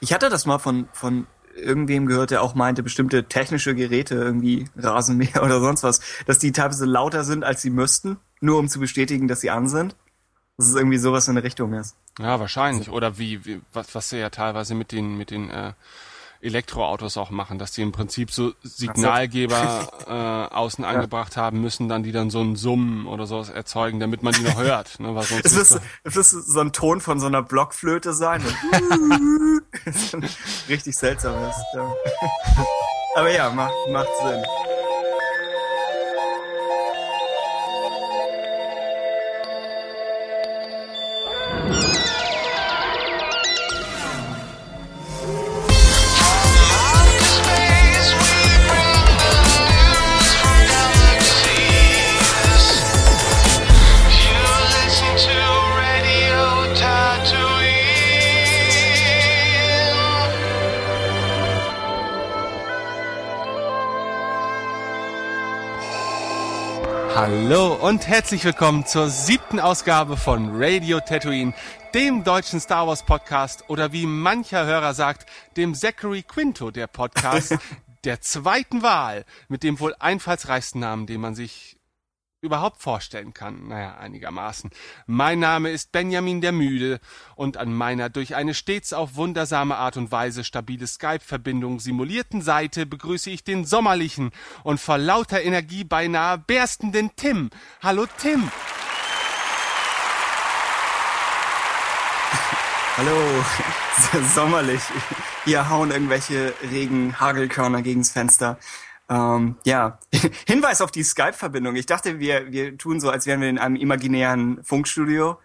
Ich hatte das mal von, von irgendwem gehört, der auch meinte, bestimmte technische Geräte, irgendwie Rasenmäher oder sonst was, dass die teilweise lauter sind, als sie müssten, nur um zu bestätigen, dass sie an sind. Dass es irgendwie sowas in der Richtung ist. Ja, wahrscheinlich. Oder wie, wie was, was sie ja teilweise mit den, mit den äh, Elektroautos auch machen, dass die im Prinzip so Signalgeber äh, außen ja. angebracht haben müssen, dann die dann so ein Summen oder sowas erzeugen, damit man die noch hört. Ne? Weil sonst es, ist, es ist so ein Ton von so einer Blockflöte sein. richtig seltsam ist. Ja. Aber ja, macht, macht Sinn. Hallo und herzlich willkommen zur siebten Ausgabe von Radio Tatooine, dem deutschen Star Wars Podcast oder wie mancher Hörer sagt, dem Zachary Quinto der Podcast der zweiten Wahl mit dem wohl einfallsreichsten Namen, den man sich überhaupt vorstellen kann. Naja, einigermaßen. Mein Name ist Benjamin der Müde und an meiner durch eine stets auf wundersame Art und Weise stabile Skype-Verbindung simulierten Seite begrüße ich den sommerlichen und vor lauter Energie beinahe berstenden Tim. Hallo Tim. Hallo, sommerlich. Hier hauen irgendwelche Regen-Hagelkörner gegens Fenster. Ähm, ja, Hinweis auf die Skype-Verbindung. Ich dachte, wir, wir tun so, als wären wir in einem imaginären Funkstudio,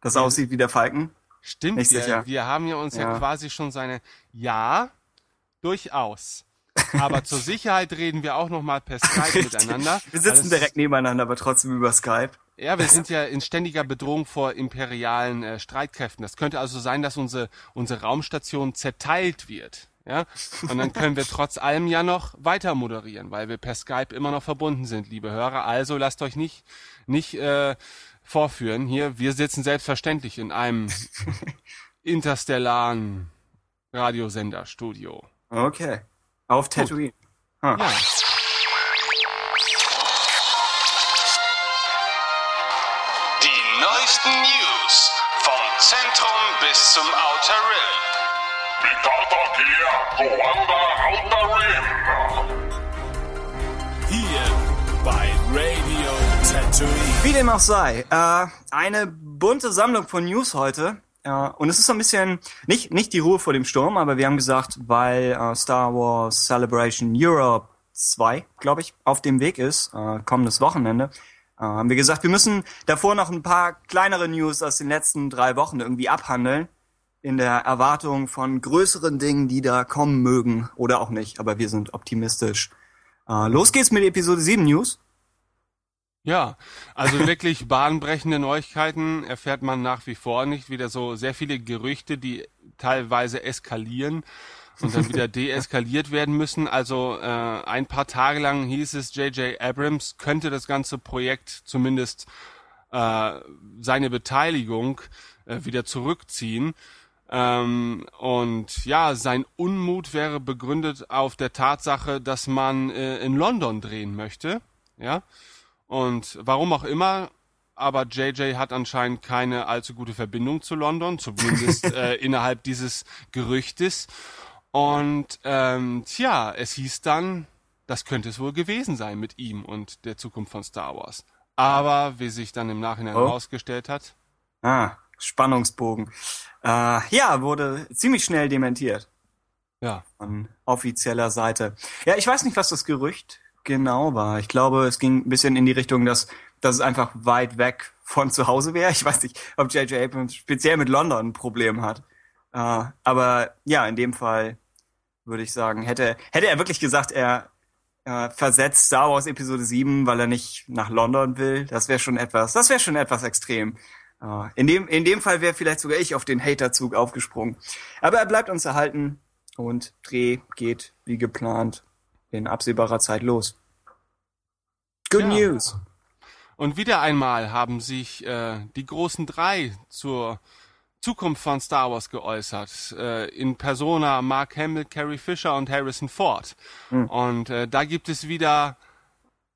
das ja. aussieht wie der Falken. Stimmt, Nicht wir, sicher. wir haben ja uns ja. ja quasi schon seine, ja, durchaus. Aber zur Sicherheit reden wir auch nochmal per Skype miteinander. Wir sitzen direkt nebeneinander, aber trotzdem über Skype. Ja, wir sind ja in ständiger Bedrohung vor imperialen äh, Streitkräften. Das könnte also sein, dass unsere, unsere Raumstation zerteilt wird. Ja? Und dann können wir trotz allem ja noch weiter moderieren, weil wir per Skype immer noch verbunden sind, liebe Hörer. Also lasst euch nicht, nicht äh, vorführen. Hier, wir sitzen selbstverständlich in einem interstellaren Radiosenderstudio. Okay. Auf Tatooine. Huh. Ja. Die neuesten News Wie dem auch sei, äh, eine bunte Sammlung von News heute. Äh, und es ist so ein bisschen, nicht, nicht die Ruhe vor dem Sturm, aber wir haben gesagt, weil äh, Star Wars Celebration Europe 2, glaube ich, auf dem Weg ist, äh, kommendes Wochenende, äh, haben wir gesagt, wir müssen davor noch ein paar kleinere News aus den letzten drei Wochen irgendwie abhandeln in der Erwartung von größeren Dingen, die da kommen mögen oder auch nicht. Aber wir sind optimistisch. Äh, los geht's mit Episode 7 News. Ja, also wirklich bahnbrechende Neuigkeiten erfährt man nach wie vor nicht. Wieder so sehr viele Gerüchte, die teilweise eskalieren und dann wieder deeskaliert werden müssen. Also äh, ein paar Tage lang hieß es, J.J. Abrams könnte das ganze Projekt zumindest äh, seine Beteiligung äh, wieder zurückziehen. Ähm, und ja, sein Unmut wäre begründet auf der Tatsache, dass man äh, in London drehen möchte. Ja. Und warum auch immer, aber JJ hat anscheinend keine allzu gute Verbindung zu London, zumindest äh, innerhalb dieses Gerüchtes. Und ähm, tja, es hieß dann, das könnte es wohl gewesen sein mit ihm und der Zukunft von Star Wars. Aber wie sich dann im Nachhinein oh. herausgestellt hat. Ah, Spannungsbogen. Äh, ja, wurde ziemlich schnell dementiert. Ja. Von offizieller Seite. Ja, ich weiß nicht, was das Gerücht genau war. Ich glaube, es ging ein bisschen in die Richtung, dass, dass es einfach weit weg von zu Hause wäre. Ich weiß nicht, ob J.J. Abrams speziell mit London ein Problem hat. Äh, aber ja, in dem Fall würde ich sagen, hätte, hätte er wirklich gesagt, er äh, versetzt Star Wars Episode 7, weil er nicht nach London will, das wäre schon etwas, das wäre schon etwas extrem. Ah, in dem, in dem Fall wäre vielleicht sogar ich auf den Haterzug aufgesprungen. Aber er bleibt uns erhalten und Dreh geht wie geplant in absehbarer Zeit los. Good ja. News. Und wieder einmal haben sich äh, die großen drei zur Zukunft von Star Wars geäußert. Äh, in Persona Mark Hamill, Carrie Fisher und Harrison Ford. Und äh, da gibt es wieder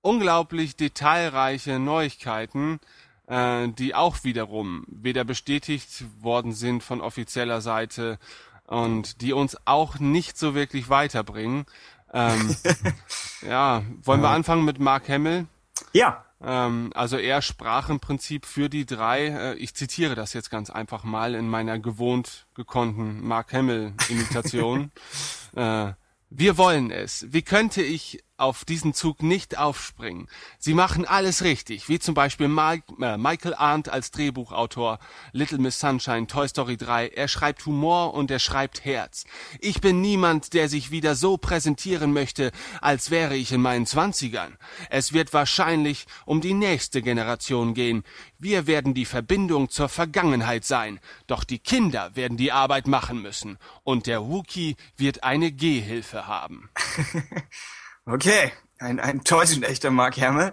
unglaublich detailreiche Neuigkeiten, die auch wiederum weder bestätigt worden sind von offizieller Seite und die uns auch nicht so wirklich weiterbringen. Ähm, ja, wollen wir anfangen mit Mark Hamill? Ja, Ähm, also er sprach im Prinzip für die drei, äh, ich zitiere das jetzt ganz einfach mal in meiner gewohnt gekonnten Mark Hamill-Imitation. äh, wir wollen es. Wie könnte ich auf diesen Zug nicht aufspringen? Sie machen alles richtig, wie zum Beispiel Mike, äh, Michael Arndt als Drehbuchautor, Little Miss Sunshine, Toy Story 3. Er schreibt Humor und er schreibt Herz. Ich bin niemand, der sich wieder so präsentieren möchte, als wäre ich in meinen Zwanzigern. Es wird wahrscheinlich um die nächste Generation gehen. Wir werden die Verbindung zur Vergangenheit sein. Doch die Kinder werden die Arbeit machen müssen. Und der Wookie wird eine Gehhilfe haben. okay. Ein, ein täuschend echter Mark Hamill.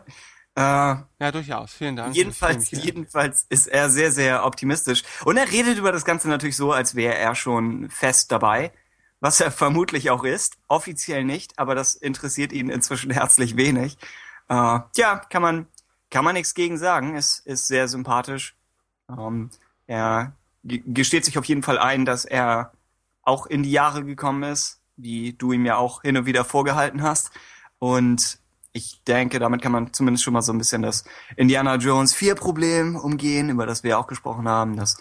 Äh, Ja, durchaus. Vielen Dank. Jedenfalls, mich, jedenfalls ist er sehr, sehr optimistisch. Und er redet über das Ganze natürlich so, als wäre er schon fest dabei. Was er vermutlich auch ist. Offiziell nicht, aber das interessiert ihn inzwischen herzlich wenig. Äh, ja, kann man, kann man nichts gegen sagen. Ist, ist sehr sympathisch. Ähm, er ge- gesteht sich auf jeden Fall ein, dass er auch in die Jahre gekommen ist, wie du ihm ja auch hin und wieder vorgehalten hast. Und ich denke, damit kann man zumindest schon mal so ein bisschen das Indiana Jones 4 Problem umgehen, über das wir auch gesprochen haben, dass,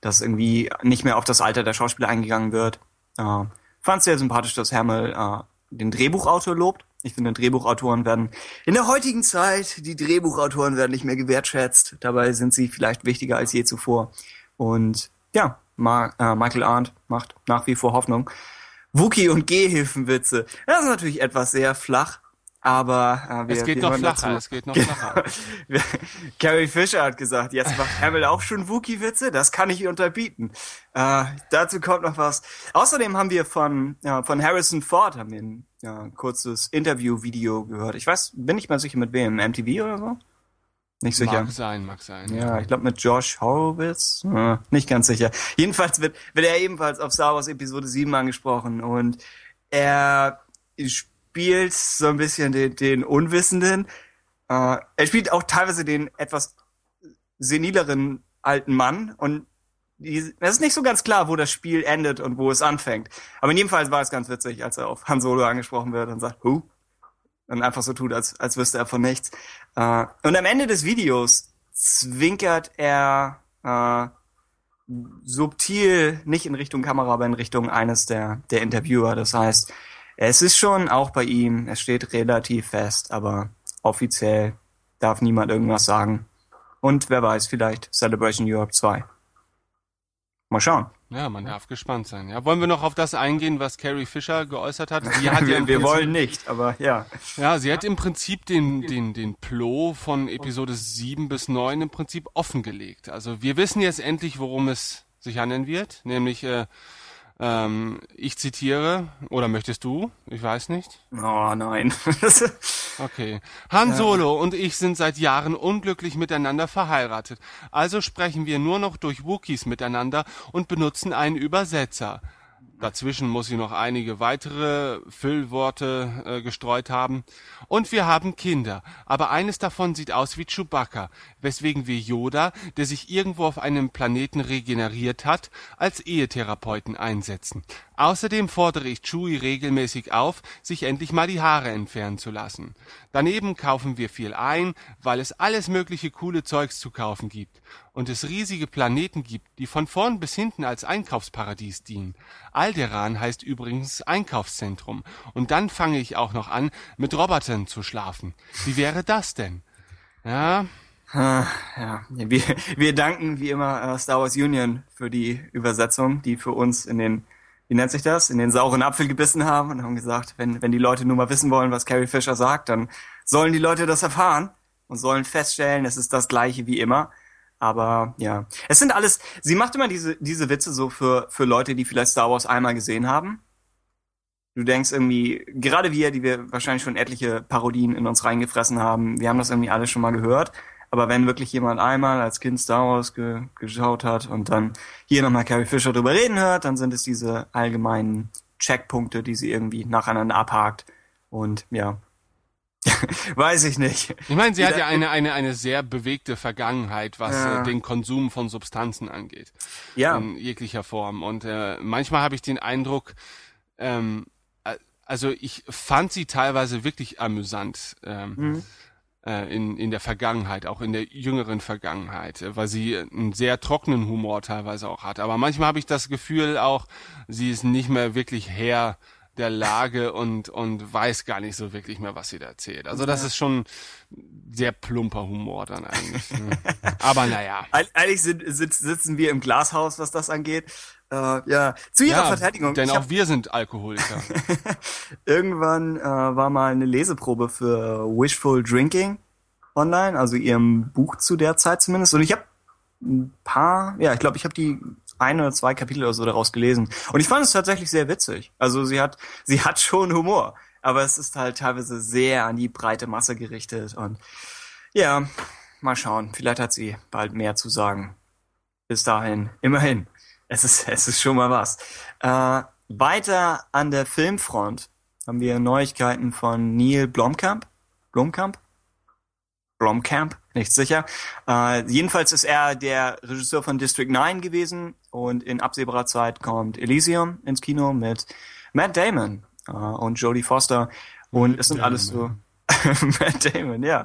dass irgendwie nicht mehr auf das Alter der Schauspieler eingegangen wird. Äh, Fand sehr sympathisch, dass Hermel äh, den Drehbuchautor lobt. Ich finde, Drehbuchautoren werden in der heutigen Zeit, die Drehbuchautoren werden nicht mehr gewertschätzt. Dabei sind sie vielleicht wichtiger als je zuvor. Und ja, Ma äh, Michael Arndt macht nach wie vor Hoffnung. Wookie und Gehhilfenwitze. Das ist natürlich etwas sehr flach, aber äh, wir, Es geht wir noch flacher, dazu. es geht noch flacher. Carrie Fisher hat gesagt, jetzt macht Hamill auch schon Wookie-Witze, das kann ich unterbieten. Äh, dazu kommt noch was. Außerdem haben wir von, ja, von Harrison Ford haben wir ein ja, kurzes Interview-Video gehört. Ich weiß, bin nicht mal sicher mit wem, MTV oder so? Nicht sicher. Mag sein, mag sein. Ja, ich glaube mit Josh Horowitz. Äh, nicht ganz sicher. Jedenfalls wird, wird er ebenfalls auf Star Wars Episode 7 angesprochen und er spielt so ein bisschen den, den Unwissenden. Äh, er spielt auch teilweise den etwas senileren alten Mann und es ist nicht so ganz klar, wo das Spiel endet und wo es anfängt. Aber in jedem Fall war es ganz witzig, als er auf Han Solo angesprochen wird und sagt, Who? Und einfach so tut, als, als wüsste er von nichts. Äh, und am Ende des Videos zwinkert er äh, subtil, nicht in Richtung Kamera, aber in Richtung eines der, der Interviewer. Das heißt, es ist schon auch bei ihm, es steht relativ fest, aber offiziell darf niemand irgendwas sagen. Und wer weiß, vielleicht Celebration Europe 2. Mal schauen. Ja, man darf gespannt sein. Ja, wollen wir noch auf das eingehen, was Carrie Fisher geäußert hat? Die hat ja wir, wir Prinzip- wollen nicht, aber ja. Ja, sie hat im Prinzip den, den, den Plo von Episode 7 bis 9 im Prinzip offengelegt. Also wir wissen jetzt endlich, worum es sich handeln wird, nämlich, äh, ähm, ich zitiere, oder möchtest du? Ich weiß nicht. Oh nein. Okay. Han Solo und ich sind seit Jahren unglücklich miteinander verheiratet. Also sprechen wir nur noch durch Wookies miteinander und benutzen einen Übersetzer. Dazwischen muss sie noch einige weitere Füllworte äh, gestreut haben. Und wir haben Kinder, aber eines davon sieht aus wie Chewbacca, weswegen wir Yoda, der sich irgendwo auf einem Planeten regeneriert hat, als Ehetherapeuten einsetzen. Außerdem fordere ich Chewie regelmäßig auf, sich endlich mal die Haare entfernen zu lassen. Daneben kaufen wir viel ein, weil es alles mögliche coole Zeugs zu kaufen gibt und es riesige Planeten gibt, die von vorn bis hinten als Einkaufsparadies dienen. Alderan heißt übrigens Einkaufszentrum und dann fange ich auch noch an, mit Robotern zu schlafen. Wie wäre das denn? Ja, ja, wir, wir danken wie immer äh, Star Wars Union für die Übersetzung, die für uns in den, wie nennt sich das, in den sauren Apfel gebissen haben und haben gesagt, wenn, wenn die Leute nur mal wissen wollen, was Carrie Fisher sagt, dann sollen die Leute das erfahren und sollen feststellen, es ist das gleiche wie immer. Aber ja, es sind alles, sie macht immer diese, diese Witze so für, für Leute, die vielleicht Star Wars einmal gesehen haben. Du denkst irgendwie, gerade wir, die wir wahrscheinlich schon etliche Parodien in uns reingefressen haben, wir haben das irgendwie alle schon mal gehört. Aber wenn wirklich jemand einmal als Kind Star Wars ge geschaut hat und dann hier nochmal Carrie Fisher drüber reden hört, dann sind es diese allgemeinen Checkpunkte, die sie irgendwie nacheinander abhakt. Und ja, weiß ich nicht. Ich meine, sie hat ja eine, eine, eine sehr bewegte Vergangenheit, was ja. äh, den Konsum von Substanzen angeht. Ja. In jeglicher Form. Und äh, manchmal habe ich den Eindruck, ähm, also ich fand sie teilweise wirklich amüsant. Ähm, mhm äh, in, in der Vergangenheit, auch in der jüngeren Vergangenheit, äh, weil sie einen sehr trockenen Humor teilweise auch hat. Aber manchmal habe ich das Gefühl auch, sie ist nicht mehr wirklich Herr der Lage und, und weiß gar nicht so wirklich mehr, was sie da erzählt. Also das ist schon sehr plumper Humor dann eigentlich. Ne? Aber naja. Eigentlich sind, sitzen wir im Glashaus, was das angeht. Äh, ja, zu ihrer ja, Verteidigung. Denn auch hab, wir sind Alkoholiker. Irgendwann äh, war mal eine Leseprobe für Wishful Drinking online, also ihrem Buch zu der Zeit zumindest. Und ich habe ein paar, ja, ich glaube, ich habe die ein oder zwei Kapitel oder so daraus gelesen. Und ich fand es tatsächlich sehr witzig. Also sie hat, sie hat schon Humor, aber es ist halt teilweise sehr an die breite Masse gerichtet. Und ja, mal schauen. Vielleicht hat sie bald mehr zu sagen. Bis dahin, immerhin es ist, es ist schon mal was. Äh, weiter an der Filmfront haben wir Neuigkeiten von Neil Blomkamp. Blomkamp? Blomkamp, nicht sicher. Äh, jedenfalls ist er der Regisseur von District 9 gewesen und in absehbarer Zeit kommt Elysium ins Kino mit Matt Damon äh, und Jodie Foster und es sind Damon. alles so Matt Damon, ja.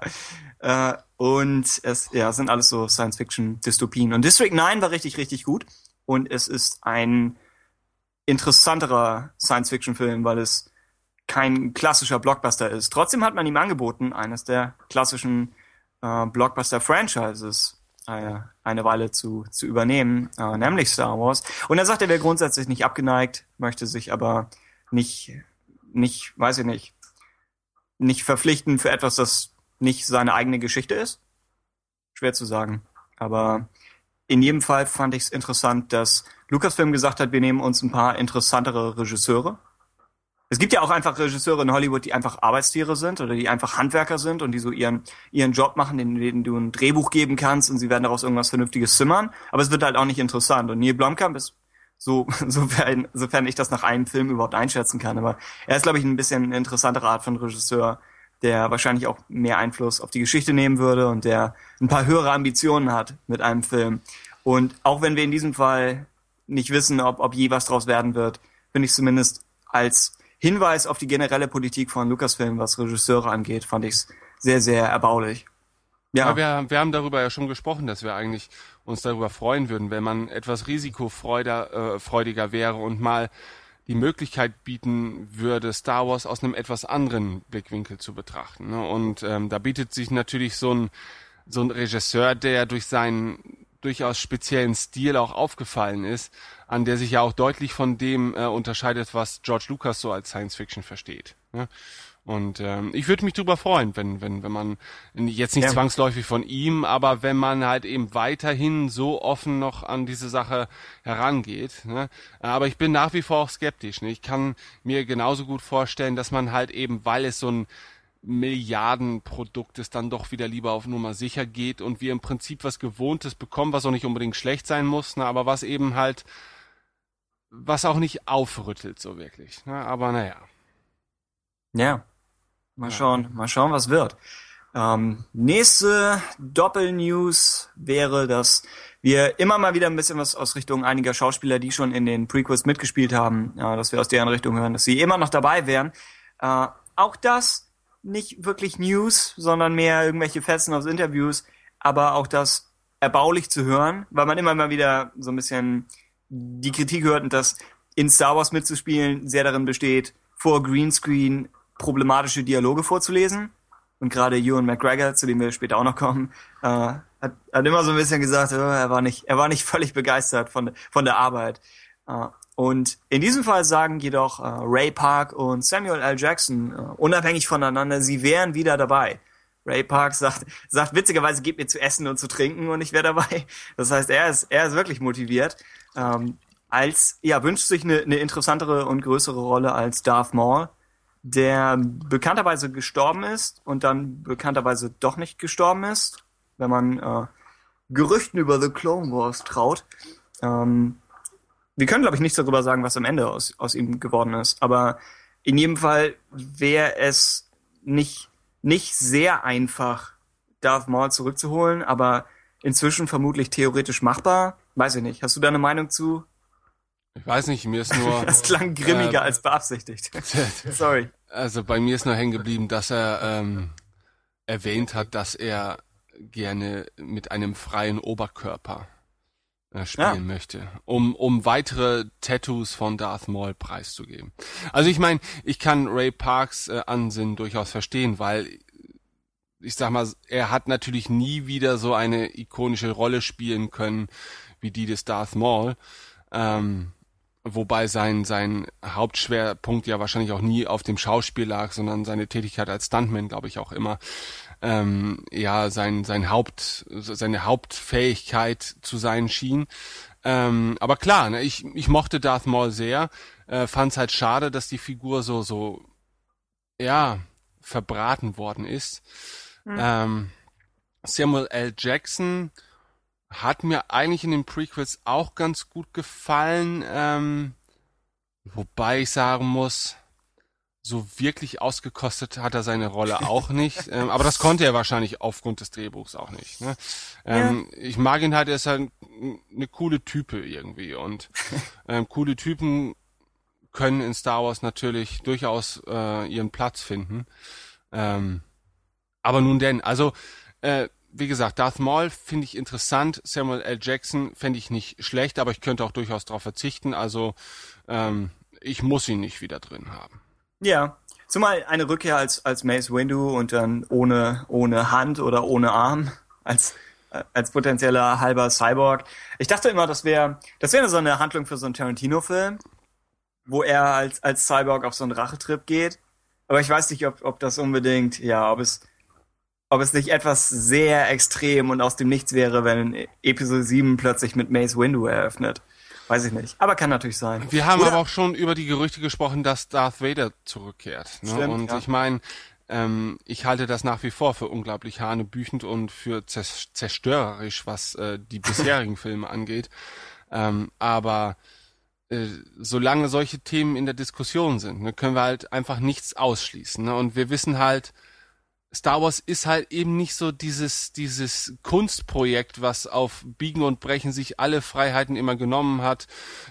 Äh, und es ja, sind alles so Science-Fiction-Dystopien. Und District 9 war richtig, richtig gut und es ist ein interessanterer Science-Fiction-Film, weil es kein klassischer Blockbuster ist. Trotzdem hat man ihm angeboten, eines der klassischen äh, Blockbuster-Franchises äh, eine Weile zu, zu übernehmen, äh, nämlich Star Wars. Und er sagt, er wäre grundsätzlich nicht abgeneigt, möchte sich aber nicht, nicht, weiß ich nicht, nicht verpflichten für etwas, das nicht seine eigene Geschichte ist. Schwer zu sagen. Aber in jedem Fall fand ich es interessant, dass Lucasfilm gesagt hat, wir nehmen uns ein paar interessantere Regisseure. Es gibt ja auch einfach Regisseure in Hollywood, die einfach Arbeitstiere sind oder die einfach Handwerker sind und die so ihren, ihren Job machen, in denen du ein Drehbuch geben kannst und sie werden daraus irgendwas Vernünftiges zimmern. Aber es wird halt auch nicht interessant. Und Neil Blomkamp ist so, sofern, sofern ich das nach einem Film überhaupt einschätzen kann. Aber er ist, glaube ich, ein bisschen eine interessantere Art von Regisseur, der wahrscheinlich auch mehr Einfluss auf die Geschichte nehmen würde und der ein paar höhere Ambitionen hat mit einem Film. Und auch wenn wir in diesem Fall nicht wissen, ob, ob je was draus werden wird, finde ich zumindest als Hinweis auf die generelle Politik von Lucasfilm, was Regisseure angeht, fand ich sehr, sehr erbaulich. Ja, ja wir, wir haben darüber ja schon gesprochen, dass wir eigentlich uns darüber freuen würden, wenn man etwas risikofreudiger äh, wäre und mal die Möglichkeit bieten würde, Star Wars aus einem etwas anderen Blickwinkel zu betrachten. Ne? Und ähm, da bietet sich natürlich so ein, so ein Regisseur, der durch seinen durchaus speziellen Stil auch aufgefallen ist, an der sich ja auch deutlich von dem äh, unterscheidet, was George Lucas so als Science Fiction versteht. Ne? Und ähm, ich würde mich darüber freuen, wenn, wenn, wenn man jetzt nicht ja. zwangsläufig von ihm, aber wenn man halt eben weiterhin so offen noch an diese Sache herangeht. Ne? Aber ich bin nach wie vor auch skeptisch. Ne? Ich kann mir genauso gut vorstellen, dass man halt eben, weil es so ein Milliardenprodukt ist, dann doch wieder lieber auf Nummer sicher geht und wir im Prinzip was Gewohntes bekommen, was auch nicht unbedingt schlecht sein muss, ne? aber was eben halt, was auch nicht aufrüttelt so wirklich. Ne? Aber naja. Ja. Mal schauen, mal schauen, was wird. Ähm, nächste Doppelnews wäre, dass wir immer mal wieder ein bisschen was aus Richtung einiger Schauspieler, die schon in den Prequels mitgespielt haben, äh, dass wir aus deren Richtung hören, dass sie immer noch dabei wären. Äh, auch das nicht wirklich News, sondern mehr irgendwelche Fetzen aus Interviews, aber auch das erbaulich zu hören, weil man immer mal wieder so ein bisschen die Kritik hört, dass in Star Wars mitzuspielen sehr darin besteht, vor Greenscreen problematische Dialoge vorzulesen. Und gerade Ewan McGregor, zu dem wir später auch noch kommen, äh, hat, hat immer so ein bisschen gesagt, oh, er war nicht, er war nicht völlig begeistert von, von der Arbeit. Äh, und in diesem Fall sagen jedoch äh, Ray Park und Samuel L. Jackson äh, unabhängig voneinander, sie wären wieder dabei. Ray Park sagt, sagt witzigerweise, gebt mir zu essen und zu trinken und ich wäre dabei. Das heißt, er ist, er ist wirklich motiviert. Ähm, als, ja, wünscht sich eine, eine interessantere und größere Rolle als Darth Maul der bekannterweise gestorben ist und dann bekannterweise doch nicht gestorben ist. wenn man äh, Gerüchten über The Clone Wars traut. Ähm, wir können, glaube ich, nichts darüber sagen, was am Ende aus, aus ihm geworden ist. Aber in jedem Fall wäre es nicht, nicht sehr einfach, Darth Maul zurückzuholen, aber inzwischen vermutlich theoretisch machbar. Weiß ich nicht. Hast du da eine Meinung zu? Ich weiß nicht, mir ist nur. Das klang grimmiger äh, als beabsichtigt. Sorry. Also bei mir ist nur hängen geblieben, dass er ähm, erwähnt hat, dass er gerne mit einem freien Oberkörper äh, spielen Ja. möchte, um um weitere Tattoos von Darth Maul preiszugeben. Also ich meine, ich kann Ray Parks äh, Ansinnen durchaus verstehen, weil ich sag mal, er hat natürlich nie wieder so eine ikonische Rolle spielen können wie die des Darth Maul. Ähm, wobei sein, sein Hauptschwerpunkt ja wahrscheinlich auch nie auf dem Schauspiel lag, sondern seine Tätigkeit als Stuntman, glaube ich, auch immer ähm, ja sein, sein Haupt, seine Hauptfähigkeit zu sein schien. Ähm, aber klar, ne, ich, ich mochte Darth Maul sehr, äh, fand es halt schade, dass die Figur so, so, ja, verbraten worden ist. Ähm, Samuel L. Jackson hat mir eigentlich in den Prequels auch ganz gut gefallen, ähm, wobei ich sagen muss, so wirklich ausgekostet hat er seine Rolle auch nicht. Ähm, aber das konnte er wahrscheinlich aufgrund des Drehbuchs auch nicht. Ne? Ähm, Ich mag ihn halt, er ist halt eine coole Type irgendwie. Und ähm, coole Typen können in Star Wars natürlich durchaus äh, ihren Platz finden. Ähm, aber nun denn, also äh, wie gesagt, Darth Maul finde ich interessant, Samuel L. Jackson fände ich nicht schlecht, aber ich könnte auch durchaus darauf verzichten. Also ähm, ich muss ihn nicht wieder drin haben. Ja. Zumal eine Rückkehr als, als Mace Windu und dann ohne, ohne Hand oder ohne Arm als, äh, als potenzieller halber Cyborg. Ich dachte immer, das wäre, das wäre so eine Handlung für so einen Tarantino-Film, wo er als, als Cyborg auf so einen Rachetrip geht. Aber ich weiß nicht, ob, ob das unbedingt, ja, ob es, ob es nicht etwas sehr extrem und aus dem Nichts wäre, wenn Episode 7 plötzlich mit Mace Windu eröffnet. Weiß ich nicht. Aber kann natürlich sein. Wir haben Oder- aber auch schon über die Gerüchte gesprochen, dass Darth Vader zurückkehrt. Ne? Stimmt, und ja. ich meine, ähm, ich halte das nach wie vor für unglaublich hanebüchend und für zers- zerstörerisch, was äh, die bisherigen Filme angeht. Ähm, aber äh, solange solche Themen in der Diskussion sind, ne, können wir halt einfach nichts ausschließen. Ne? Und wir wissen halt, Star Wars ist halt eben nicht so dieses, dieses Kunstprojekt, was auf Biegen und Brechen sich alle Freiheiten immer genommen hat,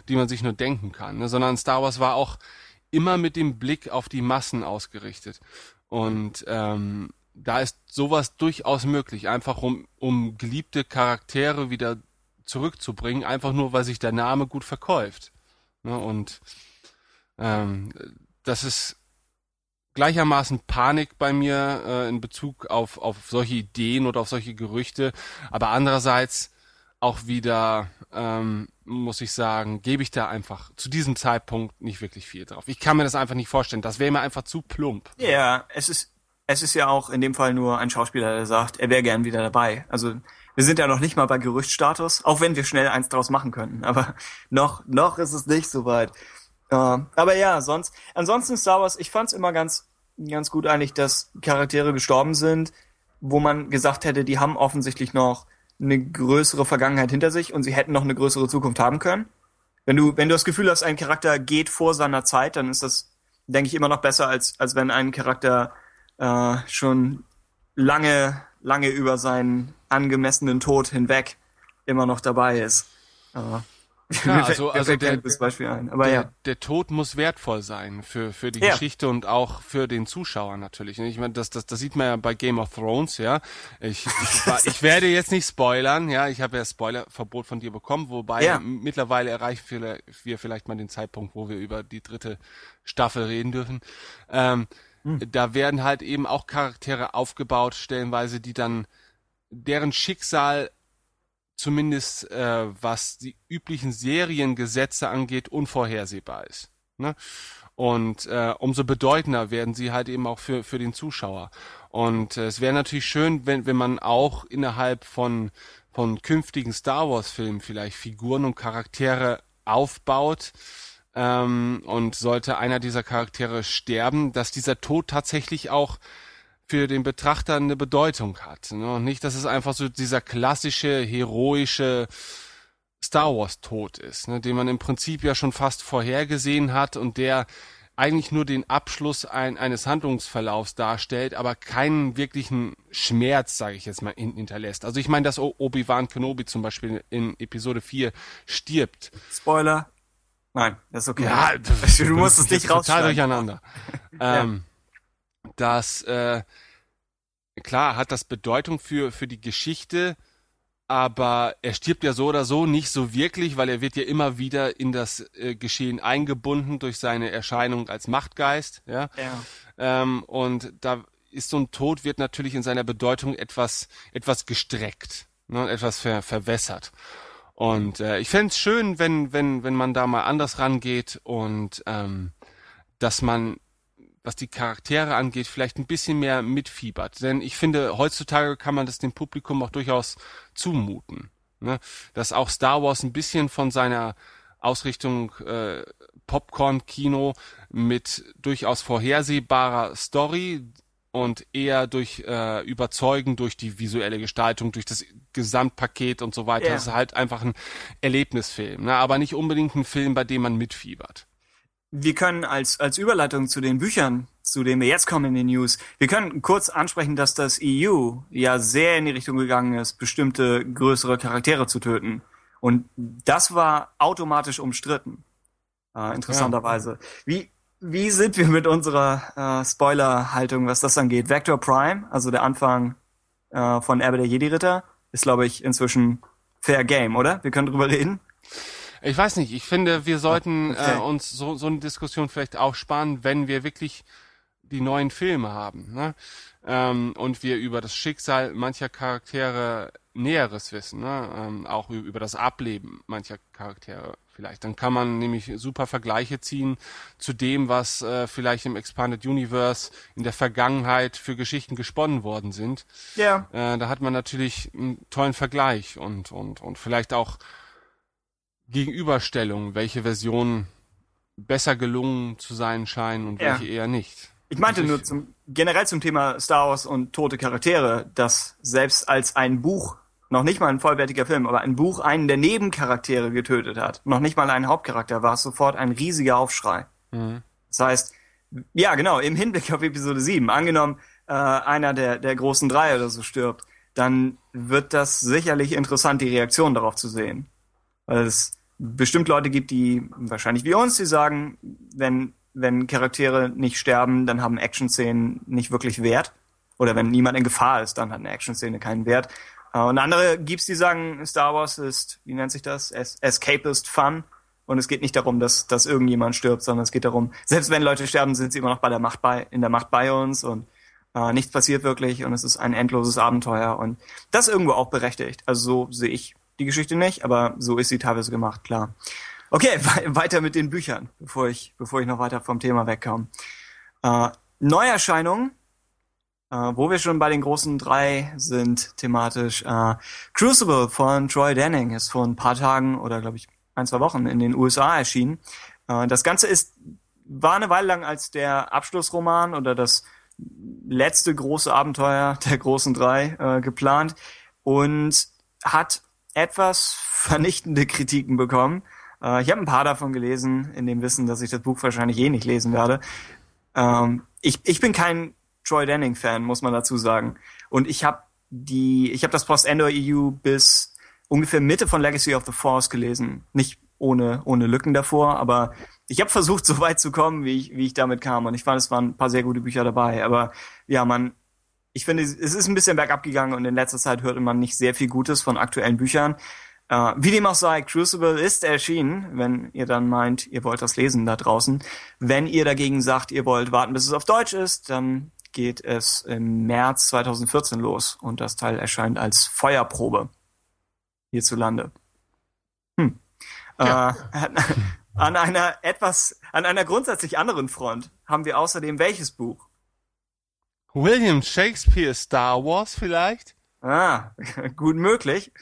die man sich nur denken kann, ne? sondern Star Wars war auch immer mit dem Blick auf die Massen ausgerichtet. Und ähm, da ist sowas durchaus möglich, einfach um, um geliebte Charaktere wieder zurückzubringen, einfach nur, weil sich der Name gut verkauft. Ne? Und ähm, das ist gleichermaßen Panik bei mir äh, in Bezug auf, auf solche Ideen oder auf solche Gerüchte, aber andererseits auch wieder, ähm, muss ich sagen, gebe ich da einfach zu diesem Zeitpunkt nicht wirklich viel drauf. Ich kann mir das einfach nicht vorstellen. Das wäre mir einfach zu plump. Ja, es ist, es ist ja auch in dem Fall nur ein Schauspieler, der sagt, er wäre gern wieder dabei. Also wir sind ja noch nicht mal bei Gerüchtstatus, auch wenn wir schnell eins draus machen könnten. Aber noch, noch ist es nicht so weit. Äh, aber ja, sonst, ansonsten Star Wars, ich fand's immer ganz, ganz gut eigentlich, dass Charaktere gestorben sind, wo man gesagt hätte, die haben offensichtlich noch eine größere Vergangenheit hinter sich und sie hätten noch eine größere Zukunft haben können. Wenn du, wenn du das Gefühl hast, ein Charakter geht vor seiner Zeit, dann ist das, denke ich, immer noch besser, als, als wenn ein Charakter äh, schon lange, lange über seinen angemessenen Tod hinweg immer noch dabei ist. Äh, Ja, also- also der- gutes Beispiel ein. Aber der, ja. der Tod muss wertvoll sein für, für die Ja. Geschichte und auch für den Zuschauer natürlich. Ich meine, das, das, das sieht man ja bei Game of Thrones, ja. Ich, ich, war- ich werde jetzt nicht spoilern, ja. Ich habe ja Spoilerverbot von dir bekommen, wobei Ja. mittlerweile erreichen wir, wir vielleicht mal den Zeitpunkt, wo wir über die dritte Staffel reden dürfen. Ähm, Da werden halt eben auch Charaktere aufgebaut, stellenweise, die dann deren Schicksal zumindest äh, was die üblichen Seriengesetze angeht, unvorhersehbar ist. Ne? Und äh, umso bedeutender werden sie halt eben auch für, für den Zuschauer. Und äh, es wäre natürlich schön, wenn, wenn man auch innerhalb von, von künftigen Star Wars-Filmen vielleicht Figuren und Charaktere aufbaut. Ähm, und sollte einer dieser Charaktere sterben, dass dieser Tod tatsächlich auch für den Betrachter eine Bedeutung hat. Ne? Und nicht, dass es einfach so dieser klassische, heroische Star Wars Tod ist, ne? den man im Prinzip ja schon fast vorhergesehen hat und der eigentlich nur den Abschluss ein, eines Handlungsverlaufs darstellt, aber keinen wirklichen Schmerz, sage ich jetzt mal, hinterlässt. Also ich meine, dass Obi-Wan Kenobi zum Beispiel in Episode 4 stirbt. Spoiler. Nein, das ist okay. Ja, du, musst es nicht total rausschneiden. durcheinander. ähm, das, äh, klar, hat das Bedeutung für, für die Geschichte, aber er stirbt ja so oder so nicht so wirklich, weil er wird ja immer wieder in das äh, Geschehen eingebunden durch seine Erscheinung als Machtgeist, ja. Ja. Ähm, und da ist so ein Tod wird natürlich in seiner Bedeutung etwas etwas gestreckt, ne, etwas ver, verwässert. Und äh, ich fände es schön, wenn wenn wenn man da mal anders rangeht und ähm, dass man was die Charaktere angeht, vielleicht ein bisschen mehr mitfiebert. Denn ich finde, heutzutage kann man das dem Publikum auch durchaus zumuten. Ne? Dass auch Star Wars ein bisschen von seiner Ausrichtung äh, Popcorn-Kino mit durchaus vorhersehbarer Story und eher durch äh, Überzeugen, durch die visuelle Gestaltung, durch das Gesamtpaket und so weiter. Ja. Das ist halt einfach ein Erlebnisfilm, ne? aber nicht unbedingt ein Film, bei dem man mitfiebert. Wir können als, als Überleitung zu den Büchern, zu denen wir jetzt kommen in den News, wir können kurz ansprechen, dass das EU ja sehr in die Richtung gegangen ist, bestimmte größere Charaktere zu töten. Und das war automatisch umstritten. Äh, interessanterweise. Wie, wie sind wir mit unserer äh, Spoiler-Haltung, was das angeht? Vector Prime, also der Anfang äh, von Erbe der Jedi-Ritter, ist, glaube ich, inzwischen Fair Game, oder? Wir können drüber reden. Ich weiß nicht, ich finde, wir sollten Okay. äh, uns so, so eine Diskussion vielleicht aufsparen, wenn wir wirklich die neuen Filme haben ne? ähm, und wir über das Schicksal mancher Charaktere Näheres wissen, ne? ähm, auch über das Ableben mancher Charaktere vielleicht. Dann kann man nämlich super Vergleiche ziehen zu dem, was äh, vielleicht im Expanded Universe in der Vergangenheit für Geschichten gesponnen worden sind. Ja. Äh, da hat man natürlich einen tollen Vergleich und, und, und vielleicht auch Gegenüberstellung, welche Versionen besser gelungen zu sein scheinen und Ja. welche eher nicht. Ich meinte Also nur zum, generell zum Thema Star Wars und tote Charaktere, dass selbst als ein Buch, noch nicht mal ein vollwertiger Film, aber ein Buch einen der Nebencharaktere getötet hat, noch nicht mal einen Hauptcharakter, war es sofort ein riesiger Aufschrei. Mhm. Das heißt, ja genau, im Hinblick auf Episode 7, angenommen, äh, einer der, der großen drei oder so stirbt, dann wird das sicherlich interessant, die Reaktion darauf zu sehen. Weil es bestimmt Leute gibt, die wahrscheinlich wie uns, die sagen, wenn, wenn Charaktere nicht sterben, dann haben Action-Szenen nicht wirklich Wert. Oder wenn niemand in Gefahr ist, dann hat eine Action-Szene keinen Wert. Äh, Und andere gibt's, die sagen, Star Wars ist, wie nennt sich das? Es Escapist Fun. Und es geht nicht darum, dass, dass irgendjemand stirbt, sondern es geht darum, selbst wenn Leute sterben, sind sie immer noch bei der Macht bei, in der Macht bei uns und äh, nichts passiert wirklich und es ist ein endloses Abenteuer und das irgendwo auch berechtigt. Also so sehe ich die Geschichte nicht, aber so ist sie teilweise gemacht, klar. Okay, we weiter mit den Büchern, bevor ich, bevor ich noch weiter vom Thema wegkomme. Äh, Neuerscheinungen, äh, wo wir schon bei den großen drei sind thematisch. Äh, Crucible von Troy Denning ist vor ein paar Tagen oder glaube ich ein, zwei Wochen in den USA erschienen. Äh, das Ganze ist, war eine Weile lang als der Abschlussroman oder das letzte große Abenteuer der großen drei äh, geplant und hat etwas vernichtende Kritiken bekommen. Äh, ich habe ein paar davon gelesen, in dem Wissen, dass ich das Buch wahrscheinlich eh nicht lesen werde. Ähm, ich, ich bin kein Troy Denning-Fan, muss man dazu sagen. Und ich habe die, ich habe das Post-Endor EU bis ungefähr Mitte von Legacy of the Force gelesen. Nicht ohne, ohne Lücken davor, aber ich habe versucht, so weit zu kommen, wie ich, wie ich damit kam. Und ich fand, es waren ein paar sehr gute Bücher dabei. Aber ja, man, ich finde, es ist ein bisschen bergab gegangen und in letzter Zeit hörte man nicht sehr viel Gutes von aktuellen Büchern. Äh, wie dem auch sei, Crucible ist erschienen, wenn ihr dann meint, ihr wollt das lesen da draußen. Wenn ihr dagegen sagt, ihr wollt warten, bis es auf Deutsch ist, dann geht es im März 2014 los und das Teil erscheint als Feuerprobe hierzulande. Hm. Ja. Äh, an einer etwas, an einer grundsätzlich anderen Front haben wir außerdem welches Buch? William Shakespeare Star Wars vielleicht? Ah, gut möglich.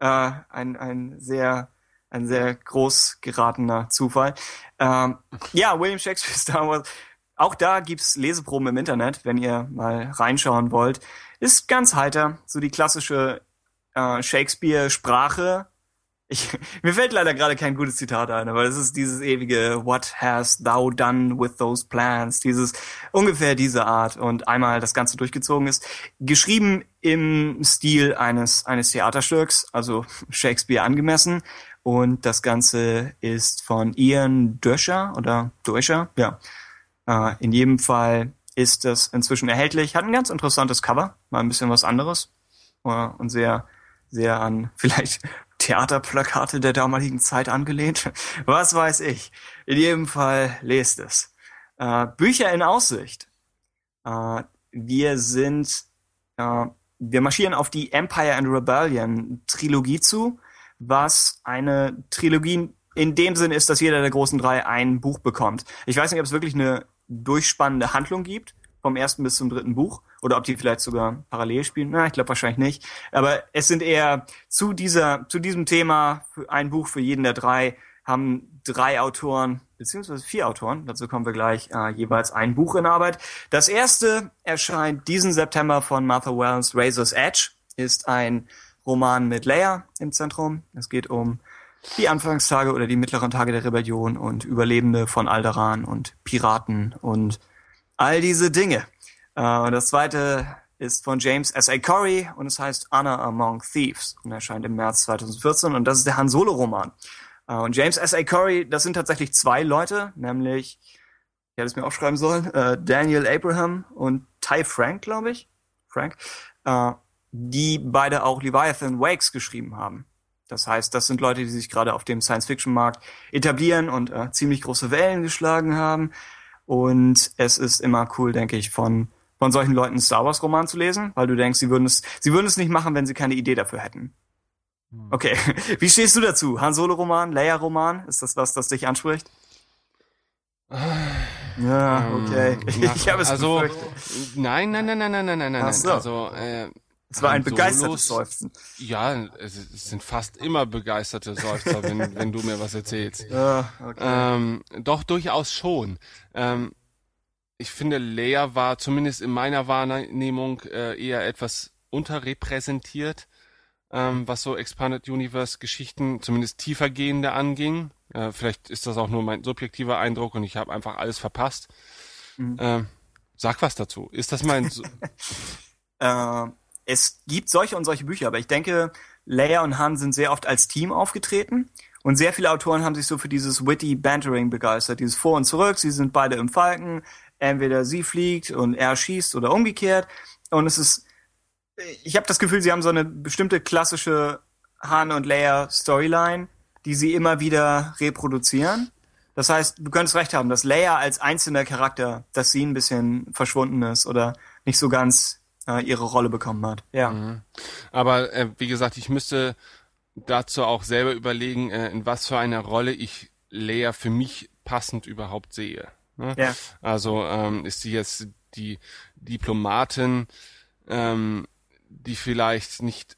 Äh, ein, ein sehr, ein sehr groß geratener Zufall. Ähm, ja, William Shakespeare Star Wars. auch da gibt's Leseproben im Internet, wenn ihr mal reinschauen wollt. Ist ganz heiter, so die klassische äh, Shakespeare-Sprache. Ich, mir fällt leider gerade kein gutes Zitat ein, aber es ist dieses ewige What hast thou done with those plans? Dieses ungefähr diese Art und einmal das Ganze durchgezogen ist. Geschrieben im Stil eines eines Theaterstücks, also Shakespeare angemessen. Und das Ganze ist von Ian Döscher oder Döscher, ja. Äh, in jedem Fall ist das inzwischen erhältlich. Hat ein ganz interessantes Cover, mal ein bisschen was anderes äh, und sehr, sehr an vielleicht Theaterplakate der damaligen Zeit angelehnt. Was weiß ich. In jedem Fall lest es. Äh, Bücher in Aussicht. Äh, wir sind, äh, wir marschieren auf die Empire and Rebellion Trilogie zu was eine Trilogie in dem Sinn ist, dass jeder der großen drei ein Buch bekommt. Ich weiß nicht, ob es wirklich eine durchspannende Handlung gibt, vom ersten bis zum dritten Buch, oder ob die vielleicht sogar parallel spielen. Na, ich glaube wahrscheinlich nicht. Aber es sind eher zu dieser, zu diesem Thema ein Buch für jeden der drei haben drei Autoren, beziehungsweise vier Autoren, dazu kommen wir gleich, äh, jeweils ein Buch in Arbeit. Das erste erscheint diesen September von Martha Wells, Razor's Edge, ist ein Roman mit Leia im Zentrum. Es geht um die Anfangstage oder die mittleren Tage der Rebellion und Überlebende von Alderan und Piraten und all diese Dinge. Äh, und das zweite ist von James S. A. Corey und es heißt Honor Among Thieves und erscheint im März 2014 und das ist der Han Solo Roman. Äh, und James S. A. Corey, das sind tatsächlich zwei Leute, nämlich, ich hätte es mir aufschreiben sollen, äh, Daniel Abraham und Ty Frank, glaube ich. Frank die beide auch Leviathan Wakes geschrieben haben. Das heißt, das sind Leute, die sich gerade auf dem Science-Fiction-Markt etablieren und ziemlich große Wellen geschlagen haben. Und es ist immer cool, denke ich, von von solchen Leuten einen Star Wars Roman zu lesen, weil du denkst, sie würden es, sie würden es nicht machen, wenn sie keine Idee dafür hätten. Hm. Okay, wie stehst du dazu? Han Solo Roman, Leia Roman, ist das was, das dich anspricht? Ja, okay. Ähm, ich habe es also, befürchtet. Nein, nein, nein, nein, nein, nein, nein, nein. So. Also äh, es war ein begeistertes Seufzen. Ja, es, sind fast immer begeisterte Seufzer, wenn, wenn du mir was erzählst. Ja, okay. Ähm, doch, durchaus schon. Ähm, ich finde, Leia war zumindest in meiner Wahrnehmung äh, eher etwas unterrepräsentiert, ähm, was so Expanded Universe Geschichten, zumindest tiefergehende anging. Äh, vielleicht ist das auch nur mein subjektiver Eindruck und ich habe einfach alles verpasst. Mhm. Äh, sag was dazu. Ist das mein... äh, es gibt solche und solche Bücher, aber ich denke, Leia und Han sind sehr oft als Team aufgetreten und sehr viele Autoren haben sich so für dieses witty Bantering begeistert, dieses Vor und Zurück. Sie sind beide im Falken, entweder sie fliegt und er schießt oder umgekehrt. Und es ist, ich habe das Gefühl, sie haben so eine bestimmte klassische Han und Leia Storyline, die sie immer wieder reproduzieren. Das heißt, du könntest recht haben, dass Leia als einzelner Charakter, dass sie ein bisschen verschwunden ist oder nicht so ganz äh, ihre Rolle bekommen hat. Ja. Mhm. Aber äh, wie gesagt, ich müsste dazu auch selber überlegen, äh, in was für einer Rolle ich Lea für mich passend überhaupt sehe. Ne? Ja. Also ähm, ist sie jetzt die Diplomatin, ähm, die vielleicht nicht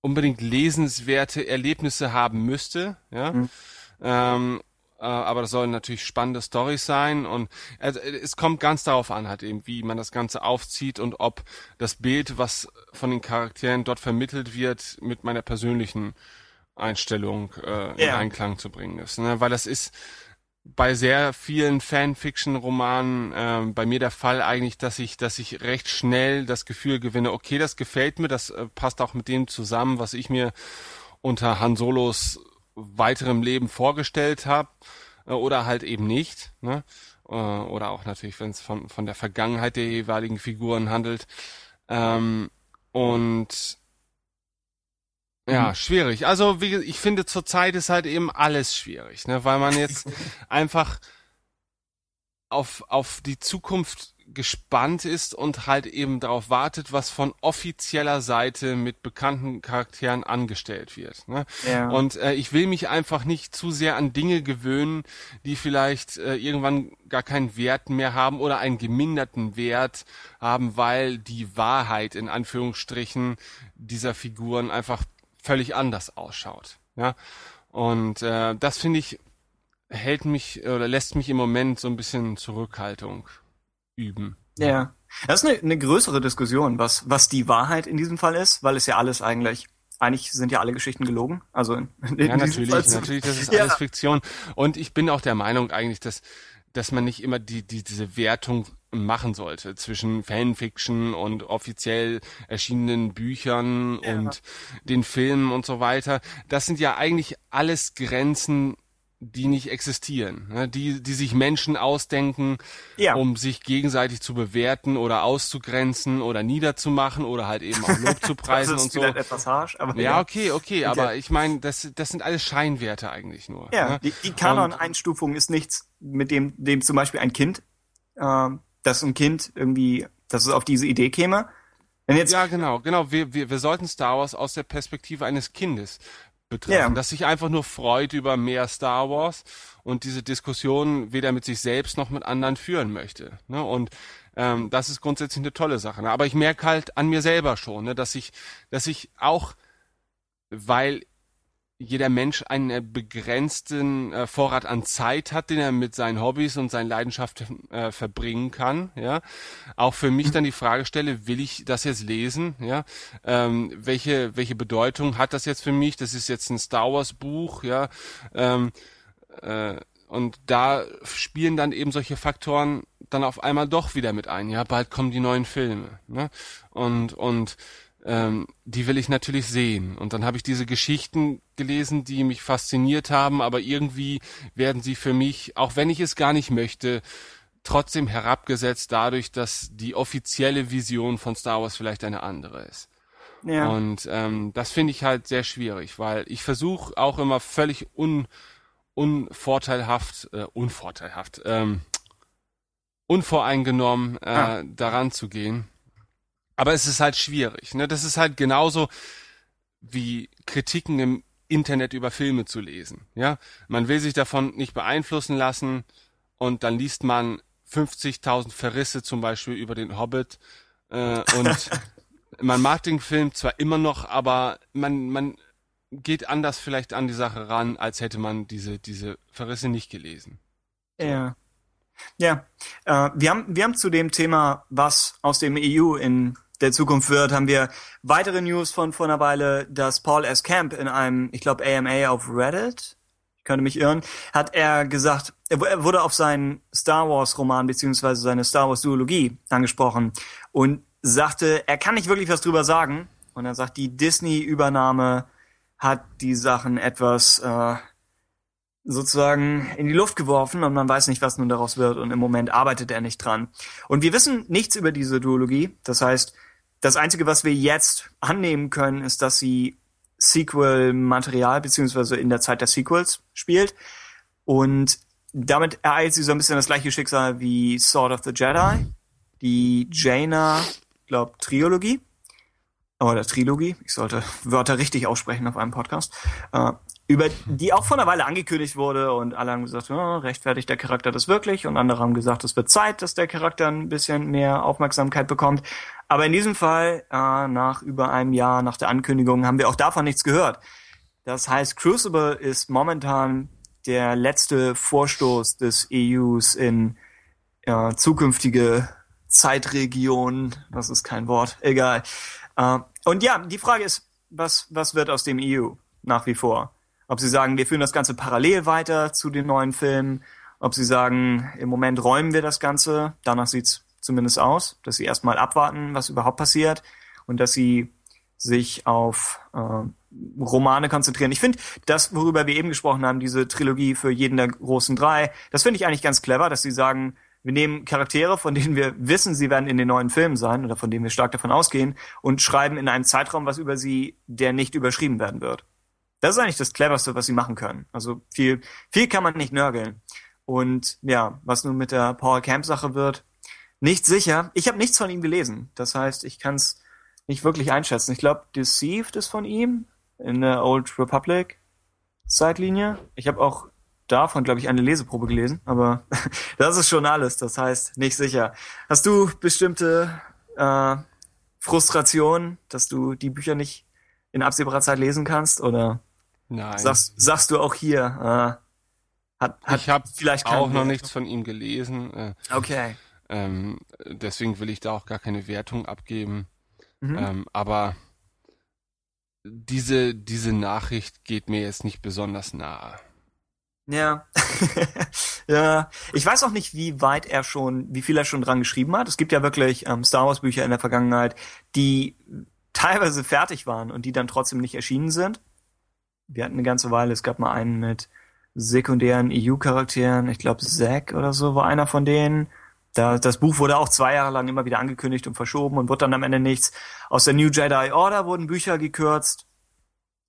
unbedingt lesenswerte Erlebnisse haben müsste, ja. Mhm. Ähm, äh, aber das sollen natürlich spannende Storys sein und es kommt ganz darauf an, halt eben, wie man das Ganze aufzieht und ob das Bild, was von den Charakteren dort vermittelt wird, mit meiner persönlichen Einstellung äh, in Einklang zu bringen ist. Ne? Weil das ist bei sehr vielen Fanfiction-Romanen äh, bei mir der Fall eigentlich, dass ich, dass ich recht schnell das Gefühl gewinne, okay, das gefällt mir, das äh, passt auch mit dem zusammen, was ich mir unter Han Solos weiterem Leben vorgestellt habe äh, oder halt eben nicht. Ne? Äh, oder auch natürlich, wenn es von, von der Vergangenheit der jeweiligen Figuren handelt. Ähm, und ja, mhm. schwierig. Also wie, ich finde zurzeit ist halt eben alles schwierig, ne? weil man jetzt einfach auf, auf die Zukunft gespannt ist und halt eben darauf wartet, was von offizieller Seite mit bekannten Charakteren angestellt wird. Ne? Ja. Und äh, ich will mich einfach nicht zu sehr an Dinge gewöhnen, die vielleicht äh, irgendwann gar keinen Wert mehr haben oder einen geminderten Wert haben, weil die Wahrheit in Anführungsstrichen dieser Figuren einfach völlig anders ausschaut. Ja? Und äh, das finde ich hält mich oder lässt mich im Moment so ein bisschen Zurückhaltung üben. Ja. Das ist eine, eine größere Diskussion, was, was die Wahrheit in diesem Fall ist, weil es ja alles eigentlich eigentlich sind ja alle Geschichten gelogen. Also in, in ja, natürlich, natürlich, das ist ja. alles Fiktion. Und ich bin auch der Meinung eigentlich, dass, dass man nicht immer die, die, diese Wertung machen sollte zwischen Fanfiction und offiziell erschienenen Büchern ja. und den Filmen und so weiter. Das sind ja eigentlich alles Grenzen, die nicht existieren, ne? die, die sich Menschen ausdenken, ja. um sich gegenseitig zu bewerten oder auszugrenzen oder niederzumachen oder halt eben auch Lob zu preisen und so. Etwas harsch, aber ja, okay, okay, okay. aber ich meine, das, das sind alles Scheinwerte eigentlich nur. Ja, ne? die, die Kanon-Einstufung ist nichts, mit dem, dem zum Beispiel ein Kind, äh, dass ein Kind irgendwie, dass es auf diese Idee käme. Jetzt ja, genau, genau. Wir, wir, wir sollten Star Wars aus der Perspektive eines Kindes betrachten, yeah. das sich einfach nur freut über mehr Star Wars und diese Diskussion weder mit sich selbst noch mit anderen führen möchte. Ne? Und ähm, das ist grundsätzlich eine tolle Sache. Ne? Aber ich merke halt an mir selber schon, ne? dass ich, dass ich auch, weil jeder Mensch einen begrenzten äh, Vorrat an Zeit hat, den er mit seinen Hobbys und seinen Leidenschaften äh, verbringen kann. Ja, auch für mich dann die Frage stelle: Will ich das jetzt lesen? Ja, ähm, welche welche Bedeutung hat das jetzt für mich? Das ist jetzt ein Star Wars Buch. Ja, ähm, äh, und da spielen dann eben solche Faktoren dann auf einmal doch wieder mit ein. Ja, bald kommen die neuen Filme. Ne? Und und ähm, die will ich natürlich sehen. Und dann habe ich diese Geschichten gelesen, die mich fasziniert haben, aber irgendwie werden sie für mich, auch wenn ich es gar nicht möchte, trotzdem herabgesetzt dadurch, dass die offizielle Vision von Star Wars vielleicht eine andere ist. Ja. Und ähm, das finde ich halt sehr schwierig, weil ich versuche auch immer völlig un, unvorteilhaft, äh, unvorteilhaft, ähm, unvoreingenommen äh, ah. daran zu gehen aber es ist halt schwierig. Ne? Das ist halt genauso wie Kritiken im Internet über Filme zu lesen. Ja, man will sich davon nicht beeinflussen lassen und dann liest man 50.000 Verrisse zum Beispiel über den Hobbit äh, und man mag den Film zwar immer noch, aber man man geht anders vielleicht an die Sache ran, als hätte man diese diese Verrisse nicht gelesen. Ja. Ja, äh, wir haben wir haben zu dem Thema, was aus dem EU in der Zukunft wird, haben wir weitere News von vor einer Weile, dass Paul S. Camp in einem, ich glaube, AMA auf Reddit, ich könnte mich irren, hat er gesagt, er wurde auf seinen Star Wars Roman beziehungsweise seine Star Wars Duologie angesprochen und sagte, er kann nicht wirklich was drüber sagen. Und er sagt, die Disney-Übernahme hat die Sachen etwas äh, sozusagen in die Luft geworfen und man weiß nicht, was nun daraus wird und im Moment arbeitet er nicht dran. Und wir wissen nichts über diese Duologie. Das heißt, das Einzige, was wir jetzt annehmen können, ist, dass sie Sequel-Material beziehungsweise in der Zeit der Sequels spielt. Und damit ereilt sie so ein bisschen das gleiche Schicksal wie Sword of the Jedi, die Jaina, glaub, Trilogie. Oder Trilogie, ich sollte Wörter richtig aussprechen auf einem Podcast. Äh, über die auch vor einer Weile angekündigt wurde und alle haben gesagt, oh, rechtfertigt der Charakter das wirklich und andere haben gesagt, es wird Zeit, dass der Charakter ein bisschen mehr Aufmerksamkeit bekommt. Aber in diesem Fall, äh, nach über einem Jahr nach der Ankündigung, haben wir auch davon nichts gehört. Das heißt, Crucible ist momentan der letzte Vorstoß des EUs in äh, zukünftige Zeitregionen. Das ist kein Wort, egal. Äh, und ja, die Frage ist, was, was wird aus dem EU nach wie vor? Ob sie sagen, wir führen das Ganze parallel weiter zu den neuen Filmen, ob sie sagen, im Moment räumen wir das Ganze, danach sieht's zumindest aus, dass sie erstmal abwarten, was überhaupt passiert und dass sie sich auf äh, Romane konzentrieren. Ich finde, das, worüber wir eben gesprochen haben, diese Trilogie für jeden der großen drei, das finde ich eigentlich ganz clever, dass sie sagen, wir nehmen Charaktere, von denen wir wissen, sie werden in den neuen Filmen sein oder von denen wir stark davon ausgehen und schreiben in einem Zeitraum was über sie, der nicht überschrieben werden wird. Das ist eigentlich das Cleverste, was sie machen können. Also viel, viel kann man nicht nörgeln. Und ja, was nun mit der Paul Camp Sache wird, nicht sicher. Ich habe nichts von ihm gelesen. Das heißt, ich kann es nicht wirklich einschätzen. Ich glaube, Deceived ist von ihm in der Old Republic Zeitlinie. Ich habe auch davon, glaube ich, eine Leseprobe gelesen, aber das ist schon alles. Das heißt, nicht sicher. Hast du bestimmte äh, Frustrationen, dass du die Bücher nicht in absehbarer Zeit lesen kannst? Oder Nein. Sagst, sagst du auch hier, äh, Hat, hat ich habe vielleicht auch noch nichts von ihm gelesen. Äh, Okay. Ähm, deswegen will ich da auch gar keine Wertung abgeben. Mhm. Ähm, aber diese, diese Nachricht geht mir jetzt nicht besonders nahe. Ja. ja. Ich weiß auch nicht, wie weit er schon, wie viel er schon dran geschrieben hat. Es gibt ja wirklich ähm, Star Wars Bücher in der Vergangenheit, die teilweise fertig waren und die dann trotzdem nicht erschienen sind. Wir hatten eine ganze Weile, es gab mal einen mit sekundären EU-Charakteren, ich glaube Zack oder so war einer von denen. Da, das Buch wurde auch zwei Jahre lang immer wieder angekündigt und verschoben und wurde dann am Ende nichts. Aus der New Jedi Order wurden Bücher gekürzt.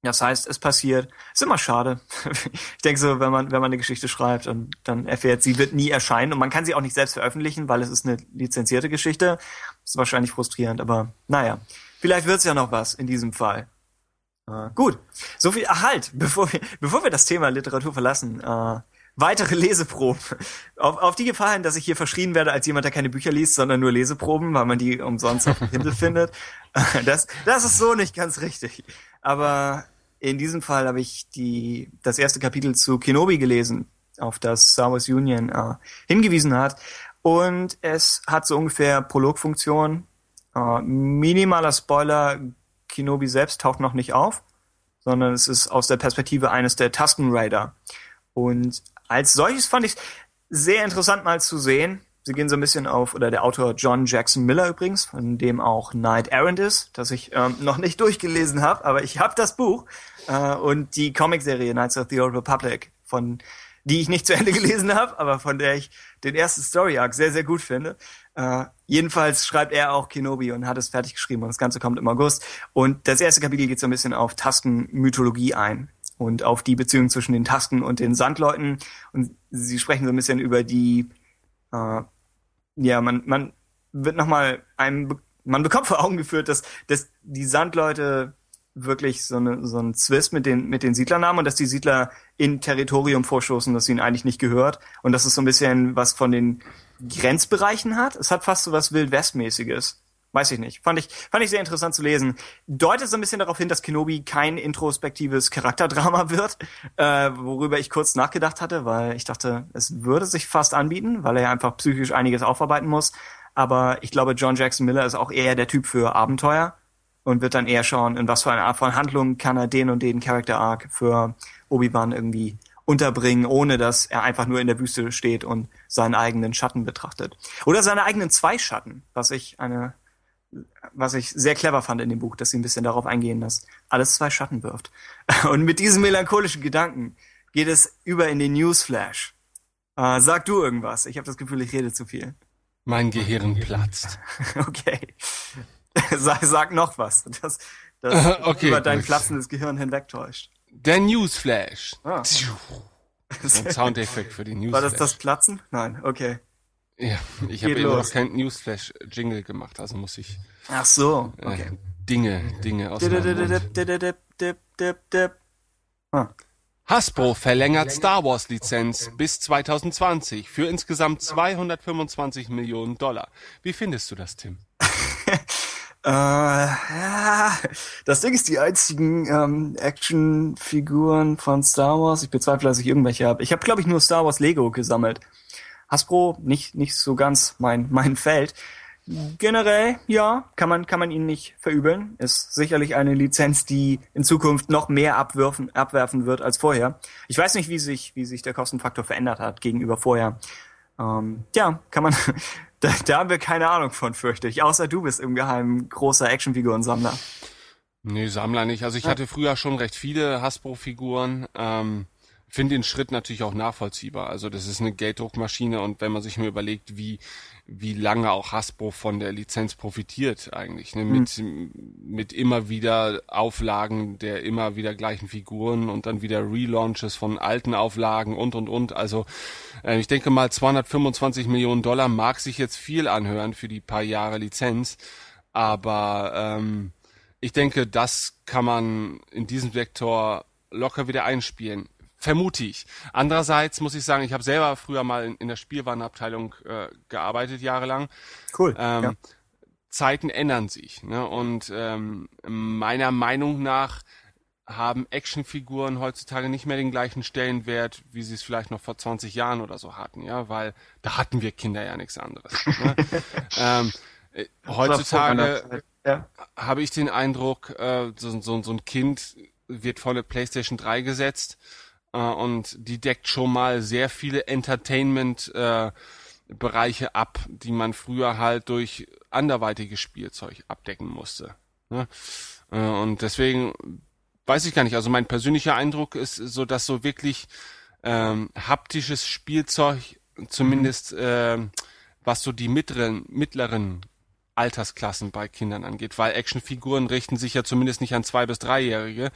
Das heißt, es passiert. Ist immer schade. Ich denke so, wenn man, wenn man eine Geschichte schreibt und dann erfährt, sie wird nie erscheinen und man kann sie auch nicht selbst veröffentlichen, weil es ist eine lizenzierte Geschichte. Ist wahrscheinlich frustrierend, aber naja. Vielleicht wird's ja noch was in diesem Fall. Äh, gut. So viel, ach halt, bevor wir, bevor wir das Thema Literatur verlassen, äh, weitere Leseproben. Auf, auf die Gefahr hin, dass ich hier verschrien werde als jemand, der keine Bücher liest, sondern nur Leseproben, weil man die umsonst auf dem Kindle findet. Das, das ist so nicht ganz richtig. Aber in diesem Fall habe ich die, das erste Kapitel zu Kenobi gelesen, auf das Star Wars Union äh, hingewiesen hat. Und es hat so ungefähr Prologfunktion. Äh, minimaler Spoiler, Kenobi selbst taucht noch nicht auf, sondern es ist aus der Perspektive eines der Tusken Raider. Und als solches fand ich sehr interessant mal zu sehen. Sie gehen so ein bisschen auf, oder der Autor John Jackson Miller übrigens, von dem auch Knight Errant ist, das ich ähm, noch nicht durchgelesen habe, aber ich habe das Buch äh, und die Comicserie Knights of the Old Republic, von die ich nicht zu Ende gelesen habe, aber von der ich den ersten Story Arc sehr, sehr gut finde. Äh, jedenfalls schreibt er auch Kenobi und hat es fertig geschrieben und das Ganze kommt im August. Und das erste Kapitel geht so ein bisschen auf Tasken-Mythologie ein und auf die Beziehung zwischen den Tasken und den Sandleuten. Und sie sprechen so ein bisschen über die, äh, ja, man, man wird nochmal einem, man bekommt vor Augen geführt, dass, dass die Sandleute wirklich so, eine, so einen Zwist mit den, mit den Siedlern haben und dass die Siedler in Territorium vorstoßen, das ihnen eigentlich nicht gehört. Und dass es so ein bisschen was von den Grenzbereichen hat. Es hat fast so was Wild-West-mäßiges. Weiß ich nicht. Fand ich, fand ich sehr interessant zu lesen. Deutet so ein bisschen darauf hin, dass Kenobi kein introspektives Charakterdrama wird, äh, worüber ich kurz nachgedacht hatte, weil ich dachte, es würde sich fast anbieten, weil er ja einfach psychisch einiges aufarbeiten muss. Aber ich glaube, John Jackson Miller ist auch eher der Typ für Abenteuer und wird dann eher schauen, in was für eine Art von Handlung kann er den und den Character Arc für Obi-Wan irgendwie unterbringen, ohne dass er einfach nur in der Wüste steht und seinen eigenen Schatten betrachtet. Oder seine eigenen zwei Schatten, was ich eine, was ich sehr clever fand in dem Buch, dass sie ein bisschen darauf eingehen, dass alles zwei Schatten wirft. Und mit diesen melancholischen Gedanken geht es über in den Newsflash. Äh, sag du irgendwas. Ich habe das Gefühl, ich rede zu viel. Mein Gehirn platzt. Okay. sag, sag noch was, das, das Okay, über dein gut. platzendes Gehirn hinwegtäuscht. Der Newsflash. Ah. Ein Soundeffekt für den War Newsflash. das das Platzen? Nein, okay. Ja, ich habe los. noch keinen Newsflash-Jingle gemacht, also muss ich Ach so, äh, okay. Dinge, Dinge aus. Ah. Hasbro verlängert Star Wars Lizenz bis 2020 für insgesamt 225 Millionen Dollar. Wie findest du das, Tim? Äh, ja, das Ding ist, die einzigen ähm, Actionfiguren von Star Wars, ich bezweifle, dass ich irgendwelche habe. Ich habe, glaube ich, nur Star Wars Lego gesammelt. Hasbro, nicht, nicht so ganz mein, mein Feld. Generell, ja, kann man, kann man ihn nicht verübeln. Ist sicherlich eine Lizenz, die in Zukunft noch mehr abwerfen, abwerfen wird als vorher. Ich weiß nicht, wie sich, wie sich der Kostenfaktor verändert hat gegenüber vorher. Ähm, ja, kann man, da, da haben wir keine Ahnung von, fürchte ich. Außer du bist im Geheimen großer Actionfigurensammler. Nee, Sammler nicht. Also ich hatte früher schon recht viele Hasbro-Figuren. Ähm, Finde den Schritt natürlich auch nachvollziehbar. Also das ist eine Gelddruckmaschine und wenn man sich mir überlegt, wie wie lange auch Hasbro von der Lizenz profitiert eigentlich, ne? mit mit immer wieder Auflagen der immer wieder gleichen Figuren und dann wieder Relaunches von alten Auflagen und und und. Also äh, ich denke mal 225 Millionen Dollar mag sich jetzt viel anhören für die paar Jahre Lizenz, aber ähm, ich denke, das kann man in diesem Sektor locker wieder einspielen. Vermute ich. Andererseits muss ich sagen, ich habe selber früher mal in, in der Spielwarenabteilung äh, gearbeitet, jahrelang. Cool. Ähm, ja. Zeiten ändern sich. Ne? Und ähm, meiner Meinung nach haben Actionfiguren heutzutage nicht mehr den gleichen Stellenwert, wie sie es vielleicht noch vor 20 Jahren oder so hatten, ja, weil da hatten wir Kinder ja nichts anderes. Ne? ähm, äh, heutzutage ja. habe ich den Eindruck, äh, so, so, so ein Kind wird vor eine PlayStation 3 gesetzt äh, und die deckt schon mal sehr viele Entertainment äh, Bereiche ab, die man früher halt durch anderweitiges Spielzeug abdecken musste. Ne? Äh, und deswegen weiß ich gar nicht. Also mein persönlicher Eindruck ist so, dass so wirklich ähm, haptisches Spielzeug, zumindest äh, was so die mittleren, mittleren Altersklassen bei Kindern angeht, weil Actionfiguren richten sich ja zumindest nicht an zwei bis dreijährige,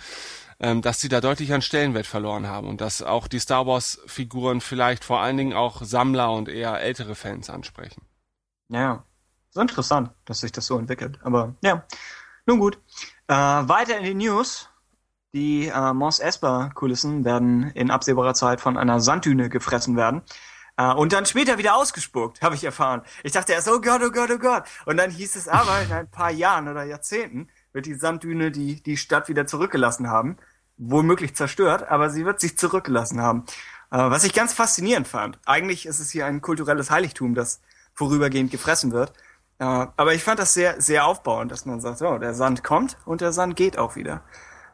ähm, dass sie da deutlich an Stellenwert verloren haben und dass auch die Star Wars Figuren vielleicht vor allen Dingen auch Sammler und eher ältere Fans ansprechen. Ja, so interessant, dass sich das so entwickelt. Aber ja, nun gut. Äh, weiter in die News. Die äh, Mos Espa Kulissen werden in absehbarer Zeit von einer Sanddüne gefressen werden. Äh, und dann später wieder ausgespuckt, habe ich erfahren. Ich dachte erst, oh Gott, oh Gott, oh Gott. Und dann hieß es aber, in ein paar Jahren oder Jahrzehnten wird die Sanddüne die, die Stadt wieder zurückgelassen haben. Womöglich zerstört, aber sie wird sich zurückgelassen haben. Äh, was ich ganz faszinierend fand. Eigentlich ist es hier ein kulturelles Heiligtum, das vorübergehend gefressen wird. Äh, aber ich fand das sehr, sehr aufbauend, dass man sagt, oh, der Sand kommt und der Sand geht auch wieder.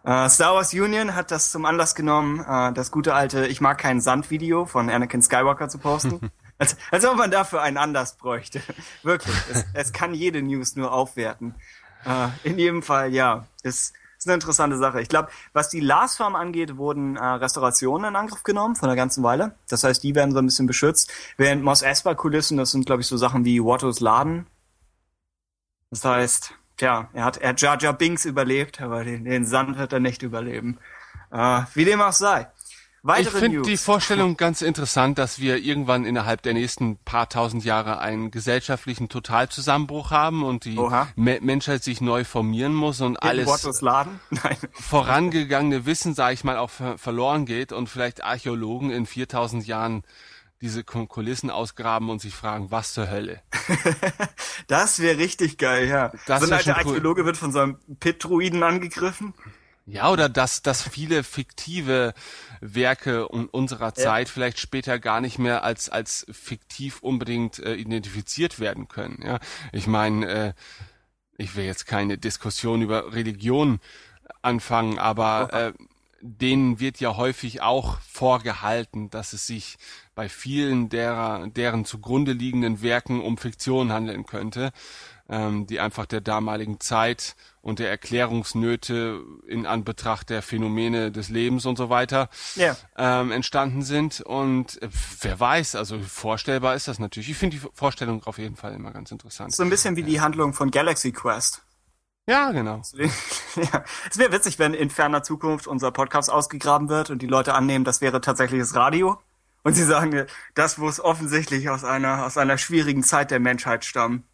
Uh, Star Wars Union hat das zum Anlass genommen, uh, das gute alte Ich mag keinen Sand-Video von Anakin Skywalker zu posten. als, als ob man dafür einen Anlass bräuchte. Wirklich. Es, es kann jede News nur aufwerten. Uh, in jedem Fall, ja. Es ist eine interessante Sache. Ich glaube, was die Lars Farm angeht, wurden Restaurationen in Angriff genommen von der ganzen Weile. Das heißt, die werden so ein bisschen beschützt. Während Mos Espa Kulissen, das sind, glaube ich, so Sachen wie Wattos Laden. Das heißt, Tja, er hat, er hat Jar Jar Binks überlebt, aber den, den Sand wird er nicht überleben. Äh, wie dem auch sei. Weitere ich finde die Vorstellung ganz interessant, dass wir irgendwann innerhalb der nächsten paar tausend Jahre einen gesellschaftlichen Totalzusammenbruch haben und die Me Menschheit sich neu formieren muss und alles Laden? Nein. vorangegangene Wissen, sage ich mal, auch verloren geht und vielleicht Archäologen in 4000 Jahren diese Kulissen ausgraben und sich fragen, was zur Hölle. das wäre richtig geil, ja. Das so ein alter Archäologe cool. wird von so einem Pit-Druiden angegriffen. Ja, oder dass, dass viele fiktive Werke unserer Zeit ja. vielleicht später gar nicht mehr als, als fiktiv unbedingt äh, identifiziert werden können. Ja, ich meine, äh, ich will jetzt keine Diskussion über Religion anfangen, aber äh, denen wird ja häufig auch vorgehalten, dass es sich bei vielen derer, deren zugrunde liegenden Werken um Fiktion handeln könnte, ähm, die einfach der damaligen Zeit und der Erklärungsnöte in Anbetracht der Phänomene des Lebens und so weiter yeah. ähm, entstanden sind. Und äh, wer weiß, also vorstellbar ist das natürlich. Ich finde die Vorstellung auf jeden Fall immer ganz interessant. So ein bisschen wie die Handlung von Galaxy Quest. Ja, genau. ja. Es wäre witzig, wenn in ferner Zukunft unser Podcast ausgegraben wird und die Leute annehmen, das wäre tatsächliches Radio. Und sie sagen, das muss offensichtlich aus einer, aus einer schwierigen Zeit der Menschheit stammen.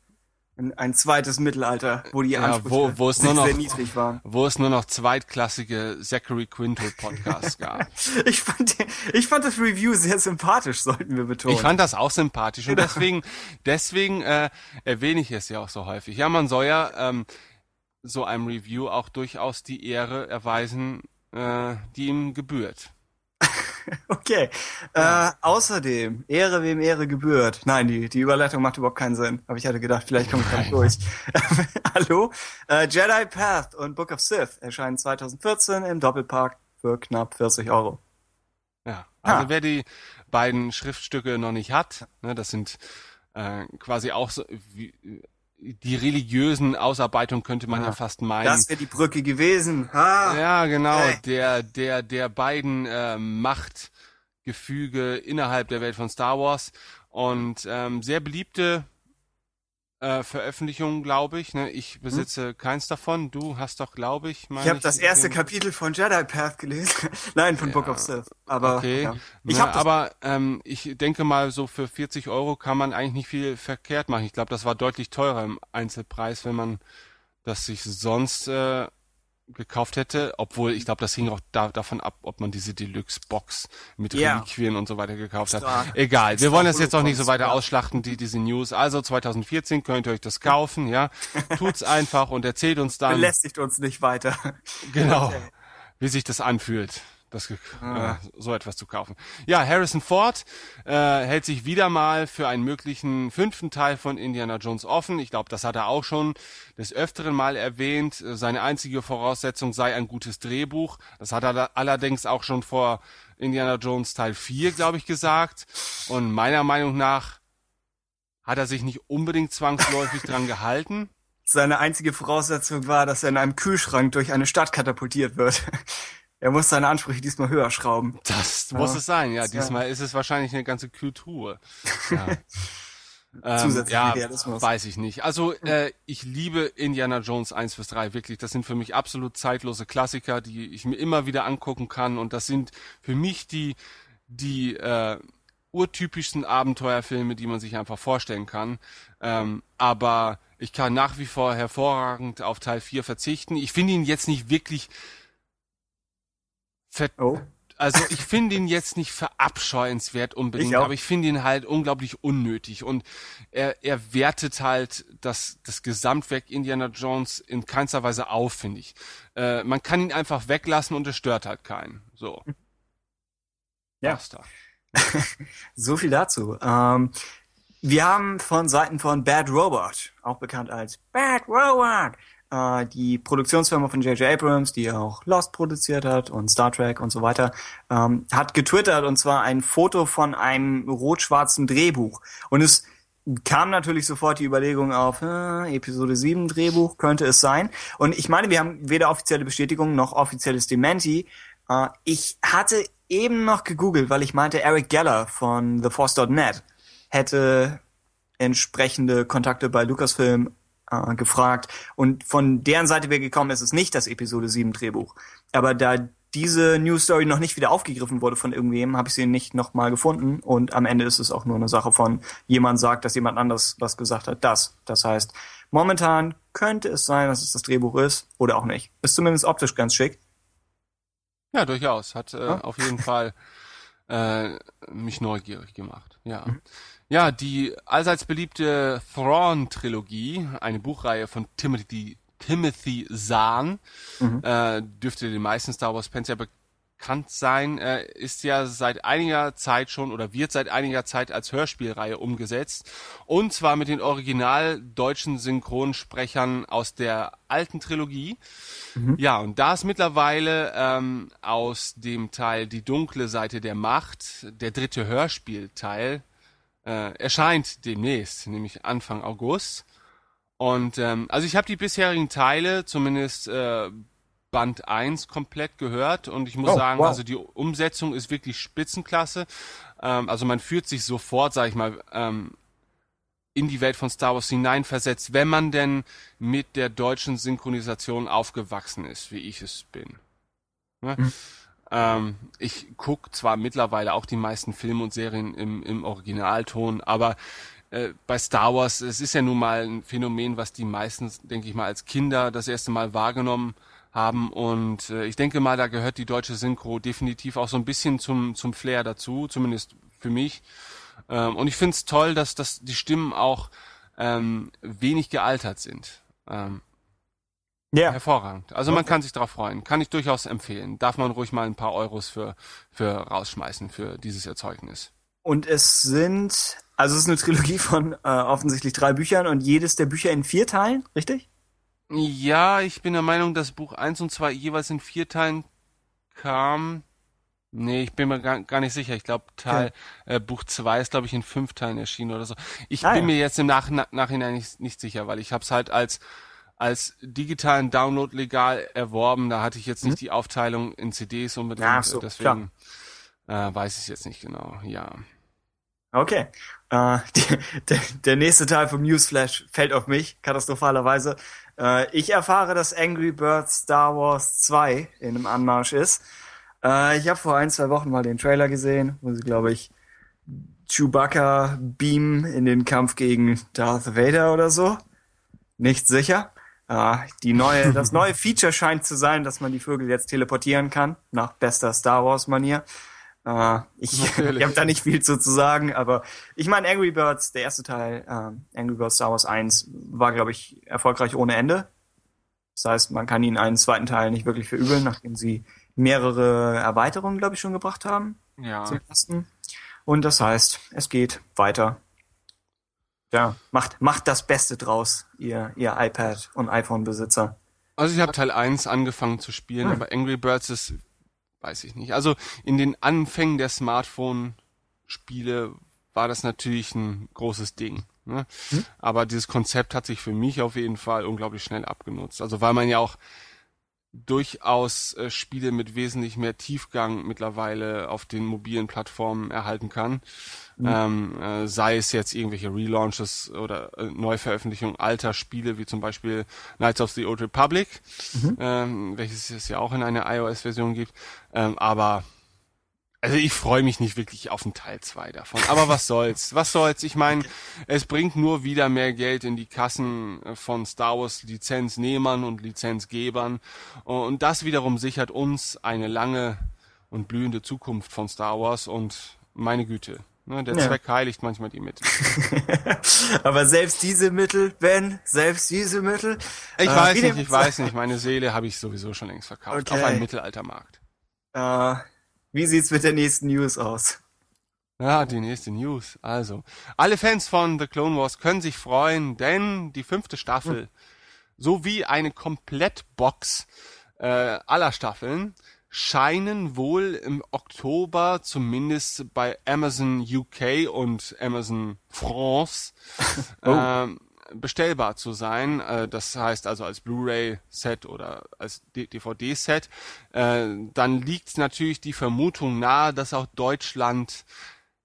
Ein, ein zweites Mittelalter, wo die Ansprüche ja, wo, wo es nur noch, sehr niedrig waren. Wo es nur noch zweitklassige Zachary Quinto Podcasts gab. ich, fand, ich fand das Review sehr sympathisch, sollten wir betonen. Ich fand das auch sympathisch und deswegen, deswegen äh, erwähne ich es ja auch so häufig. Ja, man soll ja ähm, so einem Review auch durchaus die Ehre erweisen, äh, die ihm gebührt. okay. Äh, außerdem, Ehre wem Ehre gebührt. Nein, die, die Überleitung macht überhaupt keinen Sinn. Aber ich hatte gedacht, vielleicht komme ich damit durch. Hallo? Äh, Jedi Path und Book of Sith erscheinen 2014 im Doppelpark für knapp 40 Euro. Ja, also ah. wer die beiden Schriftstücke noch nicht hat, ne, das sind äh, quasi auch so, wie, die religiösen Ausarbeitungen könnte man ja, ja fast meinen. Das wäre die Brücke gewesen. Ha. Ja, genau. Hey. Der, der, der beiden äh, Machtgefüge innerhalb der Welt von Star Wars und ähm, sehr beliebte äh, Veröffentlichungen, glaube ich. Ne? Ich hm? besitze hm? keins davon. Du hast doch, glaube ich, Ich habe das erste Kapitel von Jedi Path gelesen. Nein, von ja, Book of Sith. Aber okay. ja. ich ne, aber ähm, ich denke mal, so für 40 Euro kann man eigentlich nicht viel verkehrt machen. Ich glaube, das war deutlich teurer im Einzelpreis, wenn man das sich sonst äh, gekauft hätte, obwohl ich glaube, das hing auch da, davon ab, ob man diese Deluxe-Box mit yeah. Reliquien und so weiter gekauft hat. Egal, wir wollen das jetzt auch nicht so weiter ausschlachten, die, diese News. Also 2014 könnt ihr euch das kaufen, ja. Tut's einfach und erzählt uns dann. Belästigt uns nicht weiter. Genau. wie sich das anfühlt, das, äh, so etwas zu kaufen. Ja, Harrison Ford äh, hält sich wieder mal für einen möglichen fünften Teil von Indiana Jones offen. Ich glaube, das hat er auch schon des öfteren Mal erwähnt. Seine einzige Voraussetzung sei ein gutes Drehbuch. Das hat er allerdings auch schon vor Indiana Jones Teil 4, glaube ich, gesagt. Und meiner Meinung nach hat er sich nicht unbedingt zwangsläufig dran gehalten. Seine einzige Voraussetzung war, dass er in einem Kühlschrank durch eine Stadt katapultiert wird. Er muss seine Ansprüche diesmal höher schrauben. Das muss es sein, ja. Diesmal ist es wahrscheinlich eine ganze Kultur. Ja. Ähm, Zusätzlichen ja, Realismus. weiß ich nicht. Also äh, ich liebe Indiana Jones 1 bis 3 wirklich. Das sind für mich absolut zeitlose Klassiker, die ich mir immer wieder angucken kann. Und das sind für mich die die äh, urtypischsten Abenteuerfilme, die man sich einfach vorstellen kann. Ähm, aber ich kann nach wie vor hervorragend auf Teil 4 verzichten. Ich finde ihn jetzt nicht wirklich ver Oh. also ich finde ihn jetzt nicht verabscheuenswert unbedingt, Ich aber ich finde ihn halt unglaublich unnötig und er, er wertet halt das, das Gesamtwerk Indiana Jones in keinster Weise auf, finde ich. Äh, man kann ihn einfach weglassen und es stört halt keinen. So. Ja. Basta. So viel dazu. Ähm, wir haben von Seiten von Bad Robot, auch bekannt als Bad Robot, äh, die Produktionsfirma von J.J. Abrams, die auch Lost produziert hat und Star Trek und so weiter, ähm, hat getwittert und zwar ein Foto von einem rot-schwarzen Drehbuch. Und es kam natürlich sofort die Überlegung auf, äh, Episode 7 Drehbuch könnte es sein. Und ich meine, wir haben weder offizielle Bestätigung noch offizielles Dementi. Äh, ich hatte eben noch gegoogelt, weil ich meinte, Eric Geller von TheForce.net hätte entsprechende Kontakte bei Lucasfilm äh, gefragt. Und von deren Seite wäre gekommen, es ist nicht das Episode 7 Drehbuch. Aber da diese News Story noch nicht wieder aufgegriffen wurde von irgendwem, habe ich sie nicht nochmal gefunden. Und am Ende ist es auch nur eine Sache von, jemand sagt, dass jemand anders was gesagt hat. Das. Das heißt, momentan könnte es sein, dass es das Drehbuch ist oder auch nicht. Ist zumindest optisch ganz schick. Ja, durchaus. Hat äh, Ja. auf jeden Fall äh, mich neugierig gemacht. Ja. Ja, die allseits beliebte Thrawn-Trilogie, eine Buchreihe von Timothy, Timothy Zahn, äh, dürfte den meisten Star Wars-Fans ja bekannt sein, äh, ist ja seit einiger Zeit schon oder wird seit einiger Zeit als Hörspielreihe umgesetzt. Und zwar mit den original deutschen Synchronsprechern aus der alten Trilogie. Ja, und da ist mittlerweile ähm, aus dem Teil Die dunkle Seite der Macht, der dritte Hörspielteil, äh, erscheint demnächst, nämlich Anfang August. Und ähm, also ich habe die bisherigen Teile, zumindest äh, Band 1 komplett gehört und ich muss Oh, sagen, wow. also die Umsetzung ist wirklich Spitzenklasse. Ähm, also man fühlt sich sofort, sag ich mal, ähm, in die Welt von Star Wars hineinversetzt, wenn man denn mit der deutschen Synchronisation aufgewachsen ist, wie ich es bin. Ne? Ähm, ich guck zwar mittlerweile auch die meisten Filme und Serien im, im Originalton, aber äh, bei Star Wars, es ist ja nun mal ein Phänomen, was die meisten, denke ich mal, als Kinder das erste Mal wahrgenommen haben und äh, ich denke mal, da gehört die deutsche Synchro definitiv auch so ein bisschen zum, zum Flair dazu, zumindest für mich. Ähm, und ich finde es toll, dass, dass die Stimmen auch ähm, wenig gealtert sind. Ähm, Ja. hervorragend. Also man kann sich darauf freuen. Kann ich durchaus empfehlen. Darf man ruhig mal ein paar Euros für, für rausschmeißen für dieses Erzeugnis. Und es sind, also es ist eine Trilogie von äh, offensichtlich drei Büchern und jedes der Bücher in vier Teilen, richtig? Ja, ich bin der Meinung, dass Buch 1 und 2 jeweils in vier Teilen kam. Nee, ich bin mir gar, gar nicht sicher. Ich glaube, Teil äh, Buch 2 ist, glaube ich, in fünf Teilen erschienen oder so. Ich Ah, bin ja. mir jetzt im Nach Nachhinein nicht, nicht sicher, weil ich habe es halt als als digitalen Download legal erworben. Da hatte ich jetzt nicht die Aufteilung in CDs unbedingt. Mhm. Ja, so, deswegen äh, weiß ich jetzt nicht genau. Ja. Okay. Äh, die, der, der nächste Teil vom Newsflash fällt auf mich, katastrophalerweise. Äh, ich erfahre, dass Angry Birds Star Wars 2 in einem Anmarsch ist. Äh, ich habe vor ein, zwei Wochen mal den Trailer gesehen, wo sie, glaube ich, Chewbacca beamen in den Kampf gegen Darth Vader oder so. Nicht sicher. Äh, die neue, das neue Feature scheint zu sein, dass man die Vögel jetzt teleportieren kann, nach bester Star Wars-Manier. Äh, ich Natürlich. ich habe da nicht viel zu, zu sagen, aber ich meine, Angry Birds, der erste Teil, äh, Angry Birds Star Wars 1, war, glaube ich, erfolgreich ohne Ende. Das heißt, man kann ihnen einen zweiten Teil nicht wirklich verübeln, nachdem sie mehrere Erweiterungen, glaube ich, schon gebracht haben. Ja. Zum ersten. Und das heißt, es geht weiter. Ja, macht, macht das Beste draus, ihr, ihr iPad- und iPhone-Besitzer. Also ich habe Teil 1 angefangen zu spielen, Hm. aber Angry Birds ist, weiß ich nicht. Also in den Anfängen der Smartphone-Spiele war das natürlich ein großes Ding. Ne? Hm. Aber dieses Konzept hat sich für mich auf jeden Fall unglaublich schnell abgenutzt. Also weil man ja auch durchaus äh, Spiele mit wesentlich mehr Tiefgang mittlerweile auf den mobilen Plattformen erhalten kann. Ähm, äh, sei es jetzt irgendwelche Relaunches oder äh, Neuveröffentlichungen alter Spiele, wie zum Beispiel Knights of the Old Republic, ähm, welches es ja auch in einer iOS-Version gibt. Ähm, aber also ich freue mich nicht wirklich auf einen Teil 2 davon. Aber was soll's? Was soll's? Ich meine, es bringt nur wieder mehr Geld in die Kassen äh, von Star Wars Lizenznehmern und Lizenzgebern. Und das wiederum sichert uns eine lange und blühende Zukunft von Star Wars und meine Güte. Ne, der Ja. Zweck heiligt manchmal die Mittel. Aber selbst diese Mittel, Ben, selbst diese Mittel. Ich äh, weiß nicht, ich weiß nicht. Meine Seele habe ich sowieso schon längst verkauft. Okay. Auf einem Mittelaltermarkt. Äh, wie sieht's mit der nächsten News aus? Ja, die nächste News. Also, alle Fans von The Clone Wars können sich freuen, denn die fünfte Staffel sowie eine Komplettbox äh, aller Staffeln scheinen wohl im Oktober zumindest bei Amazon UK und Amazon France ähm, bestellbar zu sein. Äh, das heißt also als Blu-ray-Set oder als DVD-Set. Äh, dann liegt natürlich die Vermutung nahe, dass auch Deutschland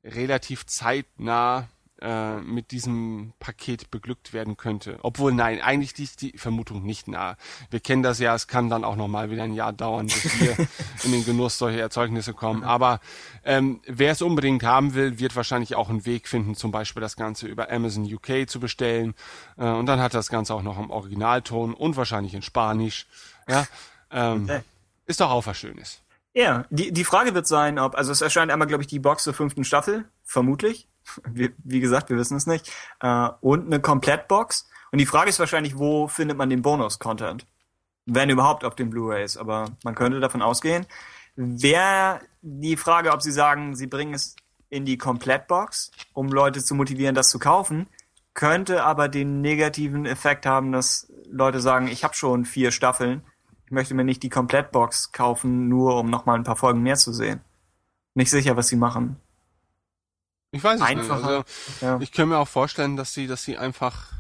relativ zeitnah äh, mit diesem Paket beglückt werden könnte. Obwohl, nein, eigentlich liegt die Vermutung nicht nahe. Wir kennen das ja, es kann dann auch nochmal wieder ein Jahr dauern, bis wir in den Genuss solcher Erzeugnisse kommen. Aber ähm, wer es unbedingt haben will, wird wahrscheinlich auch einen Weg finden, zum Beispiel das Ganze über Amazon UK zu bestellen. Äh, und dann hat das Ganze auch noch im Originalton und wahrscheinlich in Spanisch. Ja, ähm, Okay. ist doch auch was Schönes. Ja, die, die Frage wird sein, ob, also es erscheint einmal, glaube ich, die Box zur fünften Staffel, vermutlich. Wie, wie gesagt, wir wissen es nicht. Äh, und eine Komplettbox. Und die Frage ist wahrscheinlich, wo findet man den Bonus-Content? Wenn überhaupt auf den Blu-Rays, aber man könnte davon ausgehen. Wäre die Frage, ob sie sagen, sie bringen es in die Komplettbox, um Leute zu motivieren, das zu kaufen, könnte aber den negativen Effekt haben, dass Leute sagen, ich habe schon vier Staffeln, ich möchte mir nicht die Komplettbox kaufen, nur um nochmal ein paar Folgen mehr zu sehen. Nicht sicher, was sie machen. Ich weiß es Einfacher. nicht. Also, Ja. Ich kann mir auch vorstellen, dass sie, dass sie einfach,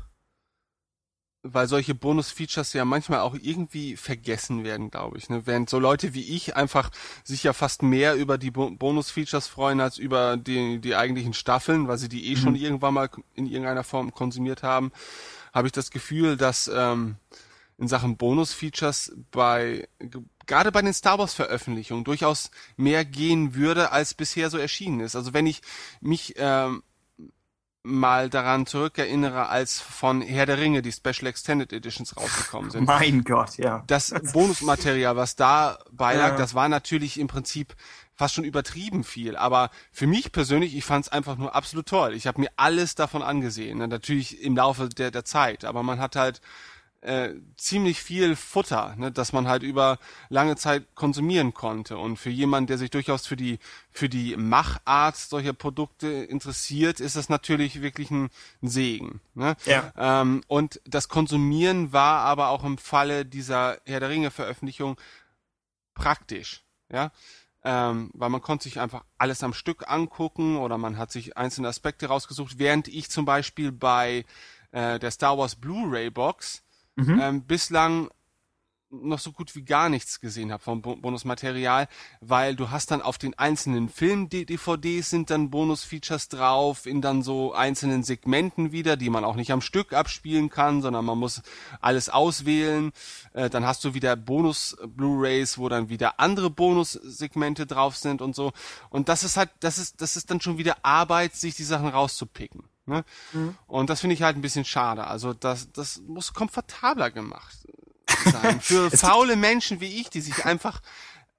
weil solche Bonus-Features ja manchmal auch irgendwie vergessen werden, glaube ich. Ne? Während so Leute wie ich einfach sich ja fast mehr über die Bo Bonus-Features freuen als über die, die eigentlichen Staffeln, weil sie die eh schon irgendwann mal in irgendeiner Form konsumiert haben, habe ich das Gefühl, dass ähm, in Sachen Bonus-Features bei gerade bei den Star Wars Veröffentlichungen durchaus mehr gehen würde, als bisher so erschienen ist. Also wenn ich mich ähm, mal daran zurückerinnere, als von Herr der Ringe die Special Extended Editions rausgekommen sind. Mein Gott, ja. Das Bonusmaterial, was da beilag, Ja. das war natürlich im Prinzip fast schon übertrieben viel. Aber für mich persönlich, ich fand es einfach nur absolut toll. Ich habe mir alles davon angesehen. Natürlich im Laufe der, der Zeit. Aber man hat halt äh, ziemlich viel Futter, ne, das man halt über lange Zeit konsumieren konnte. Und für jemanden, der sich durchaus für die für die Machart solcher Produkte interessiert, ist das natürlich wirklich ein, Segen. Ne? Ja. Ähm, und das Konsumieren war aber auch im Falle dieser Herr der Ringe Veröffentlichung praktisch, ja. Ähm, weil man konnte sich einfach alles am Stück angucken oder man hat sich einzelne Aspekte rausgesucht, während ich zum Beispiel bei äh, der Star Wars Blu-ray Box ähm, bislang noch so gut wie gar nichts gesehen habe vom Bo Bonusmaterial, weil du hast dann auf den einzelnen Film-DVDs sind dann Bonus-Features drauf, in dann so einzelnen Segmenten wieder, die man auch nicht am Stück abspielen kann, sondern man muss alles auswählen. Äh, dann hast du wieder Bonus-Blu-rays, wo dann wieder andere Bonus-Segmente drauf sind und so. Und das ist halt, das ist, das ist dann schon wieder Arbeit, sich die Sachen rauszupicken. Ne? Und das finde ich halt ein bisschen schade. Also das, das muss komfortabler gemacht sein. Für faule Menschen wie ich, die sich einfach,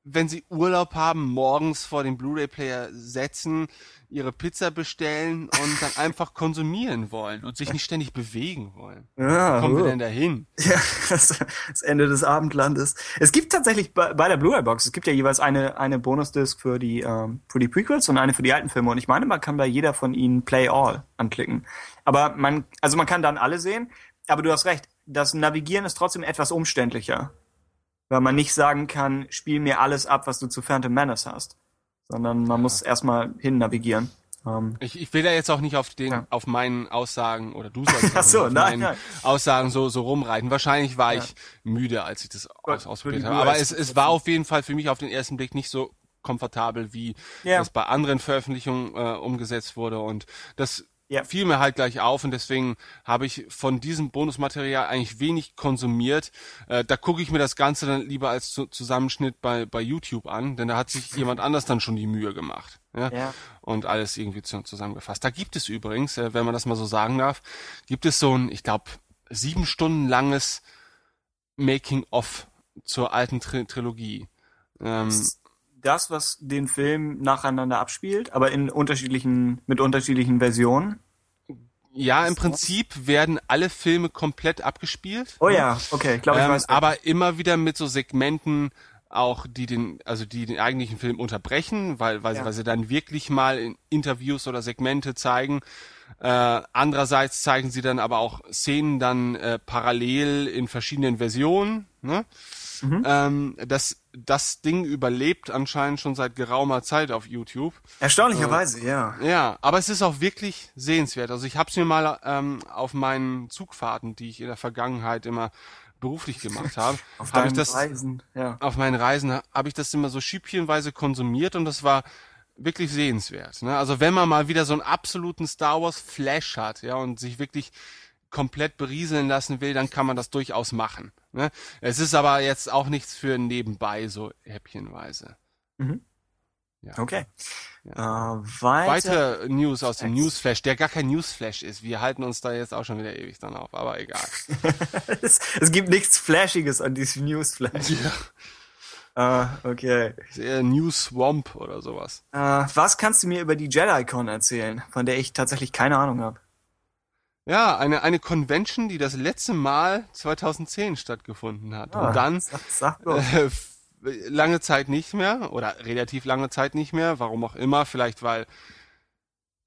wenn sie Urlaub haben, morgens vor den Blu-ray-Player setzen, ihre Pizza bestellen und dann einfach konsumieren wollen und sich nicht ständig bewegen wollen. Ja, Wo kommen wir oh. denn dahin? Ja, das, das Ende des Abendlandes. Es gibt tatsächlich bei, bei der Blu-ray-Box, es gibt ja jeweils eine, eine Bonusdisc für die, ähm, für die Prequels und eine für die alten Filme. Und ich meine, man kann bei jeder von ihnen Play All anklicken. Aber man, also man kann dann alle sehen. Aber du hast recht, das Navigieren ist trotzdem etwas umständlicher. Weil man nicht sagen kann, spiel mir alles ab, was du zu Phantom Menace hast. Sondern man muss erstmal hin navigieren. Ähm, Ich, ich will da jetzt auch nicht auf den, Ja. auf meinen Aussagen oder du sollst Ach so, auf nein, meinen nein. Aussagen so, so rumreiten. Wahrscheinlich war Ja. ich müde, als ich das aus, ausprobiert habe. Aber es, es war auf jeden Fall für mich auf den ersten Blick nicht so komfortabel, wie Ja. es bei anderen Veröffentlichungen äh, umgesetzt wurde. Und das Ja. fiel mir halt gleich auf und deswegen habe ich von diesem Bonusmaterial eigentlich wenig konsumiert. Äh, da gucke ich mir das Ganze dann lieber als zu Zusammenschnitt bei, bei YouTube an, denn da hat sich jemand anders dann schon die Mühe gemacht. Ja? Ja. Und alles irgendwie zu, zusammengefasst. Da gibt es übrigens, äh, wenn man das mal so sagen darf, gibt es so ein, ich glaube, sieben Stunden langes Making-of zur alten Tri Trilogie. Ähm, das, was den Film nacheinander abspielt, aber in unterschiedlichen, mit unterschiedlichen Versionen. ja, im Prinzip werden alle Filme komplett abgespielt. Oh ja, okay, ich glaube, ich ähm, weiß. aber immer wieder mit so Segmenten auch, die den, also die den eigentlichen Film unterbrechen, weil, weil, Ja. sie, weil sie dann wirklich mal in Interviews oder Segmente zeigen. Äh, andererseits zeigen sie dann aber auch Szenen dann äh, parallel in verschiedenen Versionen. Ne? Mhm. Ähm, das, das Ding überlebt anscheinend schon seit geraumer Zeit auf YouTube. Erstaunlicherweise, ja. Ja, aber es ist auch wirklich sehenswert. Also ich habe es mir mal ähm, auf meinen Zugfahrten, die ich in der Vergangenheit immer beruflich gemacht habe, Auf habe ich das Reisen, ja. auf meinen Reisen habe ich das immer so schüppchenweise konsumiert und das war wirklich sehenswert. Ne? Also wenn man mal wieder so einen absoluten Star Wars Flash hat, ja, und sich wirklich komplett berieseln lassen will, dann kann man das durchaus machen. Ne? Es ist aber jetzt auch nichts für nebenbei, so häppchenweise. Ja. Okay. Ja. Äh, weiter. Weitere News aus dem. Newsflash, der gar kein Newsflash ist. Wir halten uns da jetzt auch schon wieder ewig dann auf, aber egal. es, es gibt nichts Flashiges an diesem Newsflash. Ah, okay. Ist eher News Swamp oder sowas. Äh, was kannst du mir über die JediCon erzählen, von der ich tatsächlich keine Ahnung habe? Ja, eine, eine Convention, die das letzte Mal 2010 stattgefunden hat. Ah, Und dann Sag, sag äh, lange Zeit nicht mehr oder relativ lange Zeit nicht mehr, warum auch immer, vielleicht weil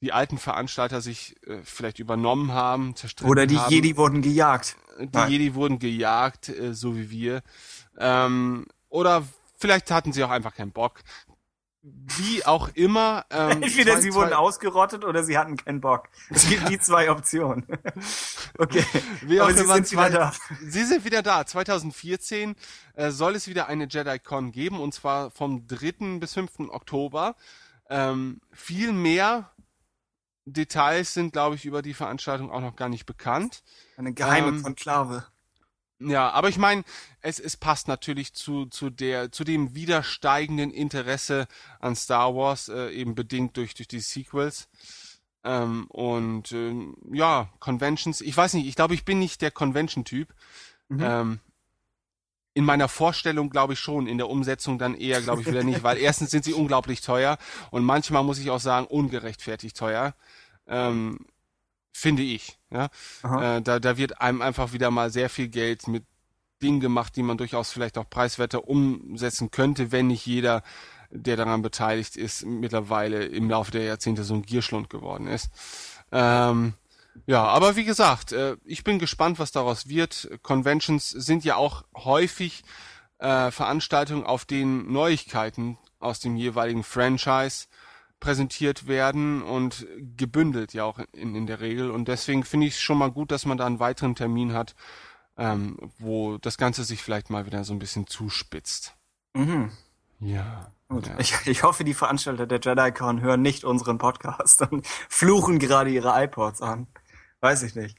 die alten Veranstalter sich äh, vielleicht übernommen haben, zerstritten Oder die haben. Jedi wurden gejagt. Die Nein. Jedi wurden gejagt, äh, so wie wir. Ähm, oder vielleicht hatten sie auch einfach keinen Bock. Wie auch immer. Ähm, Entweder zwei- sie zwei- wurden ausgerottet oder sie hatten keinen Bock. Es gibt die zwei Optionen. okay. Wie Aber auch sie immer, sind wieder zwei- da. Sie sind wieder da. 2014 äh, soll es wieder eine JediCon geben und zwar vom 3. bis 5. Oktober. Ähm, viel mehr Details sind, glaube ich, über die Veranstaltung auch noch gar nicht bekannt. Eine geheime Ähm, Konklave. Ja, aber ich meine, es, es passt natürlich zu, zu der, zu dem wieder steigenden Interesse an Star Wars, äh, eben bedingt durch, durch die Sequels. Ähm, und ähm, ja, Conventions, ich weiß nicht, ich glaube, ich bin nicht der Convention-Typ. Mhm. Ähm, in meiner Vorstellung glaube ich schon, in der Umsetzung dann eher glaube ich wieder nicht, weil erstens sind sie unglaublich teuer und manchmal muss ich auch sagen, ungerechtfertigt teuer. Ähm, finde ich. Ja? Äh, da, da wird einem einfach wieder mal sehr viel Geld mit Dingen gemacht, die man durchaus vielleicht auch preiswerter umsetzen könnte, wenn nicht jeder, der daran beteiligt ist, mittlerweile im Laufe der Jahrzehnte so ein Gierschlund geworden ist. Ähm, ja, aber wie gesagt, äh, ich bin gespannt, was daraus wird. Conventions sind ja auch häufig äh, Veranstaltungen, auf denen Neuigkeiten aus dem jeweiligen Franchise präsentiert werden und gebündelt ja auch in, in der Regel. Und deswegen finde ich es schon mal gut, dass man da einen weiteren Termin hat, ähm, wo das Ganze sich vielleicht mal wieder so ein bisschen zuspitzt. Mhm. Ja. Gut. ja. Ich, ich hoffe, die Veranstalter der JediCon hören nicht unseren Podcast und fluchen gerade ihre iPods an. Weiß ich nicht.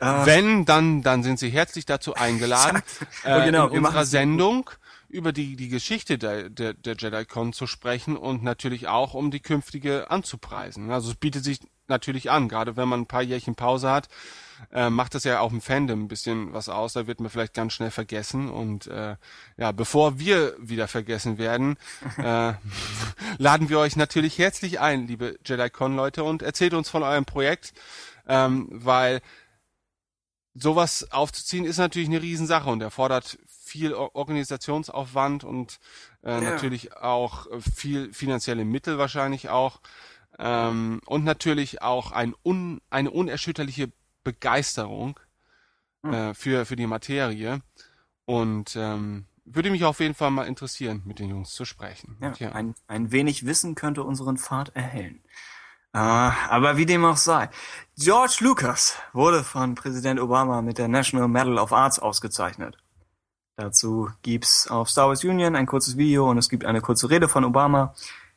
Äh, Wenn, dann, dann sind Sie herzlich dazu eingeladen, Ja, äh, genau, in wir machen unserer Sendung über die, die Geschichte der, der, der JediCon zu sprechen und natürlich auch um die künftige anzupreisen. Also es bietet sich natürlich an, gerade wenn man ein paar Jährchen Pause hat. Äh, macht das ja auch im Fandom ein bisschen was aus, da wird man vielleicht ganz schnell vergessen und äh, ja, bevor wir wieder vergessen werden, äh, laden wir euch natürlich herzlich ein, liebe JediCon-Leute und erzählt uns von eurem Projekt, ähm, weil sowas aufzuziehen ist natürlich eine Riesensache und erfordert viel Organisationsaufwand und äh, ja. natürlich auch äh, viel finanzielle Mittel wahrscheinlich auch ähm, und natürlich auch ein un, eine unerschütterliche Begeisterung hm. äh, für für die Materie und ähm, würde mich auf jeden Fall mal interessieren, mit den Jungs zu sprechen. Ja, ja. Ein, ein wenig Wissen könnte unseren Pfad erhellen. Äh, aber wie dem auch sei. George Lucas wurde von Präsident Obama mit der National Medal of Arts ausgezeichnet. Dazu gibt's auf Star Wars Union ein kurzes Video und es gibt eine kurze Rede von Obama,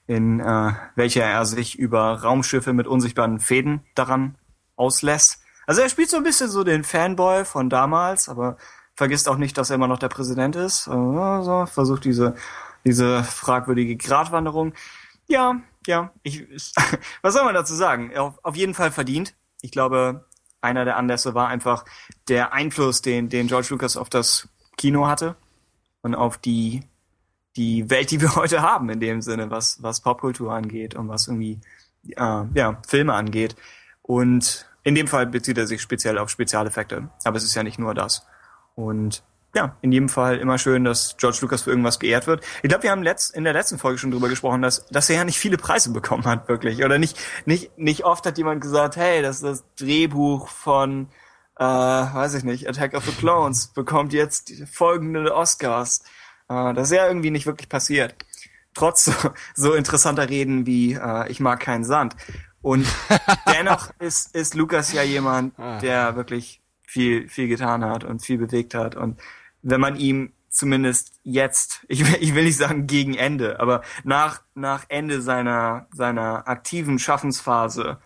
in äh, welcher er sich über Raumschiffe mit unsichtbaren Fäden daran auslässt. Also er spielt so ein bisschen so den Fanboy von damals, aber vergisst auch nicht, dass er immer noch der Präsident ist. Also versucht diese diese fragwürdige Gratwanderung. Ja, ja, ich, was soll man dazu sagen? Auf, auf jeden Fall verdient. Ich glaube, einer der Anlässe war einfach der Einfluss, den, den George Lucas auf das Kino hatte und auf die, die Welt, die wir heute haben, in dem Sinne, was, was Popkultur angeht und was irgendwie, äh, ja, Filme angeht. Und in dem Fall bezieht er sich speziell auf Spezialeffekte. Aber es ist ja nicht nur das. Und ja, in jedem Fall immer schön, dass George Lucas für irgendwas geehrt wird. Ich glaube, wir haben letzt, in der letzten Folge schon drüber gesprochen, dass, dass er ja nicht viele Preise bekommen hat, wirklich. Oder nicht, nicht, nicht oft hat jemand gesagt, hey, das ist das Drehbuch von, äh, weiß ich nicht, Attack of the Clones bekommt jetzt folgende Oscars. Äh, das ist ja irgendwie nicht wirklich passiert. Trotz so, so interessanter Reden wie, äh, ich mag keinen Sand. Und dennoch ist, ist Lucas ja jemand, ah. der wirklich viel, viel getan hat und viel bewegt hat und wenn man ihm zumindest jetzt, ich will, ich will nicht sagen gegen Ende, aber nach, nach Ende seiner, seiner aktiven Schaffensphase,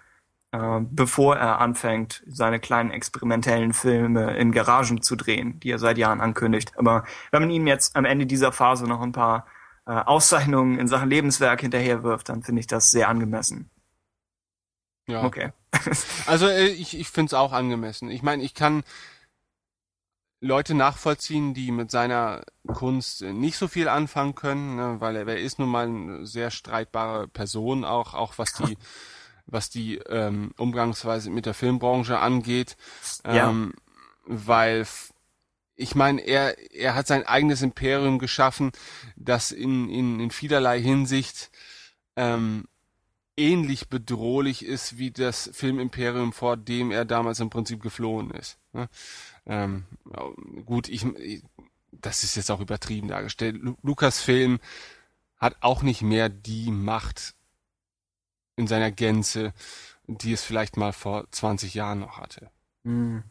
äh, bevor er anfängt, seine kleinen experimentellen Filme in Garagen zu drehen, die er seit Jahren ankündigt. Aber wenn man ihm jetzt am Ende dieser Phase noch ein paar äh, Auszeichnungen in Sachen Lebenswerk hinterherwirft, dann finde ich das sehr angemessen. Ja. Okay. also äh, ich, ich finde es auch angemessen. Ich meine, ich kann Leute nachvollziehen, die mit seiner Kunst nicht so viel anfangen können, ne, weil er, er ist nun mal eine sehr streitbare Person, auch auch was die was die ähm, Umgangsweise mit der Filmbranche angeht, ähm, ja. weil ich meine, er er hat sein eigenes Imperium geschaffen, das in in, in vielerlei Hinsicht ähm, ähnlich bedrohlich ist wie das Filmimperium, vor dem er damals im Prinzip geflohen ist. Ne? Ähm, gut, ich, das ist jetzt auch übertrieben dargestellt. Lukas-Film hat auch nicht mehr die Macht in seiner Gänze, die es vielleicht mal vor 20 Jahren noch hatte. Mhm.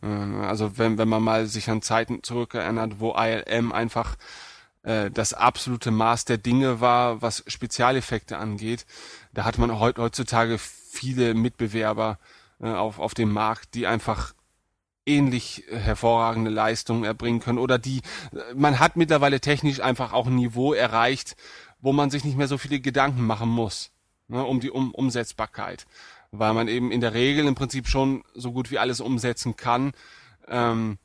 Also wenn, wenn man mal sich an Zeiten zurückerinnert, wo ILM einfach äh, das absolute Maß der Dinge war, was Spezialeffekte angeht, da hat man heutzutage viele Mitbewerber äh, auf, auf dem Markt, die einfach ähnlich hervorragende Leistungen erbringen können oder die, man hat mittlerweile technisch einfach auch ein Niveau erreicht, wo man sich nicht mehr so viele Gedanken machen muss, ne, um die um Umsetzbarkeit, weil man eben in der Regel im Prinzip schon so gut wie alles umsetzen kann. Ähm,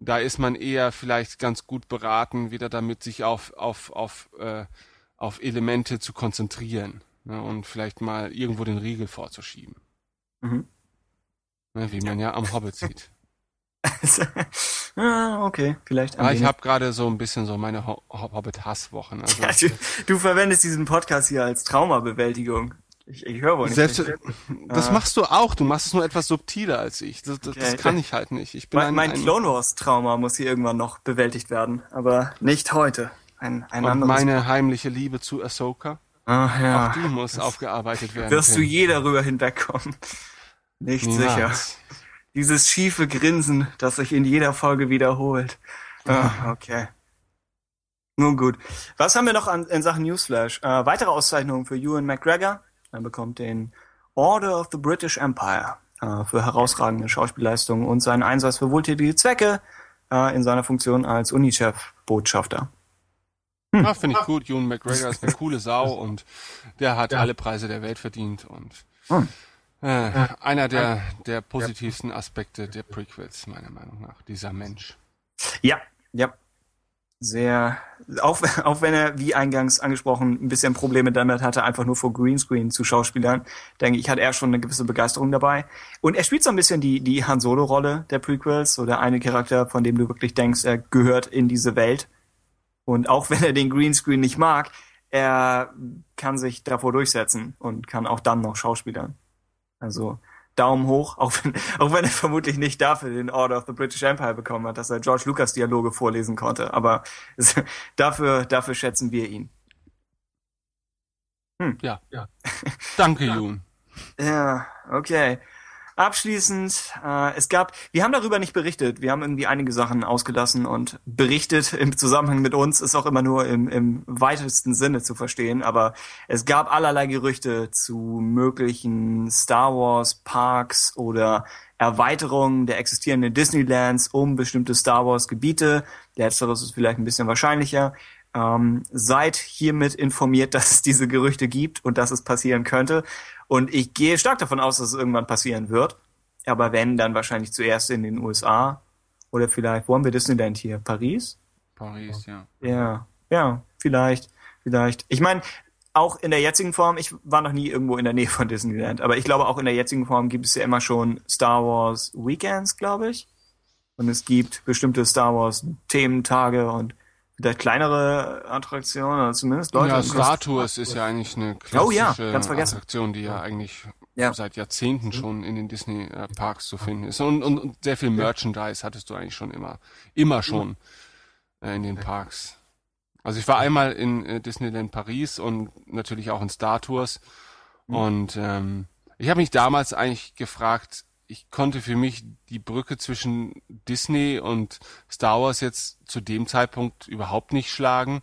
da ist man eher vielleicht ganz gut beraten, wieder damit sich auf auf auf äh, auf Elemente zu konzentrieren ne, und vielleicht mal irgendwo den Riegel vorzuschieben. Mhm. Ne, wie man ja am Hobbit sieht. ah, okay, vielleicht. Ah, ich habe gerade so ein bisschen so meine Ho Hobbit-Hasswochen. Also, ja, du, du, verwendest diesen Podcast hier als Traumabewältigung. Ich, ich höre wohl nicht. Selbst, das ah. machst du auch. Du machst es nur etwas subtiler als ich. Das, das, okay. das kann ich halt nicht. Ich bin mein, ein, mein Clone Wars Trauma muss hier irgendwann noch bewältigt werden, aber nicht heute. Ein, ein Und meine heimliche Liebe zu Ahsoka. Ach, ja. Auch die muss das aufgearbeitet werden. Wirst können. du je darüber hinwegkommen? Nicht Niemals. sicher. Dieses schiefe Grinsen, das sich in jeder Folge wiederholt. Ah, okay. Nun gut. Was haben wir noch an, in Sachen Newsflash? Äh, weitere Auszeichnungen für Ewan McGregor. Er bekommt den Order of the British Empire äh, für herausragende Schauspielleistungen und seinen Einsatz für wohltätige Zwecke äh, in seiner Funktion als UNICEF-Botschafter. Hm. Ja, finde ich gut. Ewan McGregor ist eine coole Sau und der hat ja. alle Preise der Welt verdient und hm. Äh, einer der, der positivsten Aspekte der Prequels, meiner Meinung nach, dieser Mensch. Ja, ja. Sehr, auch, auch wenn er, wie eingangs angesprochen, ein bisschen Probleme damit hatte, einfach nur vor Greenscreen zu Schauspielern, denke ich, hat er schon eine gewisse Begeisterung dabei. Und er spielt so ein bisschen die, die Han Solo-Rolle der Prequels, so der eine Charakter, von dem du wirklich denkst, er gehört in diese Welt. Und auch wenn er den Greenscreen nicht mag, er kann sich davor durchsetzen und kann auch dann noch Schauspielern. Also Daumen hoch, auch wenn, auch wenn er vermutlich nicht dafür den Order of the British Empire bekommen hat, dass er George Lucas Dialoge vorlesen konnte. Aber es, dafür, dafür schätzen wir ihn. Hm. Ja, ja. Danke, Jun. Ja, okay. Abschließend, äh, es gab, wir haben darüber nicht berichtet, wir haben irgendwie einige Sachen ausgelassen und berichtet im Zusammenhang mit uns ist auch immer nur im, im weitesten Sinne zu verstehen, aber es gab allerlei Gerüchte zu möglichen Star Wars Parks oder Erweiterungen der existierenden Disneylands um bestimmte Star Wars Gebiete. Letzteres ist vielleicht ein bisschen wahrscheinlicher. Ähm, seid hiermit informiert, dass es diese Gerüchte gibt und dass es passieren könnte. Und ich gehe stark davon aus, dass es irgendwann passieren wird. Aber wenn, dann wahrscheinlich zuerst in den USA. Oder vielleicht, wo haben wir Disneyland hier? Paris? Paris, ja. Ja, ja, vielleicht, vielleicht. Ich meine, auch in der jetzigen Form, ich war noch nie irgendwo in der Nähe von Disneyland, aber ich glaube, auch in der jetzigen Form gibt es ja immer schon Star Wars Weekends, glaube ich. Und es gibt bestimmte Star Wars Thementage und vielleicht kleinere Attraktionen, oder zumindest Leute. Ja, Star Tours ist ja eigentlich eine klassische Oh ja. Attraktion, die ja eigentlich Ja. seit Jahrzehnten schon in den Disney-Parks zu finden ist. Und, und, und sehr viel Merchandise hattest du eigentlich schon immer, immer schon äh, in den Parks. Also ich war einmal in äh, Disneyland Paris und natürlich auch in Star Tours. Und ähm, ich habe mich damals eigentlich gefragt, ich konnte für mich die Brücke zwischen Disney und Star Wars jetzt zu dem Zeitpunkt überhaupt nicht schlagen.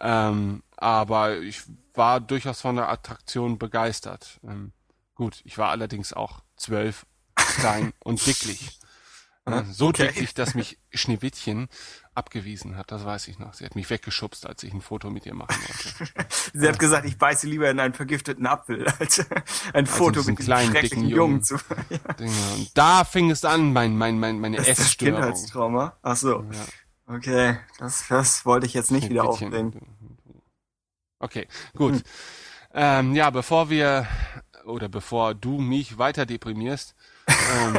Ähm, aber ich war durchaus von der Attraktion begeistert. Ähm, gut, ich war allerdings auch zwölf, klein und dicklich. Äh, so okay. dicklich, dass mich Schneewittchen abgewiesen hat, das weiß ich noch. Sie hat mich weggeschubst, als ich ein Foto mit ihr machen wollte. Sie hat gesagt, ich beiße lieber in einen vergifteten Apfel, als ein Foto diesen mit diesem kleinen, schrecklichen dicken Jungen Jungen. zu. Ja, Dinge. Und da fing es an, mein, mein, mein, meine das ist das Essstörung. Kindheitstrauma. Ach so. Ja. Okay, das, das wollte ich jetzt nicht wieder Schneewittchen. aufbringen. Okay, gut. Ähm, ja, bevor wir oder bevor du mich weiter deprimierst, ähm,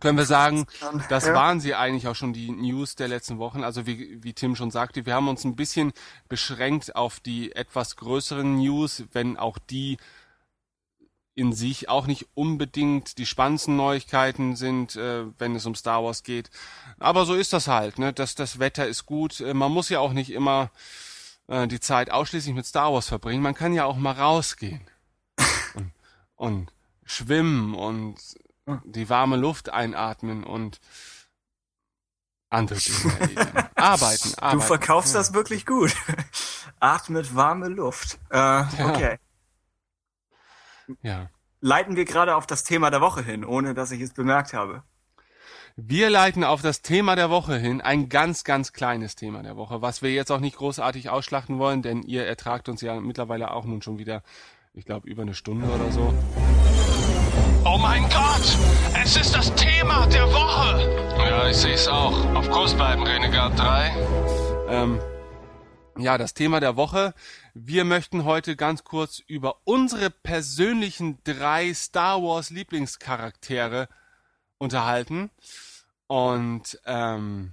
können wir sagen, das Ja. waren sie eigentlich auch schon die News der letzten Wochen. Also wie, wie Tim schon sagte, wir haben uns ein bisschen beschränkt auf die etwas größeren News, wenn auch die in sich auch nicht unbedingt die spannendsten Neuigkeiten sind, äh, wenn es um Star Wars geht. Aber so ist das halt, ne? Das, das Wetter ist gut. Äh, man muss ja auch nicht immer äh, die Zeit ausschließlich mit Star Wars verbringen. Man kann ja auch mal rausgehen und, und schwimmen und die warme Luft einatmen und andere Dinge erledigen. Arbeiten, arbeiten. Du verkaufst ja. das wirklich gut. Atmet warme Luft. Äh, okay. Ja. Leiten wir gerade auf das Thema der Woche hin, ohne dass ich es bemerkt habe. Wir leiten auf das Thema der Woche hin, ein ganz, ganz kleines Thema der Woche, was wir jetzt auch nicht großartig ausschlachten wollen, denn ihr ertragt uns ja mittlerweile auch nun schon wieder, ich glaube, über eine Stunde oder so. Oh mein Gott! Es ist das Thema der Woche! Ja, ich sehe es auch. Auf Kurs bleiben, Renegade 3. Ähm, ja, das Thema der Woche. Wir möchten heute ganz kurz über unsere persönlichen drei Star Wars Lieblingscharaktere unterhalten. Und ähm,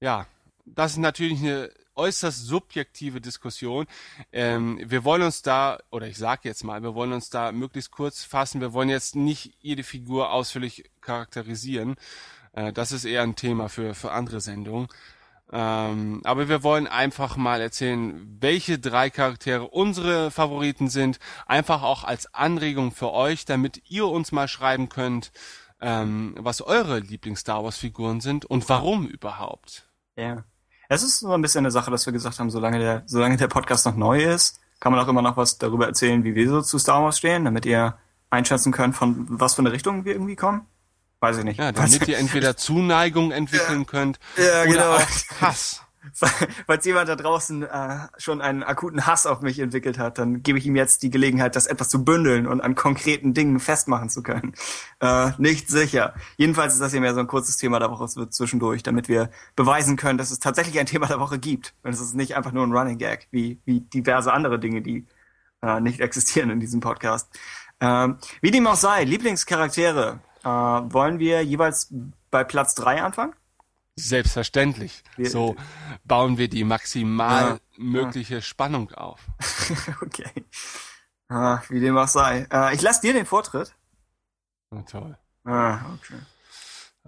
ja, das ist natürlich eine äußerst subjektive Diskussion. Ähm, wir wollen uns da, oder ich sage jetzt mal, wir wollen uns da möglichst kurz fassen. Wir wollen jetzt nicht jede Figur ausführlich charakterisieren. Äh, das ist eher ein Thema für, für andere Sendungen. Ähm, aber wir wollen einfach mal erzählen, welche drei Charaktere unsere Favoriten sind. Einfach auch als Anregung für euch, damit ihr uns mal schreiben könnt, ähm, was eure Lieblings-Star Wars-Figuren sind und warum überhaupt. Ja. Es ist so ein bisschen eine Sache, dass wir gesagt haben, solange der, solange der Podcast noch neu ist, kann man auch immer noch was darüber erzählen, wie wir so zu Star Wars stehen, damit ihr einschätzen könnt, von was für eine Richtung wir irgendwie kommen. Weiß ich nicht. Ja, damit ihr entweder Zuneigung entwickeln könnt Ja, oder genau. auch Hass. falls jemand da draußen äh, schon einen akuten Hass auf mich entwickelt hat, dann gebe ich ihm jetzt die Gelegenheit, das etwas zu bündeln und an konkreten Dingen festmachen zu können. Äh, nicht sicher. Jedenfalls ist das hier mehr so ein kurzes Thema der Woche zwischendurch, damit wir beweisen können, dass es tatsächlich ein Thema der Woche gibt. Und es ist nicht einfach nur ein Running Gag, wie, wie diverse andere Dinge, die äh, nicht existieren in diesem Podcast. Ähm, wie dem auch sei, Lieblingscharaktere. Äh, wollen wir jeweils bei Platz drei anfangen? Selbstverständlich. Wir, so bauen wir die maximal ja, mögliche ja. Spannung auf. okay. Ah, wie dem auch sei. Äh, ich lasse dir den Vortritt. Oh, toll. Ah, okay.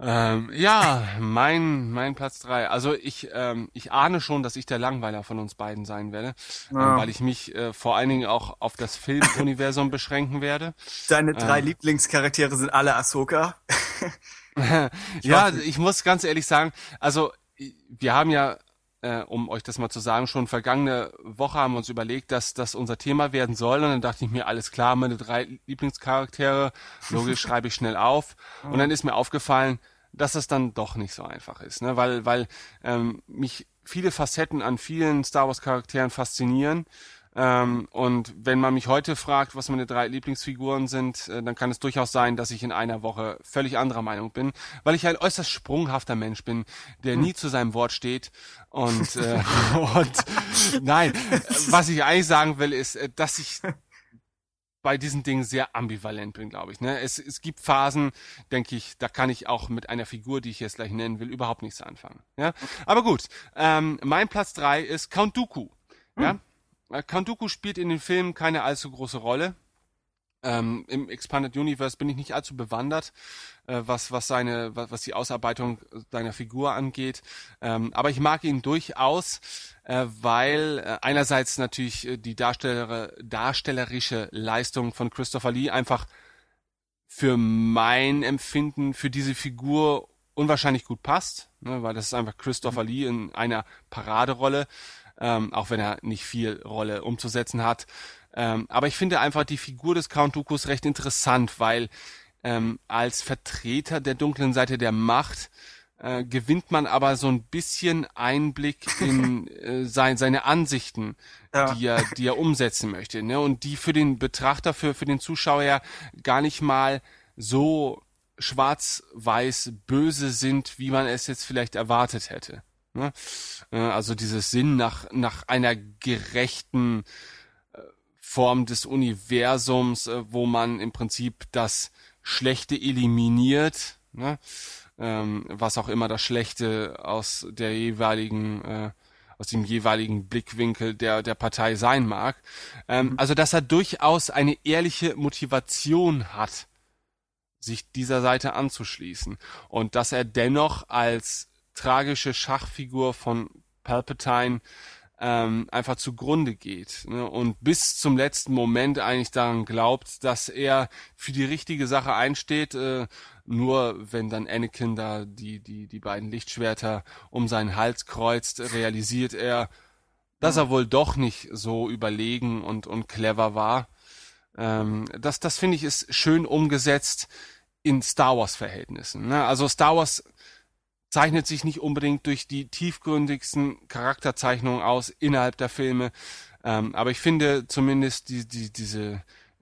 Ähm, ja, mein, mein Platz drei. Also ich, ähm, ich ahne schon, dass ich der Langweiler von uns beiden sein werde, ja. ähm, weil ich mich äh, vor allen Dingen auch auf das Filmuniversum beschränken werde. Deine drei ähm, Lieblingscharaktere sind alle Ahsoka. ja, ich muss ganz ehrlich sagen, also wir haben ja äh, um euch das mal zu sagen, schon vergangene Woche haben wir uns überlegt, dass das unser Thema werden soll. Und dann dachte ich mir, alles klar, meine drei Lieblingscharaktere, logisch schreibe ich schnell auf. Und dann ist mir aufgefallen, dass es dann doch nicht so einfach ist, ne? weil, weil ähm, mich viele Facetten an vielen Star Wars Charakteren faszinieren ähm, und wenn man mich heute fragt, was meine drei Lieblingsfiguren sind, äh, dann kann es durchaus sein, dass ich in einer Woche völlig anderer Meinung bin, weil ich ein äußerst sprunghafter Mensch bin, der nie zu seinem Wort steht. Und, äh, und nein, was ich eigentlich sagen will, ist, äh, dass ich bei diesen Dingen sehr ambivalent bin, glaube ich. Ne? Es, es gibt Phasen, denke ich, da kann ich auch mit einer Figur, die ich jetzt gleich nennen will, überhaupt nichts anfangen. Ja? Aber gut, ähm, mein Platz drei ist Count Dooku. Ja? Hm. Äh, Kanduku spielt in den Filmen keine allzu große Rolle. Ähm, Im Expanded Universe bin ich nicht allzu bewandert, äh, was, was seine, was, was die Ausarbeitung seiner Figur angeht. Ähm, aber ich mag ihn durchaus, äh, weil äh, einerseits natürlich äh, die Darsteller, darstellerische Leistung von Christopher Lee einfach für mein Empfinden für diese Figur unwahrscheinlich gut passt, ne, weil das ist einfach Christopher Lee in einer Paraderolle ähm, auch wenn er nicht viel Rolle umzusetzen hat. Ähm, aber ich finde einfach die Figur des Count Dooku's recht interessant, weil ähm, als Vertreter der dunklen Seite der Macht äh, gewinnt man aber so ein bisschen Einblick in äh, sein, seine Ansichten, ja. die, er, die er umsetzen möchte. Ne? Und die für den Betrachter, für, für den Zuschauer ja gar nicht mal so schwarz-weiß böse sind, wie man es jetzt vielleicht erwartet hätte. Ne? Äh, also dieses Sinn nach, nach einer gerechten äh, Form des Universums, äh, wo man im Prinzip das Schlechte eliminiert, ne? ähm, was auch immer das Schlechte aus der jeweiligen aus dem jeweiligen Blickwinkel der, der Partei sein mag. Ähm, mhm. Also, dass er durchaus eine ehrliche Motivation hat, sich dieser Seite anzuschließen. Und dass er dennoch als tragische Schachfigur von Palpatine ähm, einfach zugrunde geht ne? und bis zum letzten Moment eigentlich daran glaubt, dass er für die richtige Sache einsteht, äh, nur wenn dann Anakin da die, die, die beiden Lichtschwerter um seinen Hals kreuzt, realisiert er, dass er wohl doch nicht so überlegen und, und clever war. Ähm, das, das finde ich ist schön umgesetzt in Star Wars Verhältnissen. Ne? Also Star Wars zeichnet sich nicht unbedingt durch die tiefgründigsten Charakterzeichnungen aus innerhalb der Filme. Ähm, aber ich finde zumindest die, die, diese,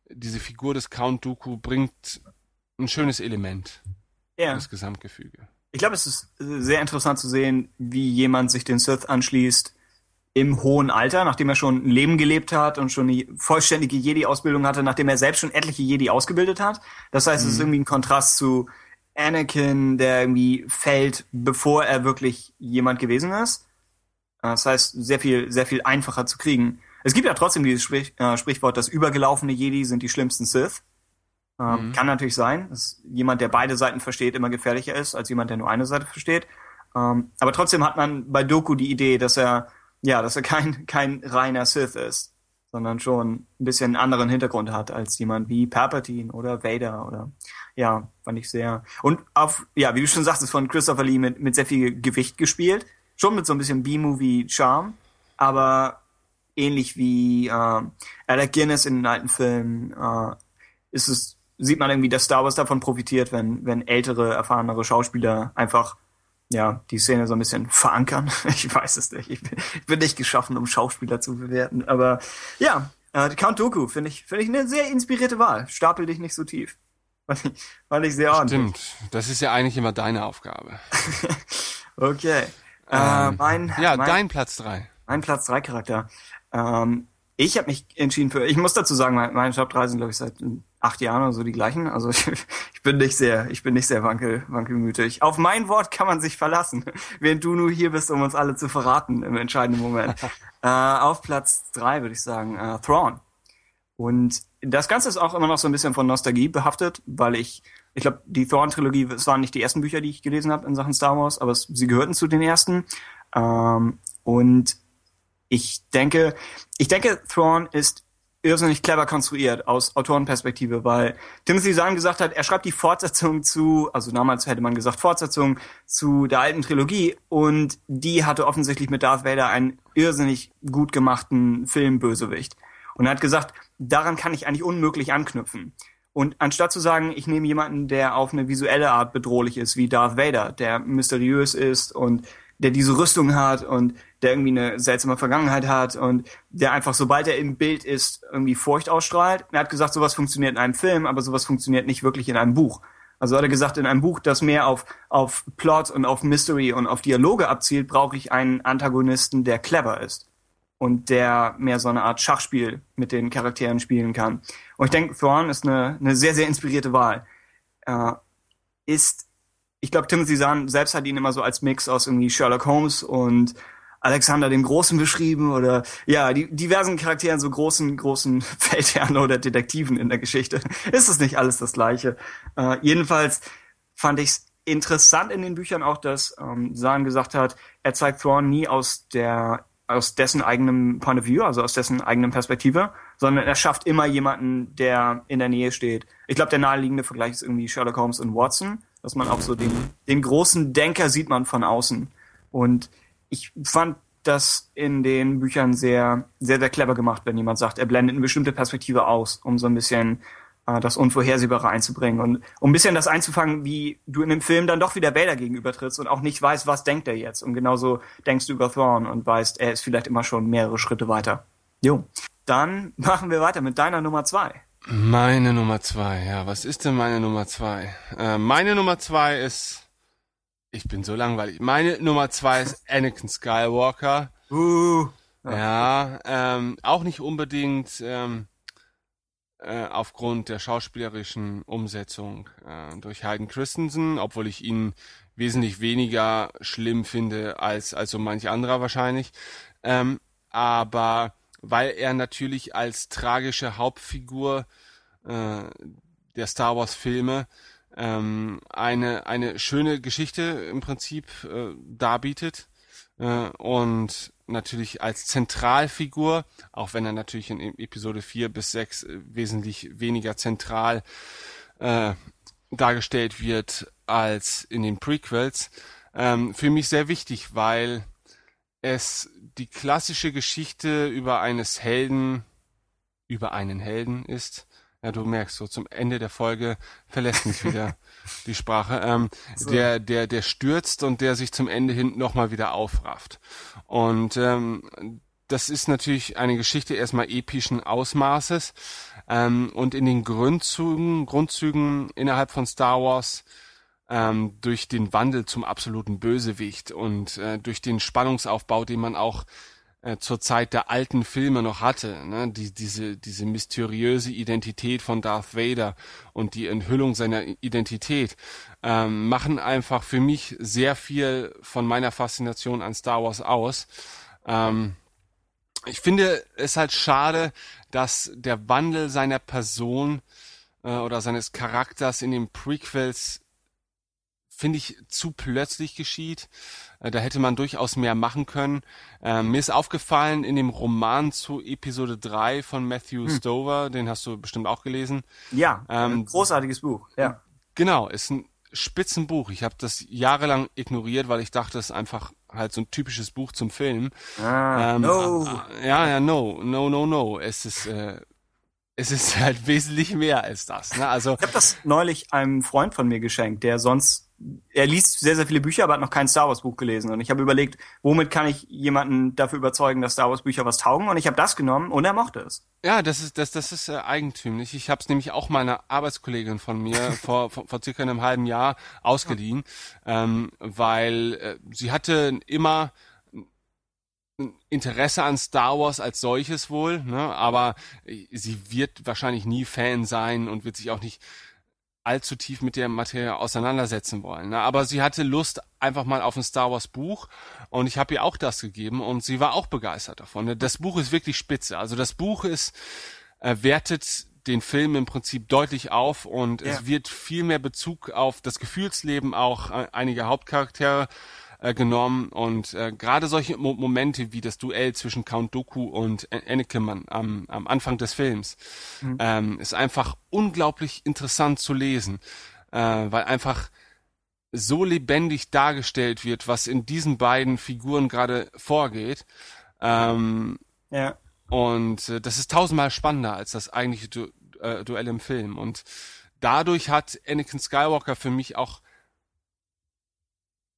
diese Figur des Count Dooku bringt ein schönes Element ja. das Gesamtgefüge. Ich glaube, es ist sehr interessant zu sehen, wie jemand sich den Sith anschließt im hohen Alter, nachdem er schon ein Leben gelebt hat und schon eine vollständige Jedi-Ausbildung hatte, nachdem er selbst schon etliche Jedi ausgebildet hat. Das heißt, mhm. es ist mhm. irgendwie ein Kontrast zu Anakin, der irgendwie fällt, bevor er wirklich jemand gewesen ist. Das heißt, sehr viel, sehr viel einfacher zu kriegen. Es gibt ja trotzdem dieses Sprich, äh, Sprichwort, dass übergelaufene Jedi sind die schlimmsten Sith. Ähm, mhm. Kann natürlich sein, dass jemand, der beide Seiten versteht, immer gefährlicher ist, als jemand, der nur eine Seite versteht. Ähm, aber trotzdem hat man bei Doku die Idee, dass er, ja, dass er kein, kein reiner Sith ist sondern schon ein bisschen einen anderen Hintergrund hat als jemand wie Palpatine oder Vader oder ja, fand ich sehr. Und auf, ja, wie du schon sagtest, von Christopher Lee mit, mit sehr viel Gewicht gespielt. Schon mit so ein bisschen B-Movie-Charme, aber ähnlich wie äh, Alec Guinness in den alten Filmen äh, ist es, sieht man irgendwie, dass Star Wars davon profitiert, wenn, wenn ältere, erfahrenere Schauspieler einfach ja, die Szene so ein bisschen verankern. Ich weiß es nicht. Ich bin, ich bin nicht geschaffen, um Schauspieler zu bewerten. Aber ja, äh, Count Dooku finde ich, finde ich eine sehr inspirierte Wahl. Stapel dich nicht so tief. Fand ich, fand ich sehr ordentlich. Stimmt. Das ist ja eigentlich immer deine Aufgabe. okay. Äh, Ähm, mein, ja, mein, dein Platz drei. mein Platz 3 Charakter. Ähm, ich habe mich entschieden für, ich muss dazu sagen, mein- meine Top 3 sind, glaube ich, seit ähm, acht Jahren oder so die gleichen. Also ich, ich bin nicht sehr, ich bin nicht sehr wankel, wankelmütig. Auf mein Wort kann man sich verlassen, während du nur hier bist, um uns alle zu verraten im entscheidenden Moment. äh, auf Platz 3 würde ich sagen, äh, Thrawn. Und das Ganze ist auch immer noch so ein bisschen von Nostalgie behaftet, weil ich, ich glaube, die Thrawn-Trilogie, es waren nicht die ersten Bücher, die ich gelesen habe in Sachen Star Wars, aber es, sie gehörten zu den ersten. Ähm, und ich denke, ich denke, Thrawn ist irrsinnig clever konstruiert aus Autorenperspektive, weil Timothy Zahn gesagt hat, er schreibt die Fortsetzung zu, also damals hätte man gesagt Fortsetzung zu der alten Trilogie und die hatte offensichtlich mit Darth Vader einen irrsinnig gut gemachten Filmbösewicht. Und er hat gesagt, daran kann ich eigentlich unmöglich anknüpfen. Und anstatt zu sagen, ich nehme jemanden, der auf eine visuelle Art bedrohlich ist, wie Darth Vader, der mysteriös ist und der diese Rüstung hat und der irgendwie eine seltsame Vergangenheit hat und der einfach, sobald er im Bild ist, irgendwie Furcht ausstrahlt. Er hat gesagt, sowas funktioniert in einem Film, aber sowas funktioniert nicht wirklich in einem Buch. Also hat er gesagt, in einem Buch, das mehr auf, auf Plot und auf Mystery und auf Dialoge abzielt, brauche ich einen Antagonisten, der clever ist und der mehr so eine Art Schachspiel mit den Charakteren spielen kann. Und ich denke, Thrawn ist eine, eine sehr, sehr inspirierte Wahl. Äh, ist, ich glaube, Timothy Zahn selbst hat ihn immer so als Mix aus irgendwie Sherlock Holmes und Alexander dem Großen beschrieben oder ja, die diversen Charakteren, so großen, großen Feldherren oder Detektiven in der Geschichte. Ist es nicht alles das Gleiche? Äh, jedenfalls fand ich es interessant in den Büchern auch, dass ähm, Zahn gesagt hat, er zeigt Thrawn nie aus der aus dessen eigenem Point of View, also aus dessen eigenem Perspektive, sondern er schafft immer jemanden, der in der Nähe steht. Ich glaube, der naheliegende Vergleich ist irgendwie Sherlock Holmes und Watson, dass man auch so den, den großen Denker sieht man von außen. Und ich fand das in den Büchern sehr, sehr, sehr clever gemacht, wenn jemand sagt, er blendet eine bestimmte Perspektive aus, um so ein bisschen äh, das Unvorhersehbare einzubringen und um ein bisschen das einzufangen, wie du in dem Film dann doch wieder Vader gegenübertrittst und auch nicht weißt, was denkt er jetzt. Und genauso denkst du über Thrawn und weißt, er ist vielleicht immer schon mehrere Schritte weiter. Jo. Dann machen wir weiter mit deiner Nummer zwei. Meine Nummer zwei, ja, was ist denn meine Nummer zwei? Äh, meine Nummer zwei ist, ich bin so langweilig. Meine Nummer zwei ist Anakin Skywalker. Uh. Ja, ähm, auch nicht unbedingt ähm, äh, aufgrund der schauspielerischen Umsetzung äh, durch Hayden Christensen, obwohl ich ihn wesentlich weniger schlimm finde als als so manch anderer wahrscheinlich. Ähm, aber weil er natürlich als tragische Hauptfigur äh, der Star Wars Filme ähm, eine eine schöne Geschichte im Prinzip äh, darbietet und natürlich als Zentralfigur, auch wenn er natürlich in Episode 4 bis 6 äh, wesentlich weniger zentral äh, dargestellt wird als in den Prequels, ähm, für mich sehr wichtig, weil es die klassische Geschichte über eines Helden, über einen Helden ist. Ja, du merkst, so zum Ende der Folge verlässt mich wieder die Sprache. Ähm, So. Der, der, der stürzt und der sich zum Ende hin nochmal wieder aufrafft. Und ähm, das ist natürlich eine Geschichte erstmal epischen Ausmaßes. Ähm, und in den Grundzügen, Grundzügen innerhalb von Star Wars ähm, durch den Wandel zum absoluten Bösewicht und äh, durch den Spannungsaufbau, den man auch äh, zur Zeit der alten Filme noch hatte, ne? die, diese, diese mysteriöse Identität von Darth Vader und die Enthüllung seiner Identität ähm, machen einfach für mich sehr viel von meiner Faszination an Star Wars aus. Ähm, ich finde es halt schade, dass der Wandel seiner Person äh, oder seines Charakters in den Prequels finde ich zu plötzlich geschieht. Äh, Da hätte man durchaus mehr machen können. Ähm, mir ist aufgefallen in dem Roman zu Episode 3 von Matthew Stover, den hast du bestimmt auch gelesen. Ja, Ähm, ein großartiges Buch. Ja. Genau, ist ein Spitzenbuch. Ich habe das jahrelang ignoriert, weil ich dachte, es ist einfach halt so ein typisches Buch zum Film. Ah, Ähm, no. äh, Ja, ja, no, no, no, no. Es ist, äh, es ist halt wesentlich mehr als das. Ne? Also ich habe das neulich einem Freund von mir geschenkt, der sonst er liest sehr sehr viele Bücher, aber hat noch kein Star Wars Buch gelesen und ich habe überlegt, womit kann ich jemanden dafür überzeugen, dass Star Wars Bücher was taugen und ich habe das genommen und er mochte es. Ja, das ist das das ist äh, eigentümlich. Ich habe es nämlich auch meiner Arbeitskollegin von mir vor, vor vor circa einem halben Jahr ausgeliehen, ähm, weil äh, sie hatte immer Interesse an Star Wars als solches wohl, ne? aber sie wird wahrscheinlich nie Fan sein und wird sich auch nicht allzu tief mit der Materie auseinandersetzen wollen. Ne? Aber sie hatte Lust einfach mal auf ein Star Wars Buch und ich habe ihr auch das gegeben und sie war auch begeistert davon. Ne? Das Buch ist wirklich spitze. Also das Buch ist äh, wertet den Film im Prinzip deutlich auf und ja. es wird viel mehr Bezug auf das Gefühlsleben auch äh, einiger Hauptcharaktere äh, genommen und äh, gerade solche Mo Momente wie das Duell zwischen Count Doku und Anakin am, am Anfang des Films mhm. ähm, ist einfach unglaublich interessant zu lesen, äh, weil einfach so lebendig dargestellt wird, was in diesen beiden Figuren gerade vorgeht. Ähm, ja. Und äh, das ist tausendmal spannender als das eigentliche du äh, Duell im Film. Und dadurch hat Anakin Skywalker für mich auch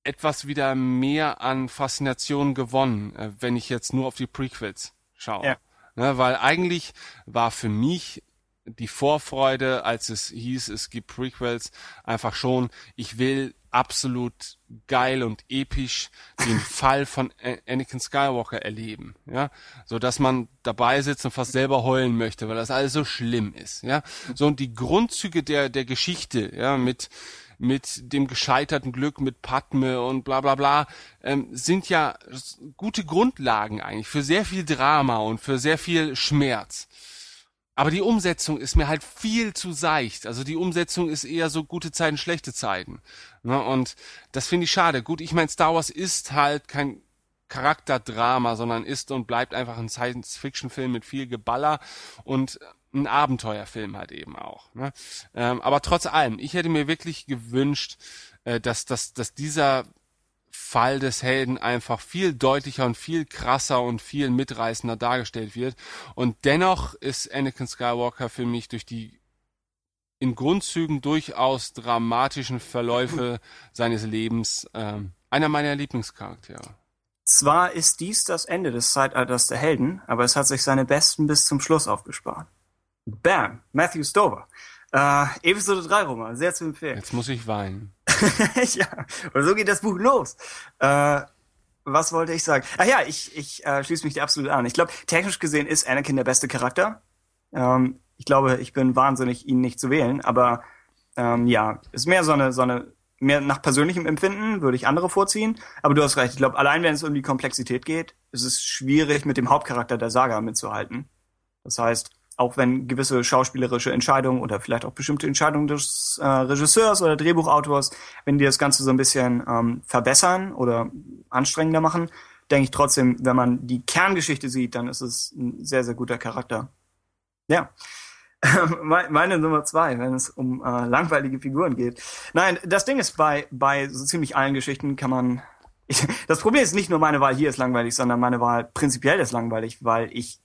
etwas wieder mehr an Faszination gewonnen, äh, wenn ich jetzt nur auf die Prequels schaue. Ja. Ne, weil eigentlich war für mich die Vorfreude, als es hieß, es gibt Prequels, einfach schon, ich will absolut geil und episch den Fall von Anakin Skywalker erleben, ja, so dass man dabei sitzt und fast selber heulen möchte, weil das alles so schlimm ist, ja, so und die Grundzüge der der Geschichte, ja, mit mit dem gescheiterten Glück, mit Padme und bla bla bla, ähm, sind ja gute Grundlagen eigentlich für sehr viel Drama und für sehr viel Schmerz. Aber die Umsetzung ist mir halt viel zu seicht. Also die Umsetzung ist eher so gute Zeiten, schlechte Zeiten. Ne? Und das finde ich schade. Gut, ich meine, Star Wars ist halt kein Charakterdrama, sondern ist und bleibt einfach ein Science-Fiction-Film mit viel Geballer und ein Abenteuerfilm halt eben auch. Ne? Ähm, aber trotz allem, ich hätte mir wirklich gewünscht, äh, dass, dass, dass dieser Fall des Helden einfach viel deutlicher und viel krasser und viel mitreißender dargestellt wird. Und dennoch ist Anakin Skywalker für mich durch die in Grundzügen durchaus dramatischen Verläufe seines Lebens ähm, einer meiner Lieblingscharaktere. Zwar ist dies das Ende des Zeitalters der Helden, aber es hat sich seine Besten bis zum Schluss aufgespart. Bam, Matthew Stover. Äh, Episode 3, Roman, sehr zu empfehlen. Jetzt muss ich weinen. ja, und so geht das Buch los. Äh, was wollte ich sagen? Ach ja, ich, ich äh, schließe mich dir absolut an. Ich glaube, technisch gesehen ist Anakin der beste Charakter. Ähm, ich glaube, ich bin wahnsinnig, ihn nicht zu wählen, aber ähm, ja, ist mehr so eine, so eine, mehr nach persönlichem Empfinden würde ich andere vorziehen. Aber du hast recht. Ich glaube, allein wenn es um die Komplexität geht, ist es schwierig, mit dem Hauptcharakter der Saga mitzuhalten. Das heißt, auch wenn gewisse schauspielerische Entscheidungen oder vielleicht auch bestimmte Entscheidungen des äh, Regisseurs oder Drehbuchautors, wenn die das Ganze so ein bisschen ähm, verbessern oder anstrengender machen, denke ich trotzdem, wenn man die Kerngeschichte sieht, dann ist es ein sehr, sehr guter Charakter. Ja. Meine Nummer zwei, wenn es um äh, langweilige Figuren geht. Nein, das Ding ist, bei, bei so ziemlich allen Geschichten kann man. Ich, das Problem ist nicht nur meine Wahl hier ist langweilig, sondern meine Wahl prinzipiell ist langweilig, weil ich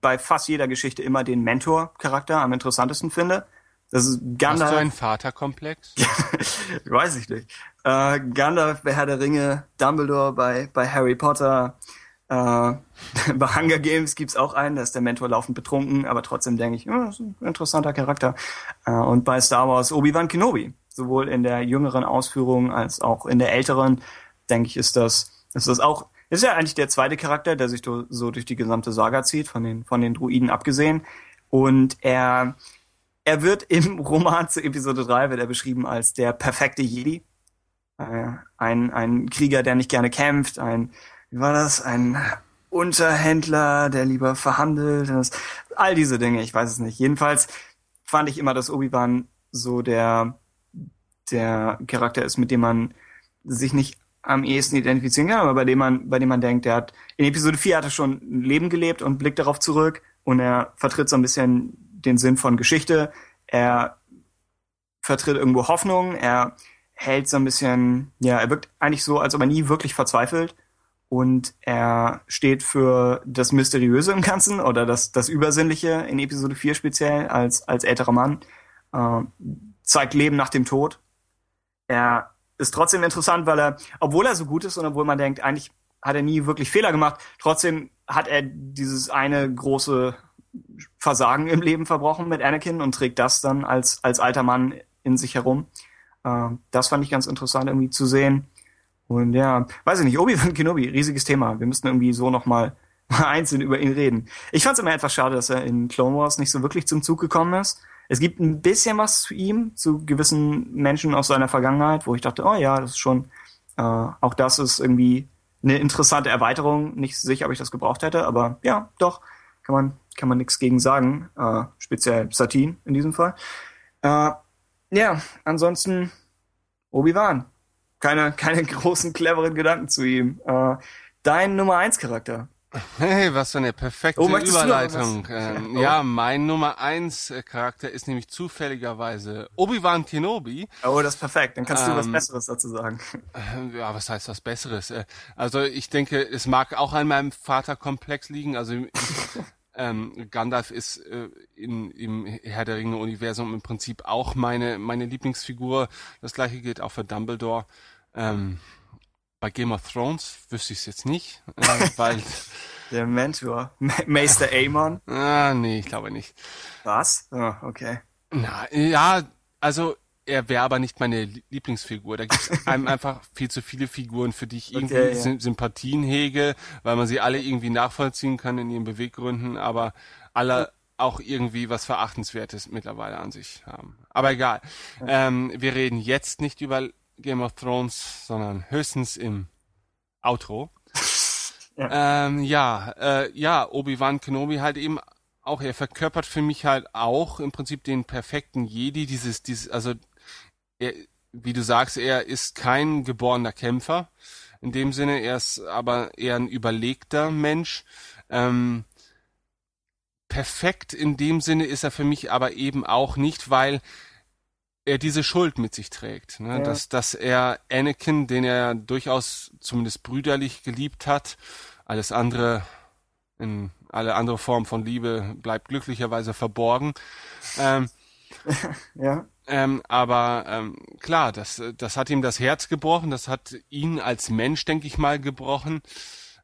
bei fast jeder Geschichte immer den Mentor-Charakter am interessantesten finde. Das ist Gandalf. Hast du einen Vaterkomplex? Weiß ich nicht. Äh, Gandalf bei Herr der Ringe, Dumbledore bei, bei Harry Potter. Äh, bei Hunger Games gibt's auch einen, da ist der Mentor laufend betrunken, aber trotzdem denke ich, oh, das ist ein interessanter Charakter. Äh, und bei Star Wars Obi-Wan Kenobi, sowohl in der jüngeren Ausführung als auch in der älteren, denke ich, ist das, ist das auch ist ja eigentlich der zweite Charakter, der sich so durch die gesamte Saga zieht, von den, von den Druiden abgesehen. Und er, er wird im Roman zu Episode 3 wird er beschrieben als der perfekte Jedi. Äh, ein, ein Krieger, der nicht gerne kämpft, ein, wie war das? Ein Unterhändler, der lieber verhandelt, das, all diese Dinge, ich weiß es nicht. Jedenfalls fand ich immer, dass Obi-Wan so der, der Charakter ist, mit dem man sich nicht am ehesten identifizieren kann, aber bei dem man, bei dem man denkt, der hat in Episode 4 hat er schon ein Leben gelebt und blickt darauf zurück und er vertritt so ein bisschen den Sinn von Geschichte. Er vertritt irgendwo Hoffnung, er hält so ein bisschen, ja, er wirkt eigentlich so, als ob er nie wirklich verzweifelt und er steht für das Mysteriöse im Ganzen oder das, das Übersinnliche in Episode 4 speziell als, als älterer Mann. Äh, zeigt Leben nach dem Tod. Er ist trotzdem interessant, weil er, obwohl er so gut ist und obwohl man denkt, eigentlich hat er nie wirklich Fehler gemacht, trotzdem hat er dieses eine große Versagen im Leben verbrochen mit Anakin und trägt das dann als, als alter Mann in sich herum. Äh, das fand ich ganz interessant irgendwie zu sehen. Und ja, weiß ich nicht, Obi-Wan Kenobi, riesiges Thema. Wir müssten irgendwie so nochmal mal einzeln über ihn reden. Ich fand es immer etwas schade, dass er in Clone Wars nicht so wirklich zum Zug gekommen ist. Es gibt ein bisschen was zu ihm, zu gewissen Menschen aus seiner Vergangenheit, wo ich dachte, oh ja, das ist schon, äh, auch das ist irgendwie eine interessante Erweiterung. Nicht sicher, ob ich das gebraucht hätte, aber ja, doch, kann man, kann man nichts gegen sagen. Äh, speziell Satin in diesem Fall. Äh, ja, ansonsten Obi-Wan. Keine, keine großen, cleveren Gedanken zu ihm. Äh, dein Nummer 1 Charakter. Hey, was für eine perfekte Oh, Überleitung. Ähm, Oh. Ja, mein Nummer 1 Charakter ist nämlich zufälligerweise Obi-Wan Kenobi. Oh, das ist perfekt. Dann kannst du was Ähm, Besseres dazu sagen. Äh, Ja, was heißt was Besseres? Äh, Also ich denke, es mag auch an meinem Vaterkomplex liegen. Also ähm, Gandalf ist äh, in, im Herr der Ringe-Universum im Prinzip auch meine, meine Lieblingsfigur. Das gleiche gilt auch für Dumbledore. Ähm, bei Game of Thrones wüsste ich es jetzt nicht, äh, weil, Der Mentor. Meister Amon. ah, nee, ich glaube nicht. Was? Oh, okay. Na, ja, also er wäre aber nicht meine Lie- Lieblingsfigur. Da gibt es einem einfach viel zu viele Figuren, für die ich irgendwie Okay, ja. Sym- Sympathien hege, weil man sie alle irgendwie nachvollziehen kann in ihren Beweggründen, aber alle auch irgendwie was Verachtenswertes mittlerweile an sich haben. Aber egal. Ähm, wir reden jetzt nicht über Game of Thrones, sondern höchstens im Outro. Ähm, ja, äh, ja, Obi-Wan Kenobi halt eben auch, er verkörpert für mich halt auch im Prinzip den perfekten Jedi, dieses, dieses, also, er, wie du sagst, er ist kein geborener Kämpfer. In dem Sinne, er ist aber eher ein überlegter Mensch. Ähm, perfekt in dem Sinne ist er für mich aber eben auch nicht, weil er diese Schuld mit sich trägt. Ne? Ja. Dass, dass er Anakin, den er durchaus zumindest brüderlich geliebt hat, alles andere, in alle andere Form von Liebe bleibt glücklicherweise verborgen. Ähm, Ja. ähm, aber ähm, klar, das, das hat ihm das Herz gebrochen, das hat ihn als Mensch, denke ich mal, gebrochen.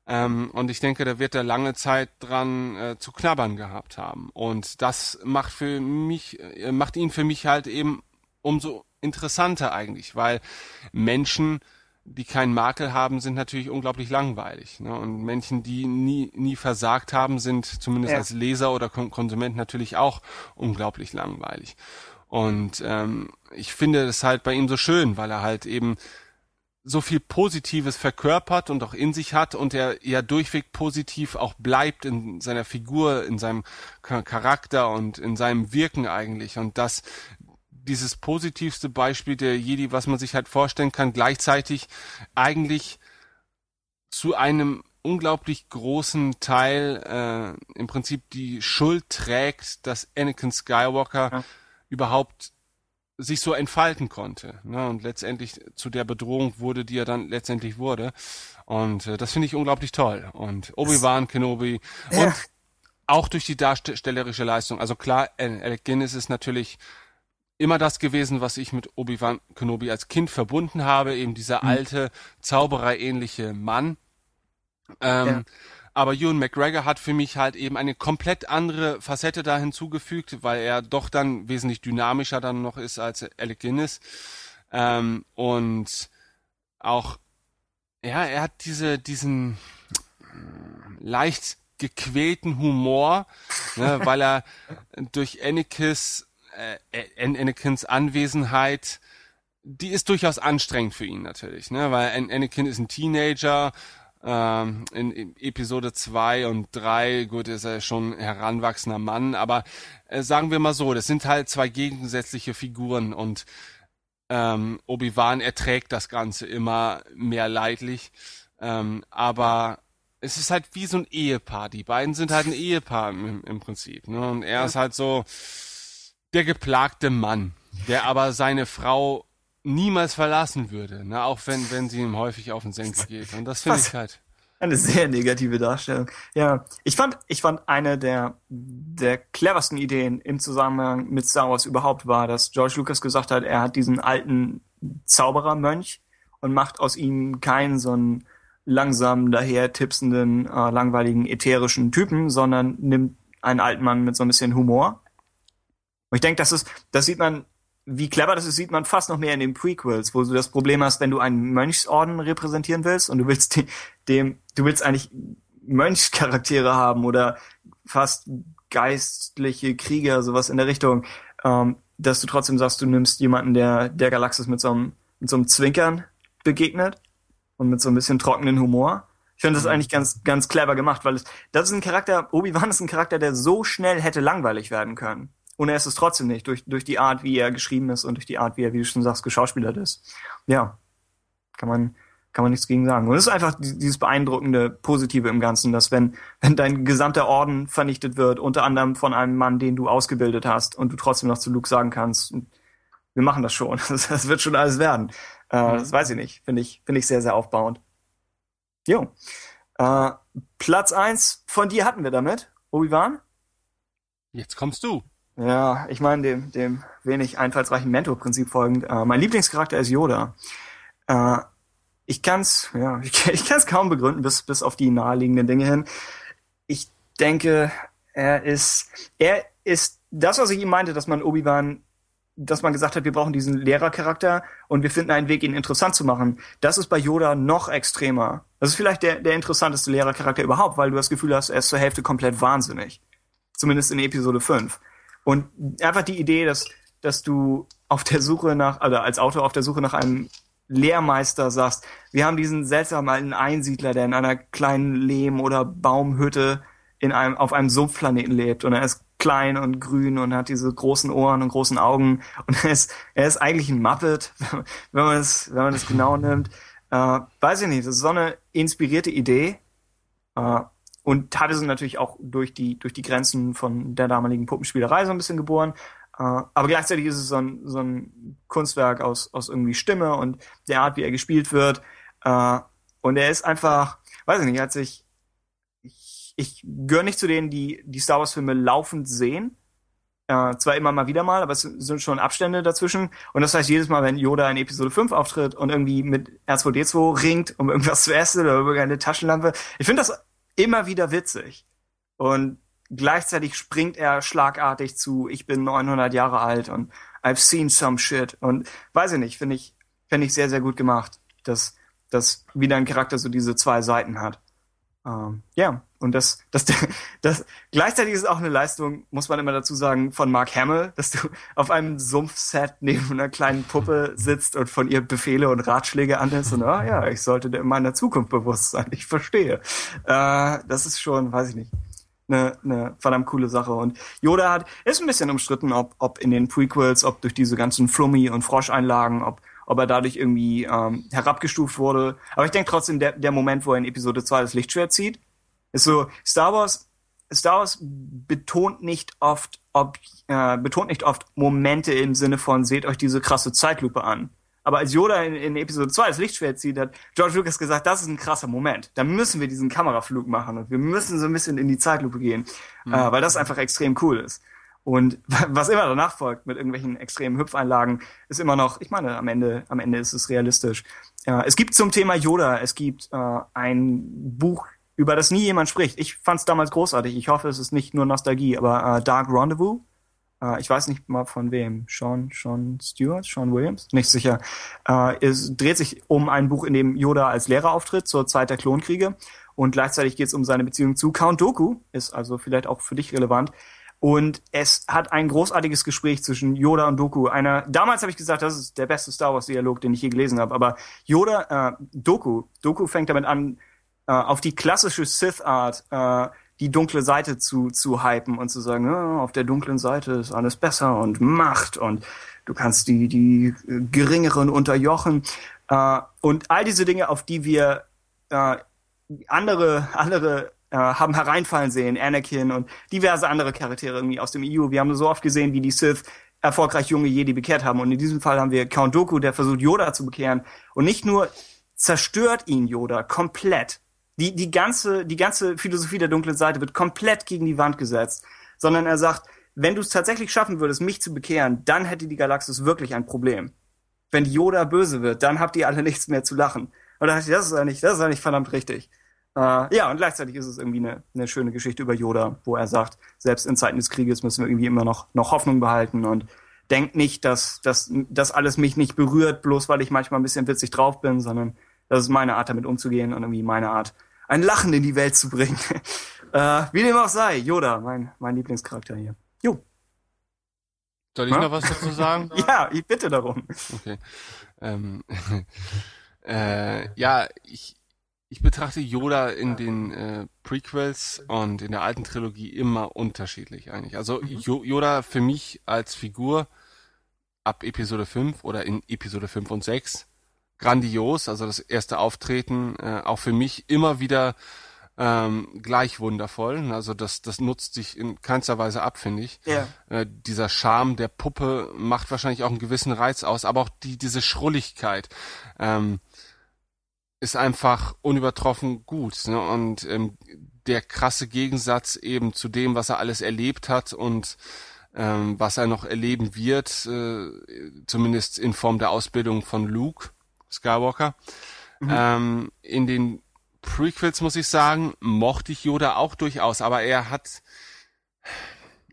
Ähm, und ich denke, da wird er lange Zeit dran äh, zu knabbern gehabt haben. Und das macht für mich, äh, macht ihn für mich halt eben umso interessanter eigentlich, weil Menschen, die keinen Makel haben, sind natürlich unglaublich langweilig. Ne? Und Menschen, die nie, nie versagt haben, sind zumindest Ja. als Leser oder Kon Konsument natürlich auch unglaublich langweilig. Und ähm, ich finde das halt bei ihm so schön, weil er halt eben so viel Positives verkörpert und auch in sich hat und er ja durchweg positiv auch bleibt in seiner Figur, in seinem Cha- Charakter und in seinem Wirken eigentlich. Und das dieses positivste Beispiel der Jedi, was man sich halt vorstellen kann, gleichzeitig eigentlich zu einem unglaublich großen Teil äh, im Prinzip die Schuld trägt, dass Anakin Skywalker Ja. überhaupt sich so entfalten konnte ne, und letztendlich zu der Bedrohung wurde, die er dann letztendlich wurde. Und äh, das finde ich unglaublich toll. Und Obi-Wan Kenobi Ja. und auch durch die darstellerische Leistung. Also klar, Al- Alec Guinness ist natürlich immer das gewesen, was ich mit Obi-Wan Kenobi als Kind verbunden habe, eben dieser alte, zaubererähnliche Mann. Ähm, Ja. Aber Ewan McGregor hat für mich halt eben eine komplett andere Facette da hinzugefügt, weil er doch dann wesentlich dynamischer dann noch ist als Alec Guinness. Ähm, und auch, ja, er hat diese, diesen leicht gequälten Humor, ne, weil er durch Anakins, äh, An- Anakins Anwesenheit, die ist durchaus anstrengend für ihn natürlich, ne, weil An- Anakin ist ein Teenager, ähm, in, in Episode 2 und 3, gut, ist er schon ein heranwachsender Mann, aber äh, sagen wir mal so, das sind halt zwei gegensätzliche Figuren und ähm, Obi-Wan erträgt das Ganze immer mehr leidlich, ähm, aber es ist halt wie so ein Ehepaar. Die beiden sind halt ein Ehepaar im, im Prinzip. Ne? Und er ist halt so der geplagte Mann, der aber seine Frau niemals verlassen würde, ne? auch wenn, wenn sie ihm häufig auf den Senkel geht. Und das finde ich halt. Eine sehr negative Darstellung. Ja, ich fand, ich fand eine der, der cleversten Ideen im Zusammenhang mit Star Wars überhaupt war, dass George Lucas gesagt hat, er hat diesen alten Zauberermönch und macht aus ihm keinen so einen langsam daher tipsenden, äh, langweiligen, ätherischen Typen, sondern nimmt einen alten Mann mit so ein bisschen Humor. Und ich denke, das ist, das sieht man wie clever das ist, sieht man fast noch mehr in den Prequels, wo du das Problem hast, wenn du einen Mönchsorden repräsentieren willst und du willst dem, dem du willst eigentlich Mönchscharaktere haben oder fast geistliche Krieger, sowas in der Richtung, ähm, dass du trotzdem sagst, du nimmst jemanden, der der Galaxis mit so einem, mit so einem Zwinkern begegnet und mit so ein bisschen trockenen Humor. Ich finde das mhm. eigentlich ganz, ganz clever gemacht, weil es, das ist ein Charakter, Obi-Wan ist ein Charakter, der so schnell hätte langweilig werden können. Und er ist es trotzdem nicht, durch, durch die Art, wie er geschrieben ist und durch die Art, wie er, wie du schon sagst, geschauspielert ist. Ja, kann man, kann man nichts gegen sagen. Und es ist einfach dieses beeindruckende Positive im Ganzen, dass wenn, wenn dein gesamter Orden vernichtet wird, unter anderem von einem Mann, den du ausgebildet hast, und du trotzdem noch zu Luke sagen kannst, wir machen das schon, das, wird schon alles werden. Äh, mhm. Das weiß ich nicht. Finde ich, finde ich sehr, sehr aufbauend. Jo. Äh, Platz eins von dir hatten wir damit. Obi-Wan? Jetzt kommst du. Ja, ich meine dem, dem wenig einfallsreichen Mentor-Prinzip folgend. Äh, mein Lieblingscharakter ist Yoda. Äh, ich kann's, ja, ich, ich kann's kaum begründen, bis, bis auf die naheliegenden Dinge hin. Ich denke, er ist, er ist das, was ich ihm meinte, dass man Obi-Wan, dass man gesagt hat, wir brauchen diesen Lehrercharakter und wir finden einen Weg, ihn interessant zu machen. Das ist bei Yoda noch extremer. Das ist vielleicht der, der interessanteste Lehrercharakter überhaupt, weil du das Gefühl hast, er ist zur Hälfte komplett wahnsinnig. Zumindest in Episode 5. Und einfach die Idee, dass, dass du auf der Suche nach, also als Autor auf der Suche nach einem Lehrmeister sagst, wir haben diesen seltsamen alten Einsiedler, der in einer kleinen Lehm- oder Baumhütte in einem, auf einem Sumpfplaneten lebt und er ist klein und grün und hat diese großen Ohren und großen Augen und er ist, er ist eigentlich ein Muppet, wenn man es, wenn man es genau nimmt. Äh, weiß ich nicht, das ist so eine inspirierte Idee. Äh, und hatte sie natürlich auch durch die, durch die Grenzen von der damaligen Puppenspielerei so ein bisschen geboren. Äh, aber gleichzeitig ist es so ein, so ein Kunstwerk aus, aus irgendwie Stimme und der Art, wie er gespielt wird. Äh, und er ist einfach, weiß ich nicht, hat sich, ich, ich gehöre nicht zu denen, die die Star Wars Filme laufend sehen. Äh, zwar immer mal wieder mal, aber es sind schon Abstände dazwischen. Und das heißt, jedes Mal, wenn Yoda in Episode 5 auftritt und irgendwie mit R2D2 ringt, um irgendwas zu essen oder irgendeine Taschenlampe, ich finde das immer wieder witzig. Und gleichzeitig springt er schlagartig zu, ich bin 900 Jahre alt und I've seen some shit. Und weiß ich nicht, finde ich, finde ich sehr, sehr gut gemacht, dass, dass wieder ein Charakter so diese zwei Seiten hat. Ähm, ja, und das, das, das, gleichzeitig ist auch eine Leistung, muss man immer dazu sagen, von Mark Hamill, dass du auf einem Sumpfset neben einer kleinen Puppe sitzt und von ihr Befehle und Ratschläge annimmst und, ah ja, ich sollte in meiner Zukunft bewusst sein, ich verstehe. Äh, das ist schon, weiß ich nicht, eine, eine verdammt coole Sache. Und Yoda hat, ist ein bisschen umstritten, ob, ob in den Prequels, ob durch diese ganzen Flummi- und Froscheinlagen, ob ob er dadurch irgendwie ähm, herabgestuft wurde. Aber ich denke trotzdem, der, der Moment, wo er in Episode 2 das Lichtschwert zieht, ist so, Star Wars, Star Wars betont nicht oft, ob, äh, betont nicht oft Momente im Sinne von, seht euch diese krasse Zeitlupe an. Aber als Yoda in, in Episode 2 das Lichtschwert zieht, hat George Lucas gesagt, das ist ein krasser Moment. Da müssen wir diesen Kameraflug machen und wir müssen so ein bisschen in die Zeitlupe gehen, mhm. äh, weil das einfach extrem cool ist. Und was immer danach folgt mit irgendwelchen extremen Hüpfeinlagen, ist immer noch, ich meine, am Ende, am Ende ist es realistisch. Äh, es gibt zum Thema Yoda, es gibt äh, ein Buch, über das nie jemand spricht. Ich fand es damals großartig. Ich hoffe, es ist nicht nur Nostalgie, aber äh, Dark Rendezvous. Äh, ich weiß nicht mal von wem. Sean, Sean Stewart, Sean Williams, nicht sicher. Äh, es dreht sich um ein Buch, in dem Yoda als Lehrer auftritt zur Zeit der Klonkriege. Und gleichzeitig geht es um seine Beziehung zu Count Doku, ist also vielleicht auch für dich relevant. Und es hat ein großartiges Gespräch zwischen Yoda und Doku. Einer, damals habe ich gesagt, das ist der beste Star Wars Dialog, den ich je gelesen habe. Aber Yoda, äh, Doku, Doku fängt damit an, äh, auf die klassische Sith Art, äh, die dunkle Seite zu, zu hypen und zu sagen, oh, auf der dunklen Seite ist alles besser und Macht und du kannst die, die geringeren unterjochen. Äh, und all diese Dinge, auf die wir äh, andere, andere äh, haben hereinfallen sehen, Anakin und diverse andere Charaktere irgendwie aus dem EU. Wir haben so oft gesehen, wie die Sith erfolgreich junge Jedi bekehrt haben. Und in diesem Fall haben wir Count Dooku, der versucht, Yoda zu bekehren. Und nicht nur zerstört ihn Yoda komplett, Die, die ganze, die ganze Philosophie der dunklen Seite wird komplett gegen die Wand gesetzt. Sondern er sagt, wenn du es tatsächlich schaffen würdest, mich zu bekehren, dann hätte die Galaxis wirklich ein Problem. Wenn Yoda böse wird, dann habt ihr alle nichts mehr zu lachen. Und da dachte ich, das ist eigentlich, das ist eigentlich verdammt richtig. Äh, ja, und gleichzeitig ist es irgendwie eine, eine schöne Geschichte über Yoda, wo er sagt, selbst in Zeiten des Krieges müssen wir irgendwie immer noch, noch Hoffnung behalten und denkt nicht, dass, dass, dass alles mich nicht berührt, bloß weil ich manchmal ein bisschen witzig drauf bin, sondern das ist meine Art, damit umzugehen und irgendwie meine Art, ein Lachen in die Welt zu bringen. äh, wie dem auch sei, Yoda, mein, mein Lieblingscharakter hier. Jo. Soll ich ha? noch was dazu sagen? ja, ich bitte darum. Okay. Ähm, äh, ja, ich, ich betrachte Yoda in den äh, Prequels und in der alten Trilogie immer unterschiedlich eigentlich. Also mhm. Yoda für mich als Figur ab Episode 5 oder in Episode 5 und 6 grandios, also das erste Auftreten äh, auch für mich immer wieder ähm, gleich wundervoll. Also das, das nutzt sich in keinster Weise ab, finde ich. Ja. Äh, dieser Charme der Puppe macht wahrscheinlich auch einen gewissen Reiz aus, aber auch die, diese Schrulligkeit ähm, ist einfach unübertroffen gut. Ne? Und ähm, der krasse Gegensatz eben zu dem, was er alles erlebt hat und ähm, was er noch erleben wird, äh, zumindest in Form der Ausbildung von Luke Skywalker. Mhm. Ähm, in den Prequels, muss ich sagen, mochte ich Yoda auch durchaus, aber er hat,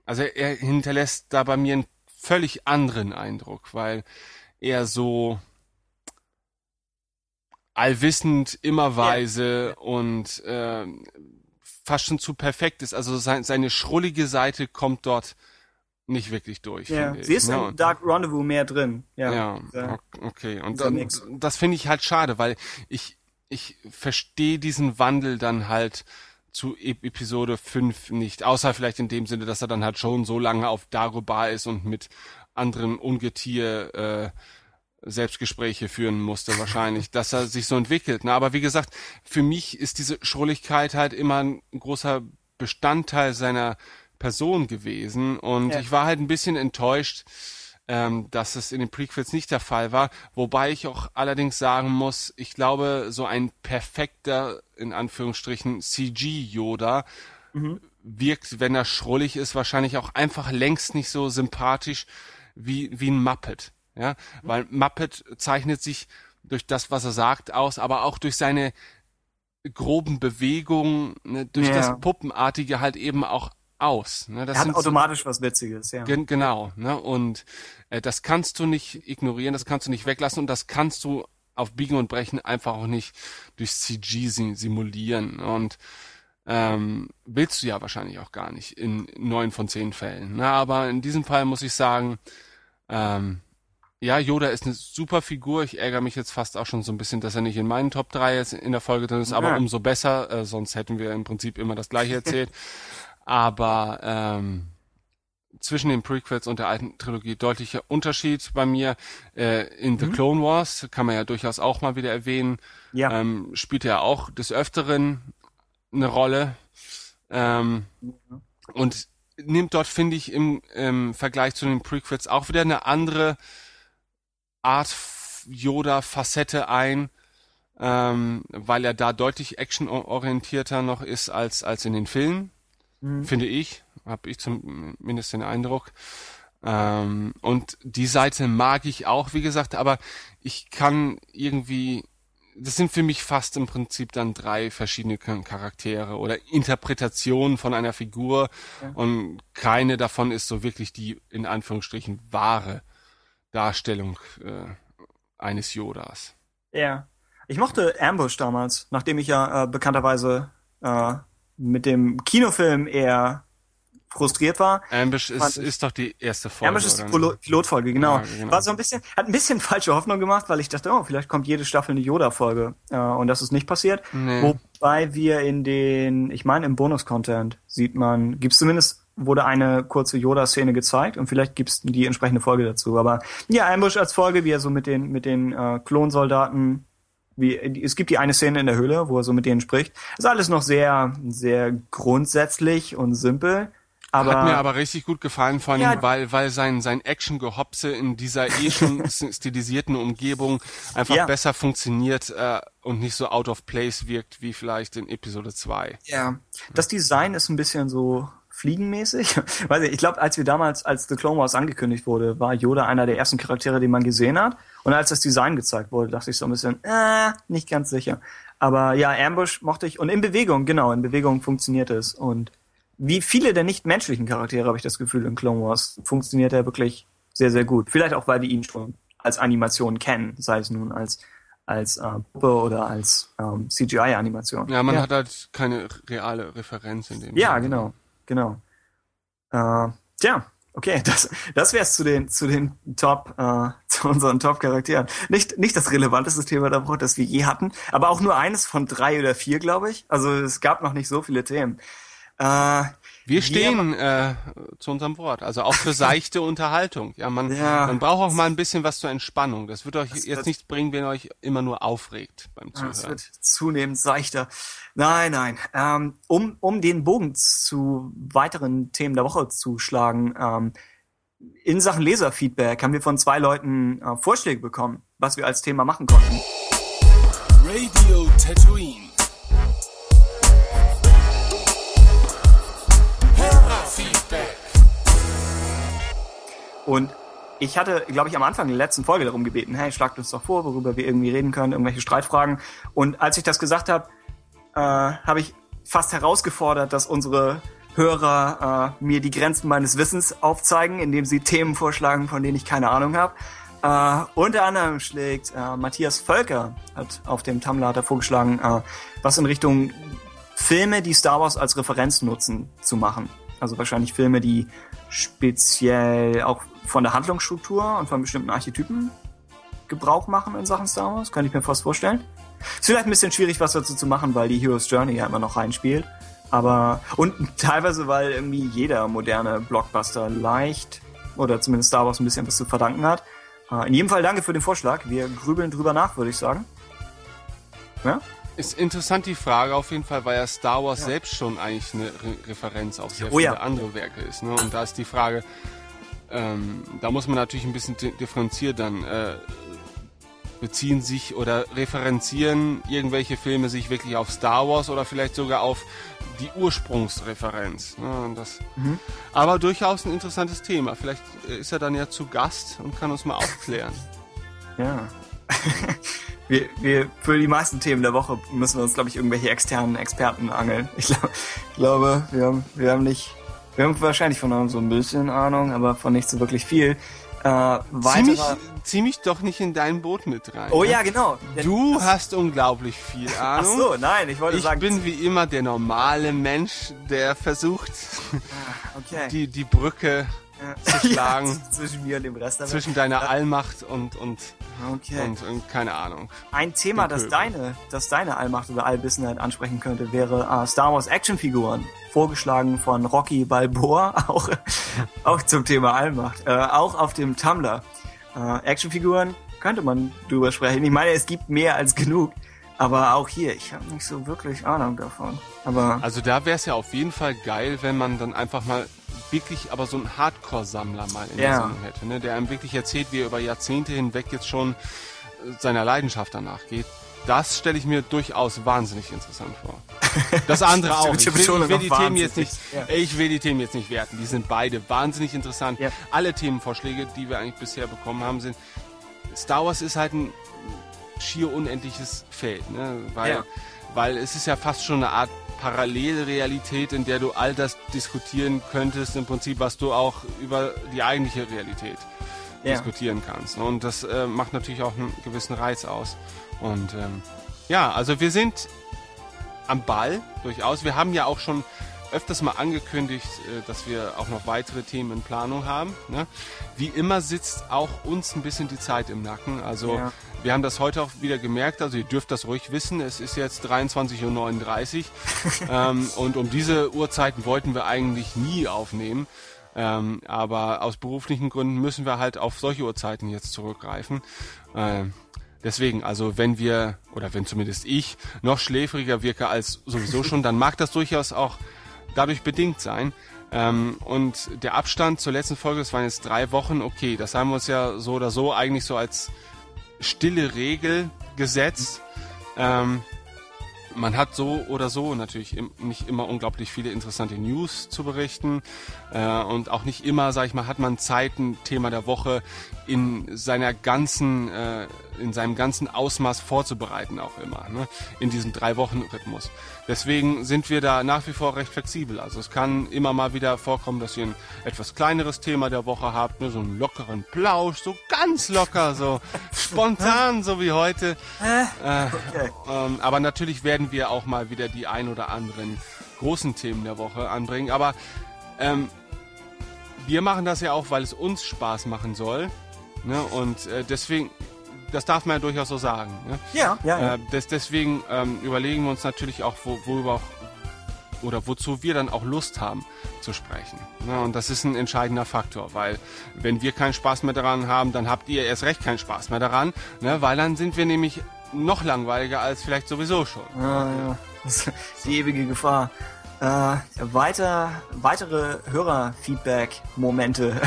also er hinterlässt da bei mir einen völlig anderen Eindruck, weil er so allwissend, immer weise ja. und äh, fast schon zu perfekt ist. Also sein, seine schrullige Seite kommt dort nicht wirklich durch. Ja, sie ist ja, in Dark Rendezvous mehr drin. Ja, ja okay. Und, und das finde ich halt schade, weil ich ich verstehe diesen Wandel dann halt zu Episode 5 nicht. Außer vielleicht in dem Sinne, dass er dann halt schon so lange auf Dagobah ist und mit anderem Ungetier äh, Selbstgespräche führen musste wahrscheinlich, dass er sich so entwickelt. Ne? Aber wie gesagt, für mich ist diese Schrulligkeit halt immer ein großer Bestandteil seiner Person gewesen und ja. ich war halt ein bisschen enttäuscht, ähm, dass es in den Prequels nicht der Fall war. Wobei ich auch allerdings sagen muss, ich glaube, so ein perfekter, in Anführungsstrichen, CG-Yoda mhm. wirkt, wenn er schrullig ist, wahrscheinlich auch einfach längst nicht so sympathisch wie, wie ein Muppet. Ja, mhm. weil Muppet zeichnet sich durch das, was er sagt, aus, aber auch durch seine groben Bewegungen, ne, durch ja. das Puppenartige halt eben auch aus. Ne? Das er hat automatisch so, was Witziges, ja. Gen genau. Ne? Und äh, das kannst du nicht ignorieren, das kannst du nicht weglassen und das kannst du auf Biegen und Brechen einfach auch nicht durch CG simulieren. Und ähm, willst du ja wahrscheinlich auch gar nicht in neun von zehn Fällen. Ne? Aber in diesem Fall muss ich sagen, ähm, ja, Yoda ist eine super Figur. Ich ärgere mich jetzt fast auch schon so ein bisschen, dass er nicht in meinen Top 3 jetzt in der Folge drin ist, aber umso besser, äh, sonst hätten wir im Prinzip immer das gleiche erzählt. Aber ähm, zwischen den Prequels und der alten Trilogie deutlicher Unterschied bei mir. Äh, in The mhm. Clone Wars kann man ja durchaus auch mal wieder erwähnen. Ja. Ähm, spielt er auch des Öfteren eine Rolle. Ähm, mhm. Und nimmt dort, finde ich, im, im Vergleich zu den Prequels auch wieder eine andere Art Yoda-Facette ein, ähm, weil er da deutlich actionorientierter noch ist als, als in den Filmen mhm. finde ich, habe ich zumindest den Eindruck. Ähm, und die Seite mag ich auch, wie gesagt, aber ich kann irgendwie, das sind für mich fast im Prinzip dann drei verschiedene Charaktere oder Interpretationen von einer Figur ja. und keine davon ist so wirklich die in Anführungsstrichen wahre Darstellung äh, eines Yodas. Ja. Ich mochte Ambush damals, nachdem ich ja äh, bekannterweise äh, mit dem Kinofilm eher frustriert war. Ambush ist, ist doch die erste Folge. Ambush ist die Pilo Pilotfolge, genau. Ja, genau. War so ein bisschen, hat ein bisschen falsche Hoffnung gemacht, weil ich dachte, oh, vielleicht kommt jede Staffel eine Yoda-Folge. Äh, und das ist nicht passiert. Nee. Wobei wir in den, ich meine, im Bonus-Content sieht man, gibt's zumindest, wurde eine kurze Yoda-Szene gezeigt und vielleicht gibt's die entsprechende Folge dazu. Aber ja, Ambush als Folge, wie er so mit den, mit den äh, Klonsoldaten wie, es gibt die eine Szene in der Höhle, wo er so mit denen spricht. Ist alles noch sehr, sehr grundsätzlich und simpel. Aber, Hat mir aber richtig gut gefallen, vor allem, Ja. weil, weil sein, sein Action-Gehopse in dieser eh schon stilisierten Umgebung einfach Ja. besser funktioniert äh, und nicht so out of place wirkt wie vielleicht in Episode 2. Ja, das Design ist ein bisschen so fliegenmäßig. Weiß ich, ich glaube, als wir damals, als The Clone Wars angekündigt wurde, war Yoda einer der ersten Charaktere, den man gesehen hat. Und als das Design gezeigt wurde, dachte ich so ein bisschen, äh, nicht ganz sicher. Aber ja, Ambush mochte ich. Und in Bewegung, genau, in Bewegung funktioniert es. Und wie viele der nicht menschlichen Charaktere, habe ich das Gefühl, in Clone Wars, funktioniert er wirklich sehr, sehr gut. Vielleicht auch, weil wir ihn schon als Animation kennen, sei es nun als als äh, Puppe oder als ähm, CGI-Animation. Ja, man hat halt keine reale Referenz in dem. Ja, Sinne. genau, genau. Äh, tja, okay, das, das wär's zu den, zu den Top, äh, zu unseren Top-Charakteren. Nicht, nicht das relevanteste Thema der Woche, das wir je hatten, aber auch nur eines von drei oder vier, glaube ich. Also es gab noch nicht so viele Themen. Äh, Wir stehen äh, zu unserem Wort, also auch für seichte Unterhaltung. Ja, man, Ja. man braucht auch mal ein bisschen was zur Entspannung. Das wird euch Das jetzt wird- nichts bringen, wenn ihr euch immer nur aufregt beim Ah, Es Zuhören. wird zunehmend seichter. Nein, nein. Ähm, um, um den Bogen zu weiteren Themen der Woche zu schlagen, ähm, in Sachen Leserfeedback haben wir von zwei Leuten äh, Vorschläge bekommen, was wir als Thema machen konnten. Radio Tatooine. Und ich hatte, glaube ich, am Anfang der letzten Folge darum gebeten, hey, schlagt uns doch vor, worüber wir irgendwie reden können, irgendwelche Streitfragen. Und als ich das gesagt habe, äh, habe ich fast herausgefordert, dass unsere Hörer äh, mir die Grenzen meines Wissens aufzeigen, indem sie Themen vorschlagen, von denen ich keine Ahnung habe. Äh, unter anderem schlägt äh, Matthias Völker, hat auf dem Tumblr er vorgeschlagen, äh, was in Richtung Filme, die Star Wars als Referenz nutzen, zu machen. Also wahrscheinlich Filme, die speziell auch von der Handlungsstruktur und von bestimmten Archetypen Gebrauch machen in Sachen Star Wars, kann ich mir fast vorstellen. Ist vielleicht ein bisschen schwierig, was dazu zu machen, weil die Hero's Journey ja immer noch reinspielt. Aber, und teilweise, weil irgendwie jeder moderne Blockbuster leicht, oder zumindest Star Wars ein bisschen was zu verdanken hat. Äh, In jedem Fall danke für den Vorschlag. Wir grübeln drüber nach, würde ich sagen. Ja? Ist interessant die Frage auf jeden Fall, weil ja Star Wars selbst schon eigentlich eine Re Referenz auf sehr Oh viele ja. andere Werke ist. Ne? Und da ist die Frage, ähm, da muss man natürlich ein bisschen di- differenziert dann äh, beziehen sich oder referenzieren irgendwelche Filme sich wirklich auf Star Wars oder vielleicht sogar auf die Ursprungsreferenz. Ne? Das, Mhm. Aber durchaus ein interessantes Thema. Vielleicht äh, ist er dann ja zu Gast und kann uns mal aufklären. Ja. wir, wir, für die meisten Themen der Woche müssen wir uns, glaube ich, irgendwelche externen Experten angeln. Ich glaub, glaube, wir haben, wir haben nicht, wir haben wahrscheinlich von allem so ein bisschen Ahnung, aber von nicht so wirklich viel. Äh, Zieh mich, zieh mich doch nicht in dein Boot mit rein. oh ne? ja, genau. Denn Du hast unglaublich viel Ach Ahnung. so, nein, ich wollte ich sagen, bin wie immer der normale Mensch, der versucht, okay. die, die Brücke. zu schlagen Ja, zwischen mir und dem Rest. der zwischen deiner Allmacht und, und, okay. und, und keine Ahnung. Ein Thema, das deine, das deine Allmacht oder Allwissenheit ansprechen könnte, wäre äh, Star Wars Actionfiguren. Vorgeschlagen von Rocky Balboa, auch, auch zum Thema Allmacht. Äh, auch auf dem Tumblr. Äh, Actionfiguren könnte man drüber sprechen. Ich meine, es gibt mehr als genug. Aber auch hier, ich habe nicht so wirklich Ahnung davon. Aber Also da wäre es ja auf jeden Fall geil, wenn man dann einfach mal wirklich aber so einen Hardcore-Sammler mal in der Ja. Sendung hätte, ne? der einem wirklich erzählt, wie er über Jahrzehnte hinweg jetzt schon äh, seiner Leidenschaft danach geht. Das stelle ich mir durchaus wahnsinnig interessant vor. Das andere auch. Ich will, ich will die Themen jetzt nicht, ja. ich will die Themen jetzt nicht werten. Die sind beide wahnsinnig interessant. Ja. Alle Themenvorschläge, die wir eigentlich bisher bekommen haben, sind. Star Wars ist halt ein schier unendliches Feld, ne? Weil, Ja. weil es ist ja fast schon eine Art Parallelrealität, in der du all das diskutieren könntest, im Prinzip, was du auch über die eigentliche Realität ja. diskutieren kannst. ne? Und das äh, macht natürlich auch einen gewissen Reiz aus. Und ähm, ja, also wir sind am Ball durchaus. Wir haben ja auch schon öfters mal angekündigt, äh, dass wir auch noch weitere Themen in Planung haben. Ne? Wie immer sitzt auch uns ein bisschen die Zeit im Nacken. Also Ja. Wir haben das heute auch wieder gemerkt. Also ihr dürft das ruhig wissen. Es ist jetzt 23.39 Uhr. ähm, und um diese Uhrzeiten wollten wir eigentlich nie aufnehmen. Ähm, aber aus beruflichen Gründen müssen wir halt auf solche Uhrzeiten jetzt zurückgreifen. Ähm, deswegen, also wenn wir, oder wenn zumindest ich, noch schläfriger wirke als sowieso schon, dann mag das durchaus auch dadurch bedingt sein. Ähm, und der Abstand zur letzten Folge, das waren jetzt drei Wochen, okay, das haben wir uns ja so oder so eigentlich so als stille Regel gesetzt. Ähm, man hat so oder so natürlich im, nicht immer unglaublich viele interessante News zu berichten äh, und auch nicht immer, sag ich mal, hat man Zeit, ein Thema der Woche in seiner ganzen, äh, in seinem ganzen Ausmaß vorzubereiten auch immer, ne? in diesem drei Wochen Rhythmus. Deswegen sind wir da nach wie vor recht flexibel. Also es kann immer mal wieder vorkommen, dass ihr ein etwas kleineres Thema der Woche habt, ne? so einen lockeren Plausch, so ganz locker, so spontan, so wie heute. Äh, ähm, aber natürlich werden wir auch mal wieder die ein oder anderen großen Themen der Woche anbringen. Aber ähm, wir machen das ja auch, weil es uns Spaß machen soll. Ne? Und äh, deswegen, das darf man ja durchaus so sagen. Ne? Ja, ja, ja. Äh, des, deswegen ähm, überlegen wir uns natürlich auch, wo, worüber auch oder wozu wir dann auch Lust haben zu sprechen. Ne? Und das ist ein entscheidender Faktor, weil wenn wir keinen Spaß mehr daran haben, dann habt ihr erst recht keinen Spaß mehr daran, ne? weil dann sind wir nämlich noch langweiliger als vielleicht sowieso schon. Ja, ja. Das ist die ewige Gefahr. Äh, weiter, weitere Hörer-Feedback-Momente.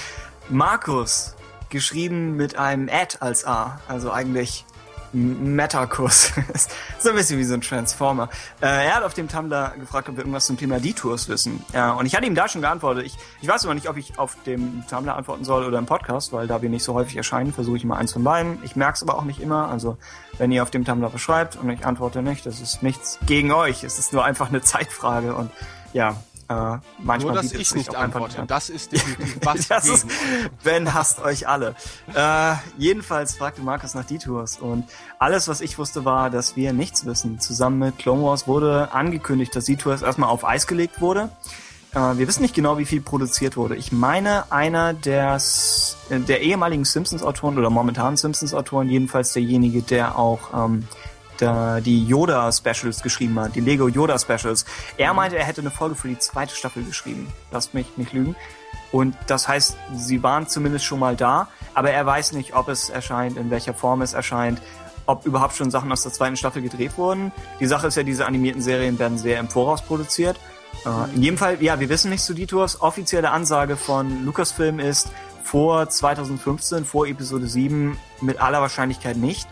Markus, geschrieben mit einem Ad als A, also eigentlich M- Metakus. so ein bisschen wie so ein Transformer. Äh, er hat auf dem Tumblr gefragt, ob wir irgendwas zum Thema Detours wissen. Ja, und ich hatte ihm da schon geantwortet. Ich, ich weiß aber nicht, ob ich auf dem Tumblr antworten soll oder im Podcast, weil da wir nicht so häufig erscheinen, versuche ich immer eins von beiden. Ich merke es aber auch nicht immer. Also wenn ihr auf dem Tumblr beschreibt und ich antworte nicht, das ist nichts gegen euch. Es ist nur einfach eine Zeitfrage. Und ja, äh, manchmal Nur, dass ich nicht antworte. an. Das ist definitiv was Das ist, Ben hasst euch alle. Äh, jedenfalls fragte Markus nach Detours und alles, was ich wusste, war, dass wir nichts wissen. Zusammen mit Clone Wars wurde angekündigt, dass Detours erstmal auf Eis gelegt wurde. Äh, wir wissen nicht genau, wie viel produziert wurde. Ich meine, einer der, äh, der ehemaligen Simpsons-Autoren oder momentanen Simpsons-Autoren, jedenfalls derjenige, der auch ähm, da die Yoda-Specials geschrieben hat, die Lego Yoda-Specials. Er meinte, er hätte eine Folge für die zweite Staffel geschrieben. Lasst mich nicht lügen. Und das heißt, sie waren zumindest schon mal da, aber er weiß nicht, ob es erscheint, in welcher Form es erscheint, ob überhaupt schon Sachen aus der zweiten Staffel gedreht wurden. Die Sache ist ja, diese animierten Serien werden sehr im Voraus produziert. Äh, in jedem Fall, ja, wir wissen nichts zu Detours. Offizielle Ansage von Lucasfilm ist vor 2015, vor Episode 7 mit aller Wahrscheinlichkeit nicht.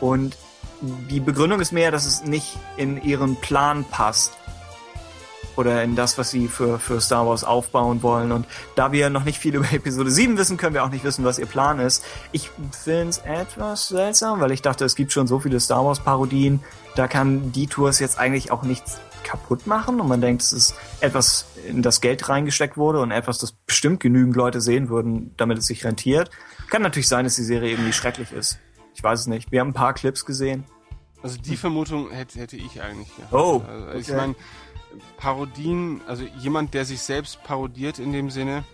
Und die Begründung ist mehr, dass es nicht in ihren Plan passt. Oder in das, was sie für, für Star Wars aufbauen wollen. Und da wir noch nicht viel über Episode 7 wissen, können wir auch nicht wissen, was ihr Plan ist. Ich finde es etwas seltsam, weil ich dachte, es gibt schon so viele Star Wars Parodien. Da kann Detours jetzt eigentlich auch nichts kaputt machen. Und man denkt, es ist etwas, in das Geld reingesteckt wurde und etwas, das bestimmt genügend Leute sehen würden, damit es sich rentiert. Kann natürlich sein, dass die Serie irgendwie schrecklich ist. Ich weiß es nicht. Wir haben ein paar Clips gesehen. Also die Vermutung hätte, hätte ich eigentlich gehabt. Oh, also ich okay. meine, Parodien, also jemand, der sich selbst parodiert in dem Sinne,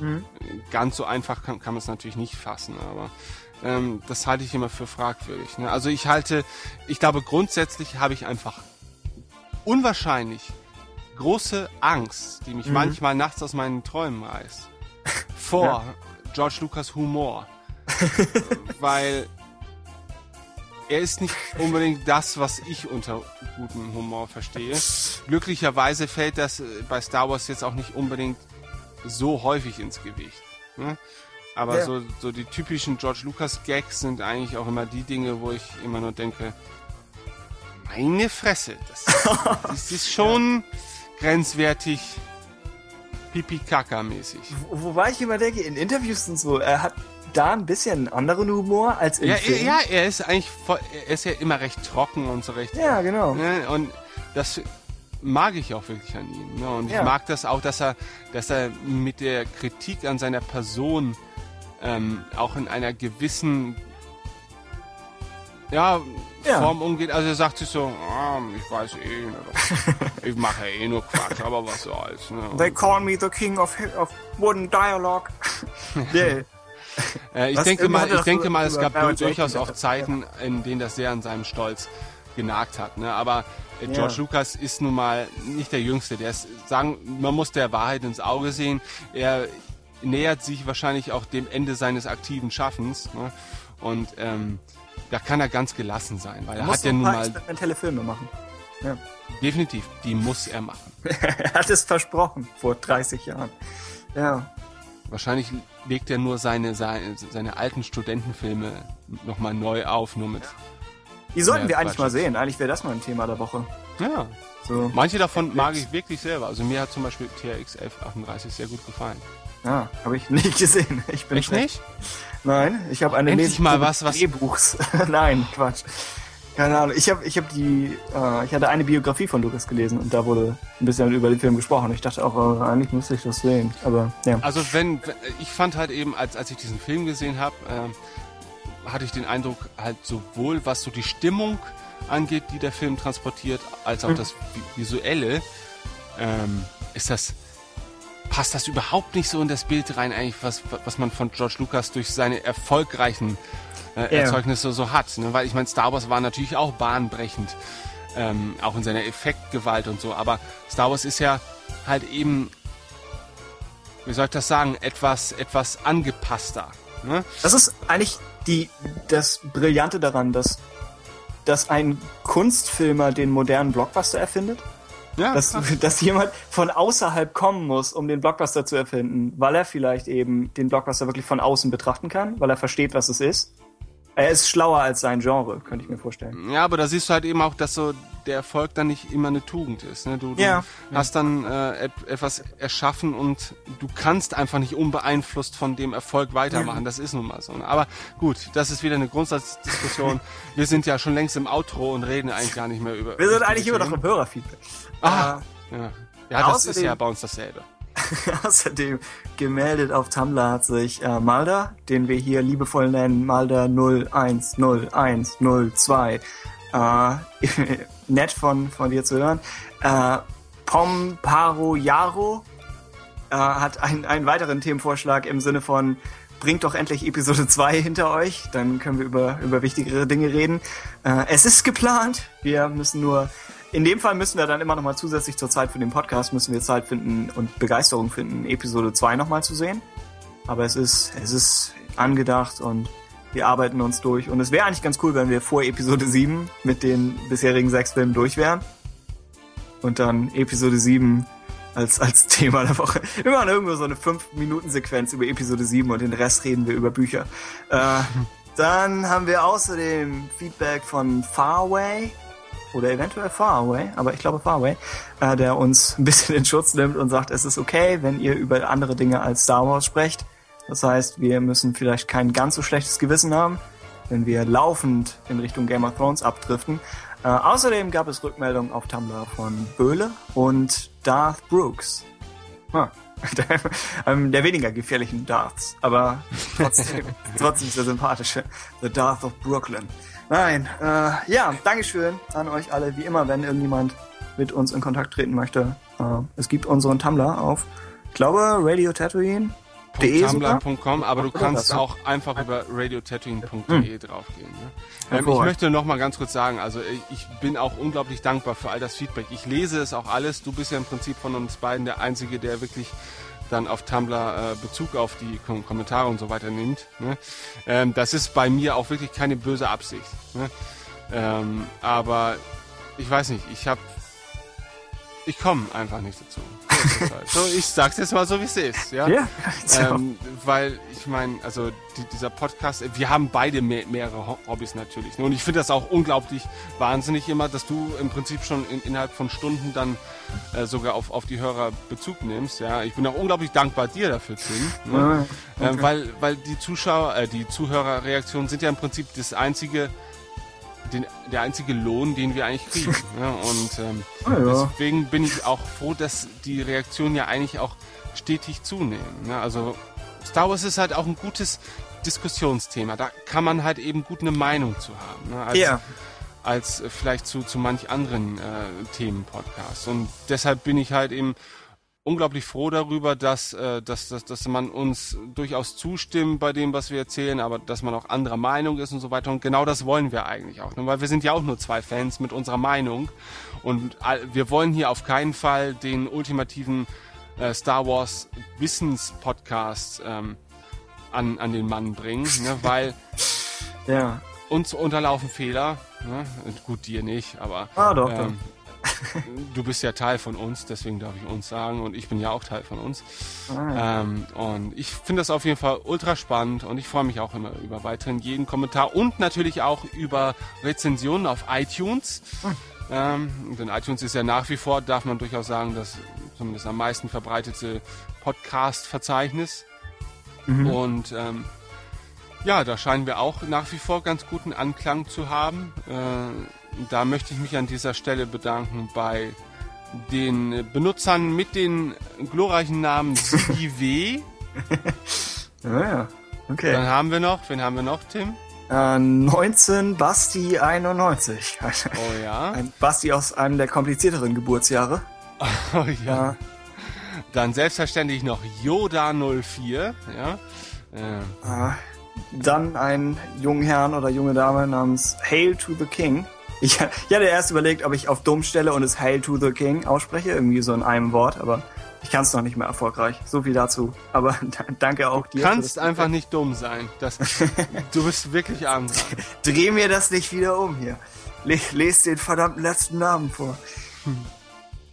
Mhm. ganz so einfach kann, kann man es natürlich nicht fassen, aber ähm, das halte ich immer für fragwürdig. Ne? Also ich halte, ich glaube grundsätzlich habe ich einfach unwahrscheinlich große Angst, die mich Mhm. manchmal nachts aus meinen Träumen reißt, vor George Lucas Humor. Weil er ist nicht unbedingt das, was ich unter gutem Humor verstehe. Glücklicherweise fällt das äh, bei Star Wars jetzt auch nicht unbedingt so häufig ins Gewicht. Ne? Aber Ja. so, so die typischen George Lucas Gags sind eigentlich auch immer die Dinge, wo ich immer nur denke, meine Fresse, das, das ist schon grenzwertig Pipi-Kaka-mäßig. Wo- Wobei ich immer denke, in Interviews und so, er hat da ein bisschen anderen Humor als im Ja, Film. ja, er ist eigentlich voll, er ist ja immer recht trocken und so recht. Ja, genau. Ne? Und das mag ich auch wirklich an ihm. Ne? Und Ja. ich mag das auch, dass er, dass er mit der Kritik an seiner Person ähm, auch in einer gewissen ja, Ja. Form umgeht. Also er sagt sich so, ah, ich weiß eh, ne, ich mache eh nur Quatsch, aber was soll's. Ne? They call me the king of, of wooden dialogue. yeah. Äh, ich denke mal, ich denke mal, es gab durchaus auch Zeiten, in denen das sehr an seinem Stolz genagt hat. Ne? Aber äh, George Ja. Lucas ist nun mal nicht der Jüngste. Der ist, sagen, man muss der Wahrheit ins Auge sehen. Er nähert sich wahrscheinlich auch dem Ende seines aktiven Schaffens. Ne? Und ähm, da kann er ganz gelassen sein, weil er Muss hat ja nun mal experimentelle Filme machen. Ja. Definitiv, die muss er machen. er hat es versprochen vor 30 Jahren. Ja. Wahrscheinlich legt er nur seine, seine, seine alten Studentenfilme nochmal neu auf, nur mit. Die sollten wir eigentlich mal sehen. Eigentlich wäre das mal ein Thema der Woche. Ja. So. Manche davon mag ich wirklich selber. Also mir hat zum Beispiel TRX 1138 sehr gut gefallen. Ja, habe ich nicht gesehen. Ich bin Echt nicht? Nein, ich habe eine Endlich mal was, was- des E-Buchs. Nein, Quatsch. Keine Ahnung. Ich habe ich hab die, äh, ich hatte eine Biografie von Lucas gelesen und da wurde ein bisschen über den Film gesprochen. Ich dachte auch, äh, eigentlich müsste ich das sehen. Aber ja. Also wenn, ich fand halt eben, als, als ich diesen Film gesehen habe, ähm, hatte ich den Eindruck, halt sowohl was so die Stimmung angeht, die der Film transportiert, als auch das Vi- Visuelle, ähm, ist das, passt das überhaupt nicht so in das Bild rein, eigentlich, was, was man von George Lucas durch seine erfolgreichen äh, Ja. Erzeugnisse so hat. Ne? Weil ich meine, Star Wars war natürlich auch bahnbrechend, ähm, auch in seiner Effektgewalt und so, aber Star Wars ist ja halt eben wie soll ich das sagen, etwas, etwas angepasster. Ne? Das ist eigentlich die, das Brillante daran, dass, dass ein Kunstfilmer den modernen Blockbuster erfindet. Ja, dass, dass jemand von außerhalb kommen muss, um den Blockbuster zu erfinden, weil er vielleicht eben den Blockbuster wirklich von außen betrachten kann, weil er versteht, was es ist. Er ist schlauer als sein Genre, könnte ich mir vorstellen. ja, aber da siehst du halt eben auch, dass so der Erfolg dann nicht immer eine Tugend ist. Ne? Du, du Ja. hast dann äh, et etwas erschaffen und du kannst einfach nicht unbeeinflusst von dem Erfolg weitermachen. Das ist nun mal so. Ne? Aber gut, das ist wieder eine Grundsatzdiskussion. Wir sind ja schon längst im Outro und reden eigentlich gar nicht mehr über. Wir sind eigentlich immer noch im Hörerfeedback. Ah, ja. ja, das ist Außerdem- ja bei uns dasselbe. Außerdem gemeldet auf Tumblr hat sich äh, Malda, den wir hier liebevoll nennen, Malda 010102. Äh, nett von, von dir zu hören. Äh, Pomparo Yaro äh, hat einen, einen weiteren Themenvorschlag im Sinne von bringt doch endlich Episode 2 hinter euch, dann können wir über, über wichtigere Dinge reden. Äh, es ist geplant, wir müssen nur, in dem Fall müssen wir dann immer nochmal zusätzlich zur Zeit für den Podcast, müssen wir Zeit finden und Begeisterung finden, Episode 2 nochmal zu sehen. Aber es ist, es ist angedacht und wir arbeiten uns durch. Und es wäre eigentlich ganz cool, wenn wir vor Episode 7 mit den bisherigen sechs Filmen durch wären. Und dann Episode 7 als, als Thema der Woche. Machen irgendwo so eine 5-Minuten-Sequenz über Episode 7 und den Rest reden wir über Bücher. Äh, dann haben wir außerdem Feedback von Faraway oder eventuell Faraway, aber ich glaube Faraway, äh, der uns ein bisschen in Schutz nimmt und sagt, es ist okay, wenn ihr über andere Dinge als Star Wars sprecht. Das heißt, wir müssen vielleicht kein ganz so schlechtes Gewissen haben, wenn wir laufend in Richtung Game of Thrones abdriften. Äh, außerdem gab es Rückmeldungen auf Tumblr von Böhle und Darth Brooks. Huh. Der, ähm, der weniger gefährlichen Darths, aber trotzdem, trotzdem sehr sympathische. The Darth of Brooklyn. Nein, äh, ja, Dankeschön an euch alle. Wie immer, wenn irgendjemand mit uns in Kontakt treten möchte. Äh, es gibt unseren Tumblr auf, ich glaube, Radio Tatooine. De sogar? Tumblr.com, aber du kannst auch einfach über radiotatooine.de draufgehen. Ne? Ähm, ich möchte noch mal ganz kurz sagen, also ich, ich bin auch unglaublich dankbar für all das Feedback. Ich lese es auch alles. Du bist ja im Prinzip von uns beiden der Einzige, der wirklich dann auf Tumblr äh, Bezug auf die Kom Kommentare und so weiter nimmt. Ne? Ähm, das ist bei mir auch wirklich keine böse Absicht. Ne? Ähm, aber ich weiß nicht, ich habe ich komme einfach nicht dazu. So, halt. ich sag's jetzt mal so, wie es ist. Ja? Ja, so. Ähm, weil ich meine, also die, dieser Podcast, äh, wir haben beide mehr, mehrere Ho- Hobbys natürlich. ne? Und ich finde das auch unglaublich wahnsinnig immer, dass du im Prinzip schon in, innerhalb von Stunden dann äh, sogar auf, auf die Hörer Bezug nimmst. Ja, ich bin auch unglaublich dankbar dir dafür, Tim. Ne? ähm, weil, weil die Zuschauer, äh, die Zuhörerreaktionen sind ja im Prinzip das einzige, den, der einzige Lohn, den wir eigentlich kriegen. ne? Und ähm, Ah, ja. deswegen bin ich auch froh, dass die Reaktionen ja eigentlich auch stetig zunehmen. Ne? Also Star Wars ist halt auch ein gutes Diskussionsthema. Da kann man halt eben gut eine Meinung zu haben. Ne? Als, Ja. als vielleicht zu, zu manch anderen äh, Themen-Podcasts. Und deshalb bin ich halt eben unglaublich froh darüber, dass, äh, dass, dass, dass man uns durchaus zustimmt bei dem, was wir erzählen, aber dass man auch anderer Meinung ist und so weiter. Und genau das wollen wir eigentlich auch. Ne? Weil wir sind ja auch nur zwei Fans mit unserer Meinung. Und wir wollen hier auf keinen Fall den ultimativen äh, Star Wars Wissenspodcast ähm, an, an den Mann bringen, ne? weil Ja. uns unterlaufen Fehler. Ne? Gut, dir nicht, aber Ah, doch, ähm, du bist ja Teil von uns, deswegen darf ich uns sagen und ich bin ja auch Teil von uns. Ah. Ähm, und ich finde das auf jeden Fall ultra spannend und ich freue mich auch immer über weiteren jeden Kommentar und natürlich auch über Rezensionen auf iTunes. Ähm, denn iTunes ist ja nach wie vor, darf man durchaus sagen, das zumindest am meisten verbreitete Podcast-Verzeichnis. Und ähm, ja, da scheinen wir auch nach wie vor ganz guten Anklang zu haben. Äh, da möchte ich mich an dieser Stelle bedanken bei den Benutzern mit den glorreichen Namen Sigi Ja, ja. Okay. Dann haben wir noch, wen haben wir noch, Tim? Äh, 19 Basti 91. Oh ja. Ein Basti aus einem der komplizierteren Geburtsjahre. Oh ja. Ja. Dann selbstverständlich noch Yoda04, ja. Äh, Äh, dann einen jungen Herrn oder junge Dame namens Hail to the King. Ich, ich hatte erst überlegt, ob ich auf dumm stelle und es Hail to the King ausspreche, irgendwie so in einem Wort, aber ich kann es noch nicht mehr erfolgreich. So viel dazu. Aber danke auch dir. für kannst einfach nicht dumm sein. Das, du bist wirklich arm. Dreh mir das nicht wieder um hier. Le les den verdammten letzten Namen vor.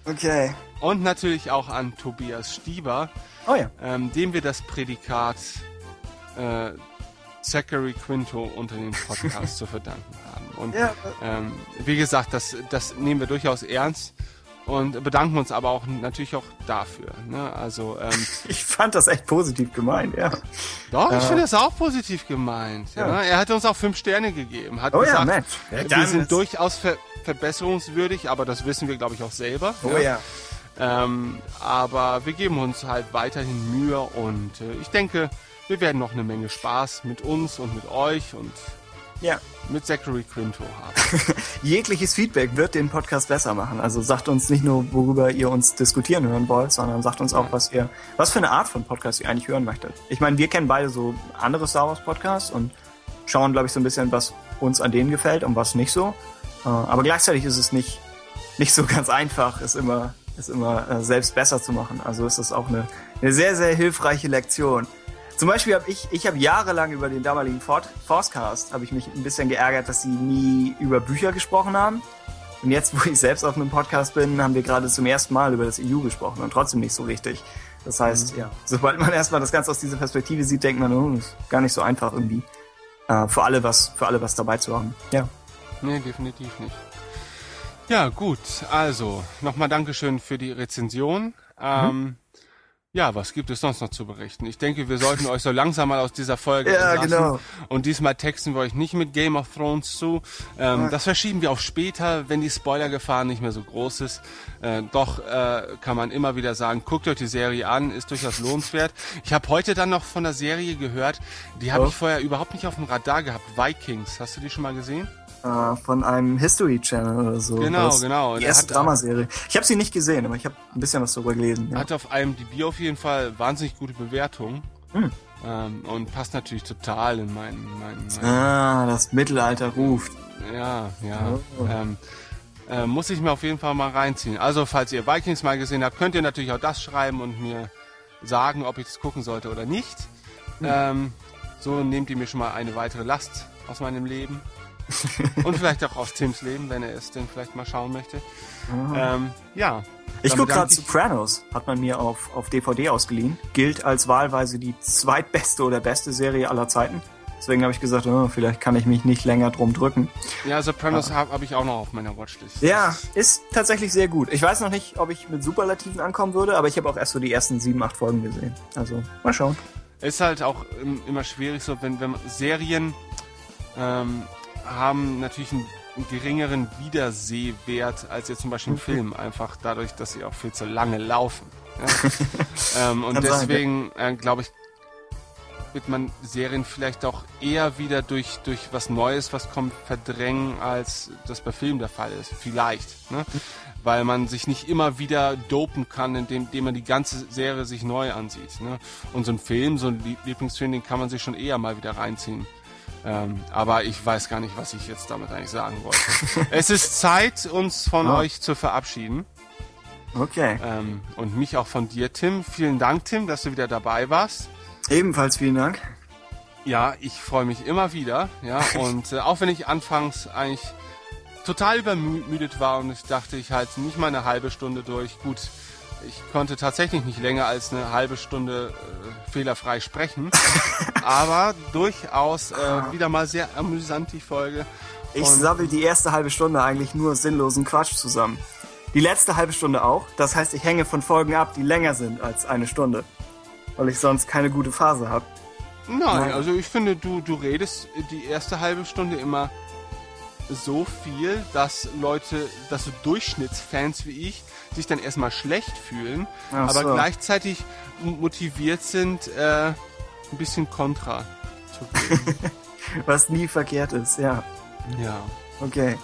Okay. Und natürlich auch an Tobias Stieber, Oh ja. ähm, dem wir das Prädikat äh, Zachary Quinto unter den Podcast zu verdanken haben. Und Ja. ähm, wie gesagt, das, das nehmen wir durchaus ernst und bedanken uns aber auch natürlich auch dafür. Ne? Also ähm, Ich fand das echt positiv gemeint, ja. doch, ich Äh. finde das auch positiv gemeint. Ja. Ja. Er hat uns auch fünf Sterne gegeben, hat Oh ja, gesagt, Mensch. Ja, wir dann sind durchaus ver verbesserungswürdig, aber das wissen wir, glaube ich, auch selber. Oh ja. Ähm, aber wir geben uns halt weiterhin Mühe und äh, ich denke, wir werden noch eine Menge Spaß mit uns und mit euch und Ja. mit Zachary Quinto haben. Jegliches Feedback wird den Podcast besser machen. Also sagt uns nicht nur, worüber ihr uns diskutieren hören wollt, sondern sagt uns auch, was ihr, was für eine Art von Podcast ihr eigentlich hören möchtet. Ich meine, wir kennen beide so andere Star Wars Podcasts und schauen, glaube ich, so ein bisschen, was uns an denen gefällt und was nicht so. Äh, Aber gleichzeitig ist es nicht, nicht so ganz einfach, es immer, es immer äh, selbst besser zu machen. Also ist es auch eine, eine sehr, sehr hilfreiche Lektion. Zum Beispiel habe ich, ich habe jahrelang über den damaligen Ford, Forcecast, habe ich mich ein bisschen geärgert, dass sie nie über Bücher gesprochen haben. Und jetzt, wo ich selbst auf einem Podcast bin, haben wir gerade zum ersten Mal über das EU gesprochen und trotzdem nicht so richtig. Das heißt, ja, sobald man erstmal das Ganze aus dieser Perspektive sieht, denkt man, oh, ist gar nicht so einfach irgendwie. Äh, für alle was, für alle was dabei zu haben. Ja. nee, definitiv nicht. Ja, gut. Also, nochmal Dankeschön für die Rezension. Ähm, ja, was gibt es sonst noch zu berichten? Ich denke, wir sollten euch so langsam mal aus dieser Folge Ja, entlassen. genau. Und diesmal texten wir euch nicht mit Game of Thrones zu. Ähm, Das verschieben wir auf später, wenn die Spoilergefahr nicht mehr so groß ist. Äh, doch äh, kann man immer wieder sagen, guckt euch die Serie an, ist durchaus lohnenswert. Ich habe heute dann noch von der Serie gehört, die habe Oh. ich vorher überhaupt nicht auf dem Radar gehabt. Vikings, hast du die schon mal gesehen? Äh, von einem History Channel oder so. Genau, Das- genau. Die Der erste Dramaserie. Ich habe sie nicht gesehen, aber ich habe ein bisschen was darüber gelesen. Ja. Hat auf IMDb auf jeden Fall wahnsinnig gute Bewertungen. Hm. Ähm, und passt natürlich total in meinen, meinen, meinen Ah, das Mittelalter ruft. Ja, ja. Oh. Ähm, äh, muss ich mir auf jeden Fall mal reinziehen. Also, falls ihr Vikings mal gesehen habt, könnt ihr natürlich auch das schreiben und mir sagen, ob ich das gucken sollte oder nicht. Hm. Ähm, so nehmt ihr mir schon mal eine weitere Last aus meinem Leben. und vielleicht auch aus Tims Leben, wenn er es denn vielleicht mal schauen möchte. Ähm, ja. Ich gucke gerade Sopranos, hat man mir auf, auf DVD ausgeliehen. Gilt als wahlweise die zweitbeste oder beste Serie aller Zeiten. Deswegen habe ich gesagt, oh, vielleicht kann ich mich nicht länger drum drücken. Ja, Sopranos habe hab ich auch noch auf meiner Watchlist. Ja, ist tatsächlich sehr gut. Ich weiß noch nicht, ob ich mit Superlativen ankommen würde, aber ich habe auch erst so die ersten sieben, acht Folgen gesehen. Also, mal schauen. Ist halt auch im- immer schwierig, so wenn, wenn man- Serien ähm, haben natürlich einen, einen geringeren Wiedersehwert als jetzt zum Beispiel ein Film, einfach dadurch, dass sie auch viel zu lange laufen. Ja? ähm, und Kann deswegen äh, glaube ich, wird man Serien vielleicht auch eher wieder durch, durch was Neues, was kommt, verdrängen, als das bei Filmen der Fall ist. Vielleicht. Ne? Weil man sich nicht immer wieder dopen kann, indem, indem man die ganze Serie sich neu ansieht. Ne? Und so ein Film, so ein Lie- Lieblingsfilm, den kann man sich schon eher mal wieder reinziehen. Ähm, aber ich weiß gar nicht, was ich jetzt damit eigentlich sagen wollte. es ist Zeit, uns von Ah. euch zu verabschieden. Okay. Ähm, und mich auch von dir, Tim. Vielen Dank, Tim, dass du wieder dabei warst. Ebenfalls vielen Dank. Ja, ich freue mich immer wieder. Ja, und äh, auch wenn ich anfangs eigentlich total übermüdet war und ich dachte, ich halte nicht mal eine halbe Stunde durch. Gut, ich konnte tatsächlich nicht länger als eine halbe Stunde äh, fehlerfrei sprechen, aber durchaus äh, wieder mal sehr amüsant die Folge. Ich Und- sabbel die erste halbe Stunde eigentlich nur sinnlosen Quatsch zusammen. Die letzte halbe Stunde auch. Das heißt, ich hänge von Folgen ab, die länger sind als eine Stunde. Weil ich sonst keine gute Phase habe. Nein, Nein. also ich finde, du, du redest die erste halbe Stunde immer so viel, dass Leute, dass so Durchschnittsfans wie ich sich dann erstmal schlecht fühlen, Ach aber so. gleichzeitig motiviert sind, äh, ein bisschen Kontra zu geben. Was nie verkehrt ist, ja. ja. Okay.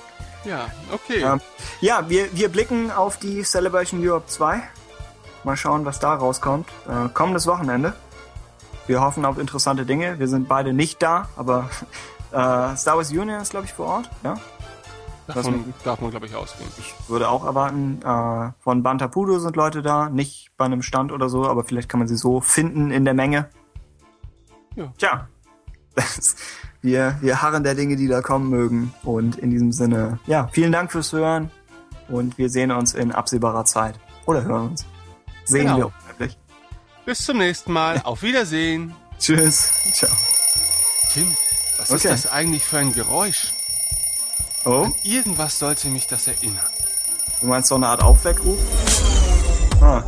Ja, okay. Ähm, ja, wir, wir blicken auf die Celebration Europe 2. Mal schauen, was da rauskommt. Äh, kommendes Wochenende. Wir hoffen auf interessante Dinge. Wir sind beide nicht da, aber äh, Star Wars Union ist, glaube ich, vor Ort. Ja? Davon darf man, glaube ich, ausgehen. Ich würde auch erwarten, äh, von Bantapudo sind Leute da. Nicht bei einem Stand oder so, aber vielleicht kann man sie so finden in der Menge. Ja. Tja, das, wir, wir harren der Dinge, die da kommen mögen. Und in diesem Sinne, ja, vielen Dank fürs Hören. Und wir sehen uns in absehbarer Zeit. Oder hören uns. Sehen Genau. wir uns wirklich. Bis zum nächsten Mal. Auf Wiedersehen. Tschüss. Ciao. Tim, was Okay. ist das eigentlich für ein Geräusch? Oh, Irgendwas sollte mich das erinnern. du meinst so eine Art Aufweckruf? Ah.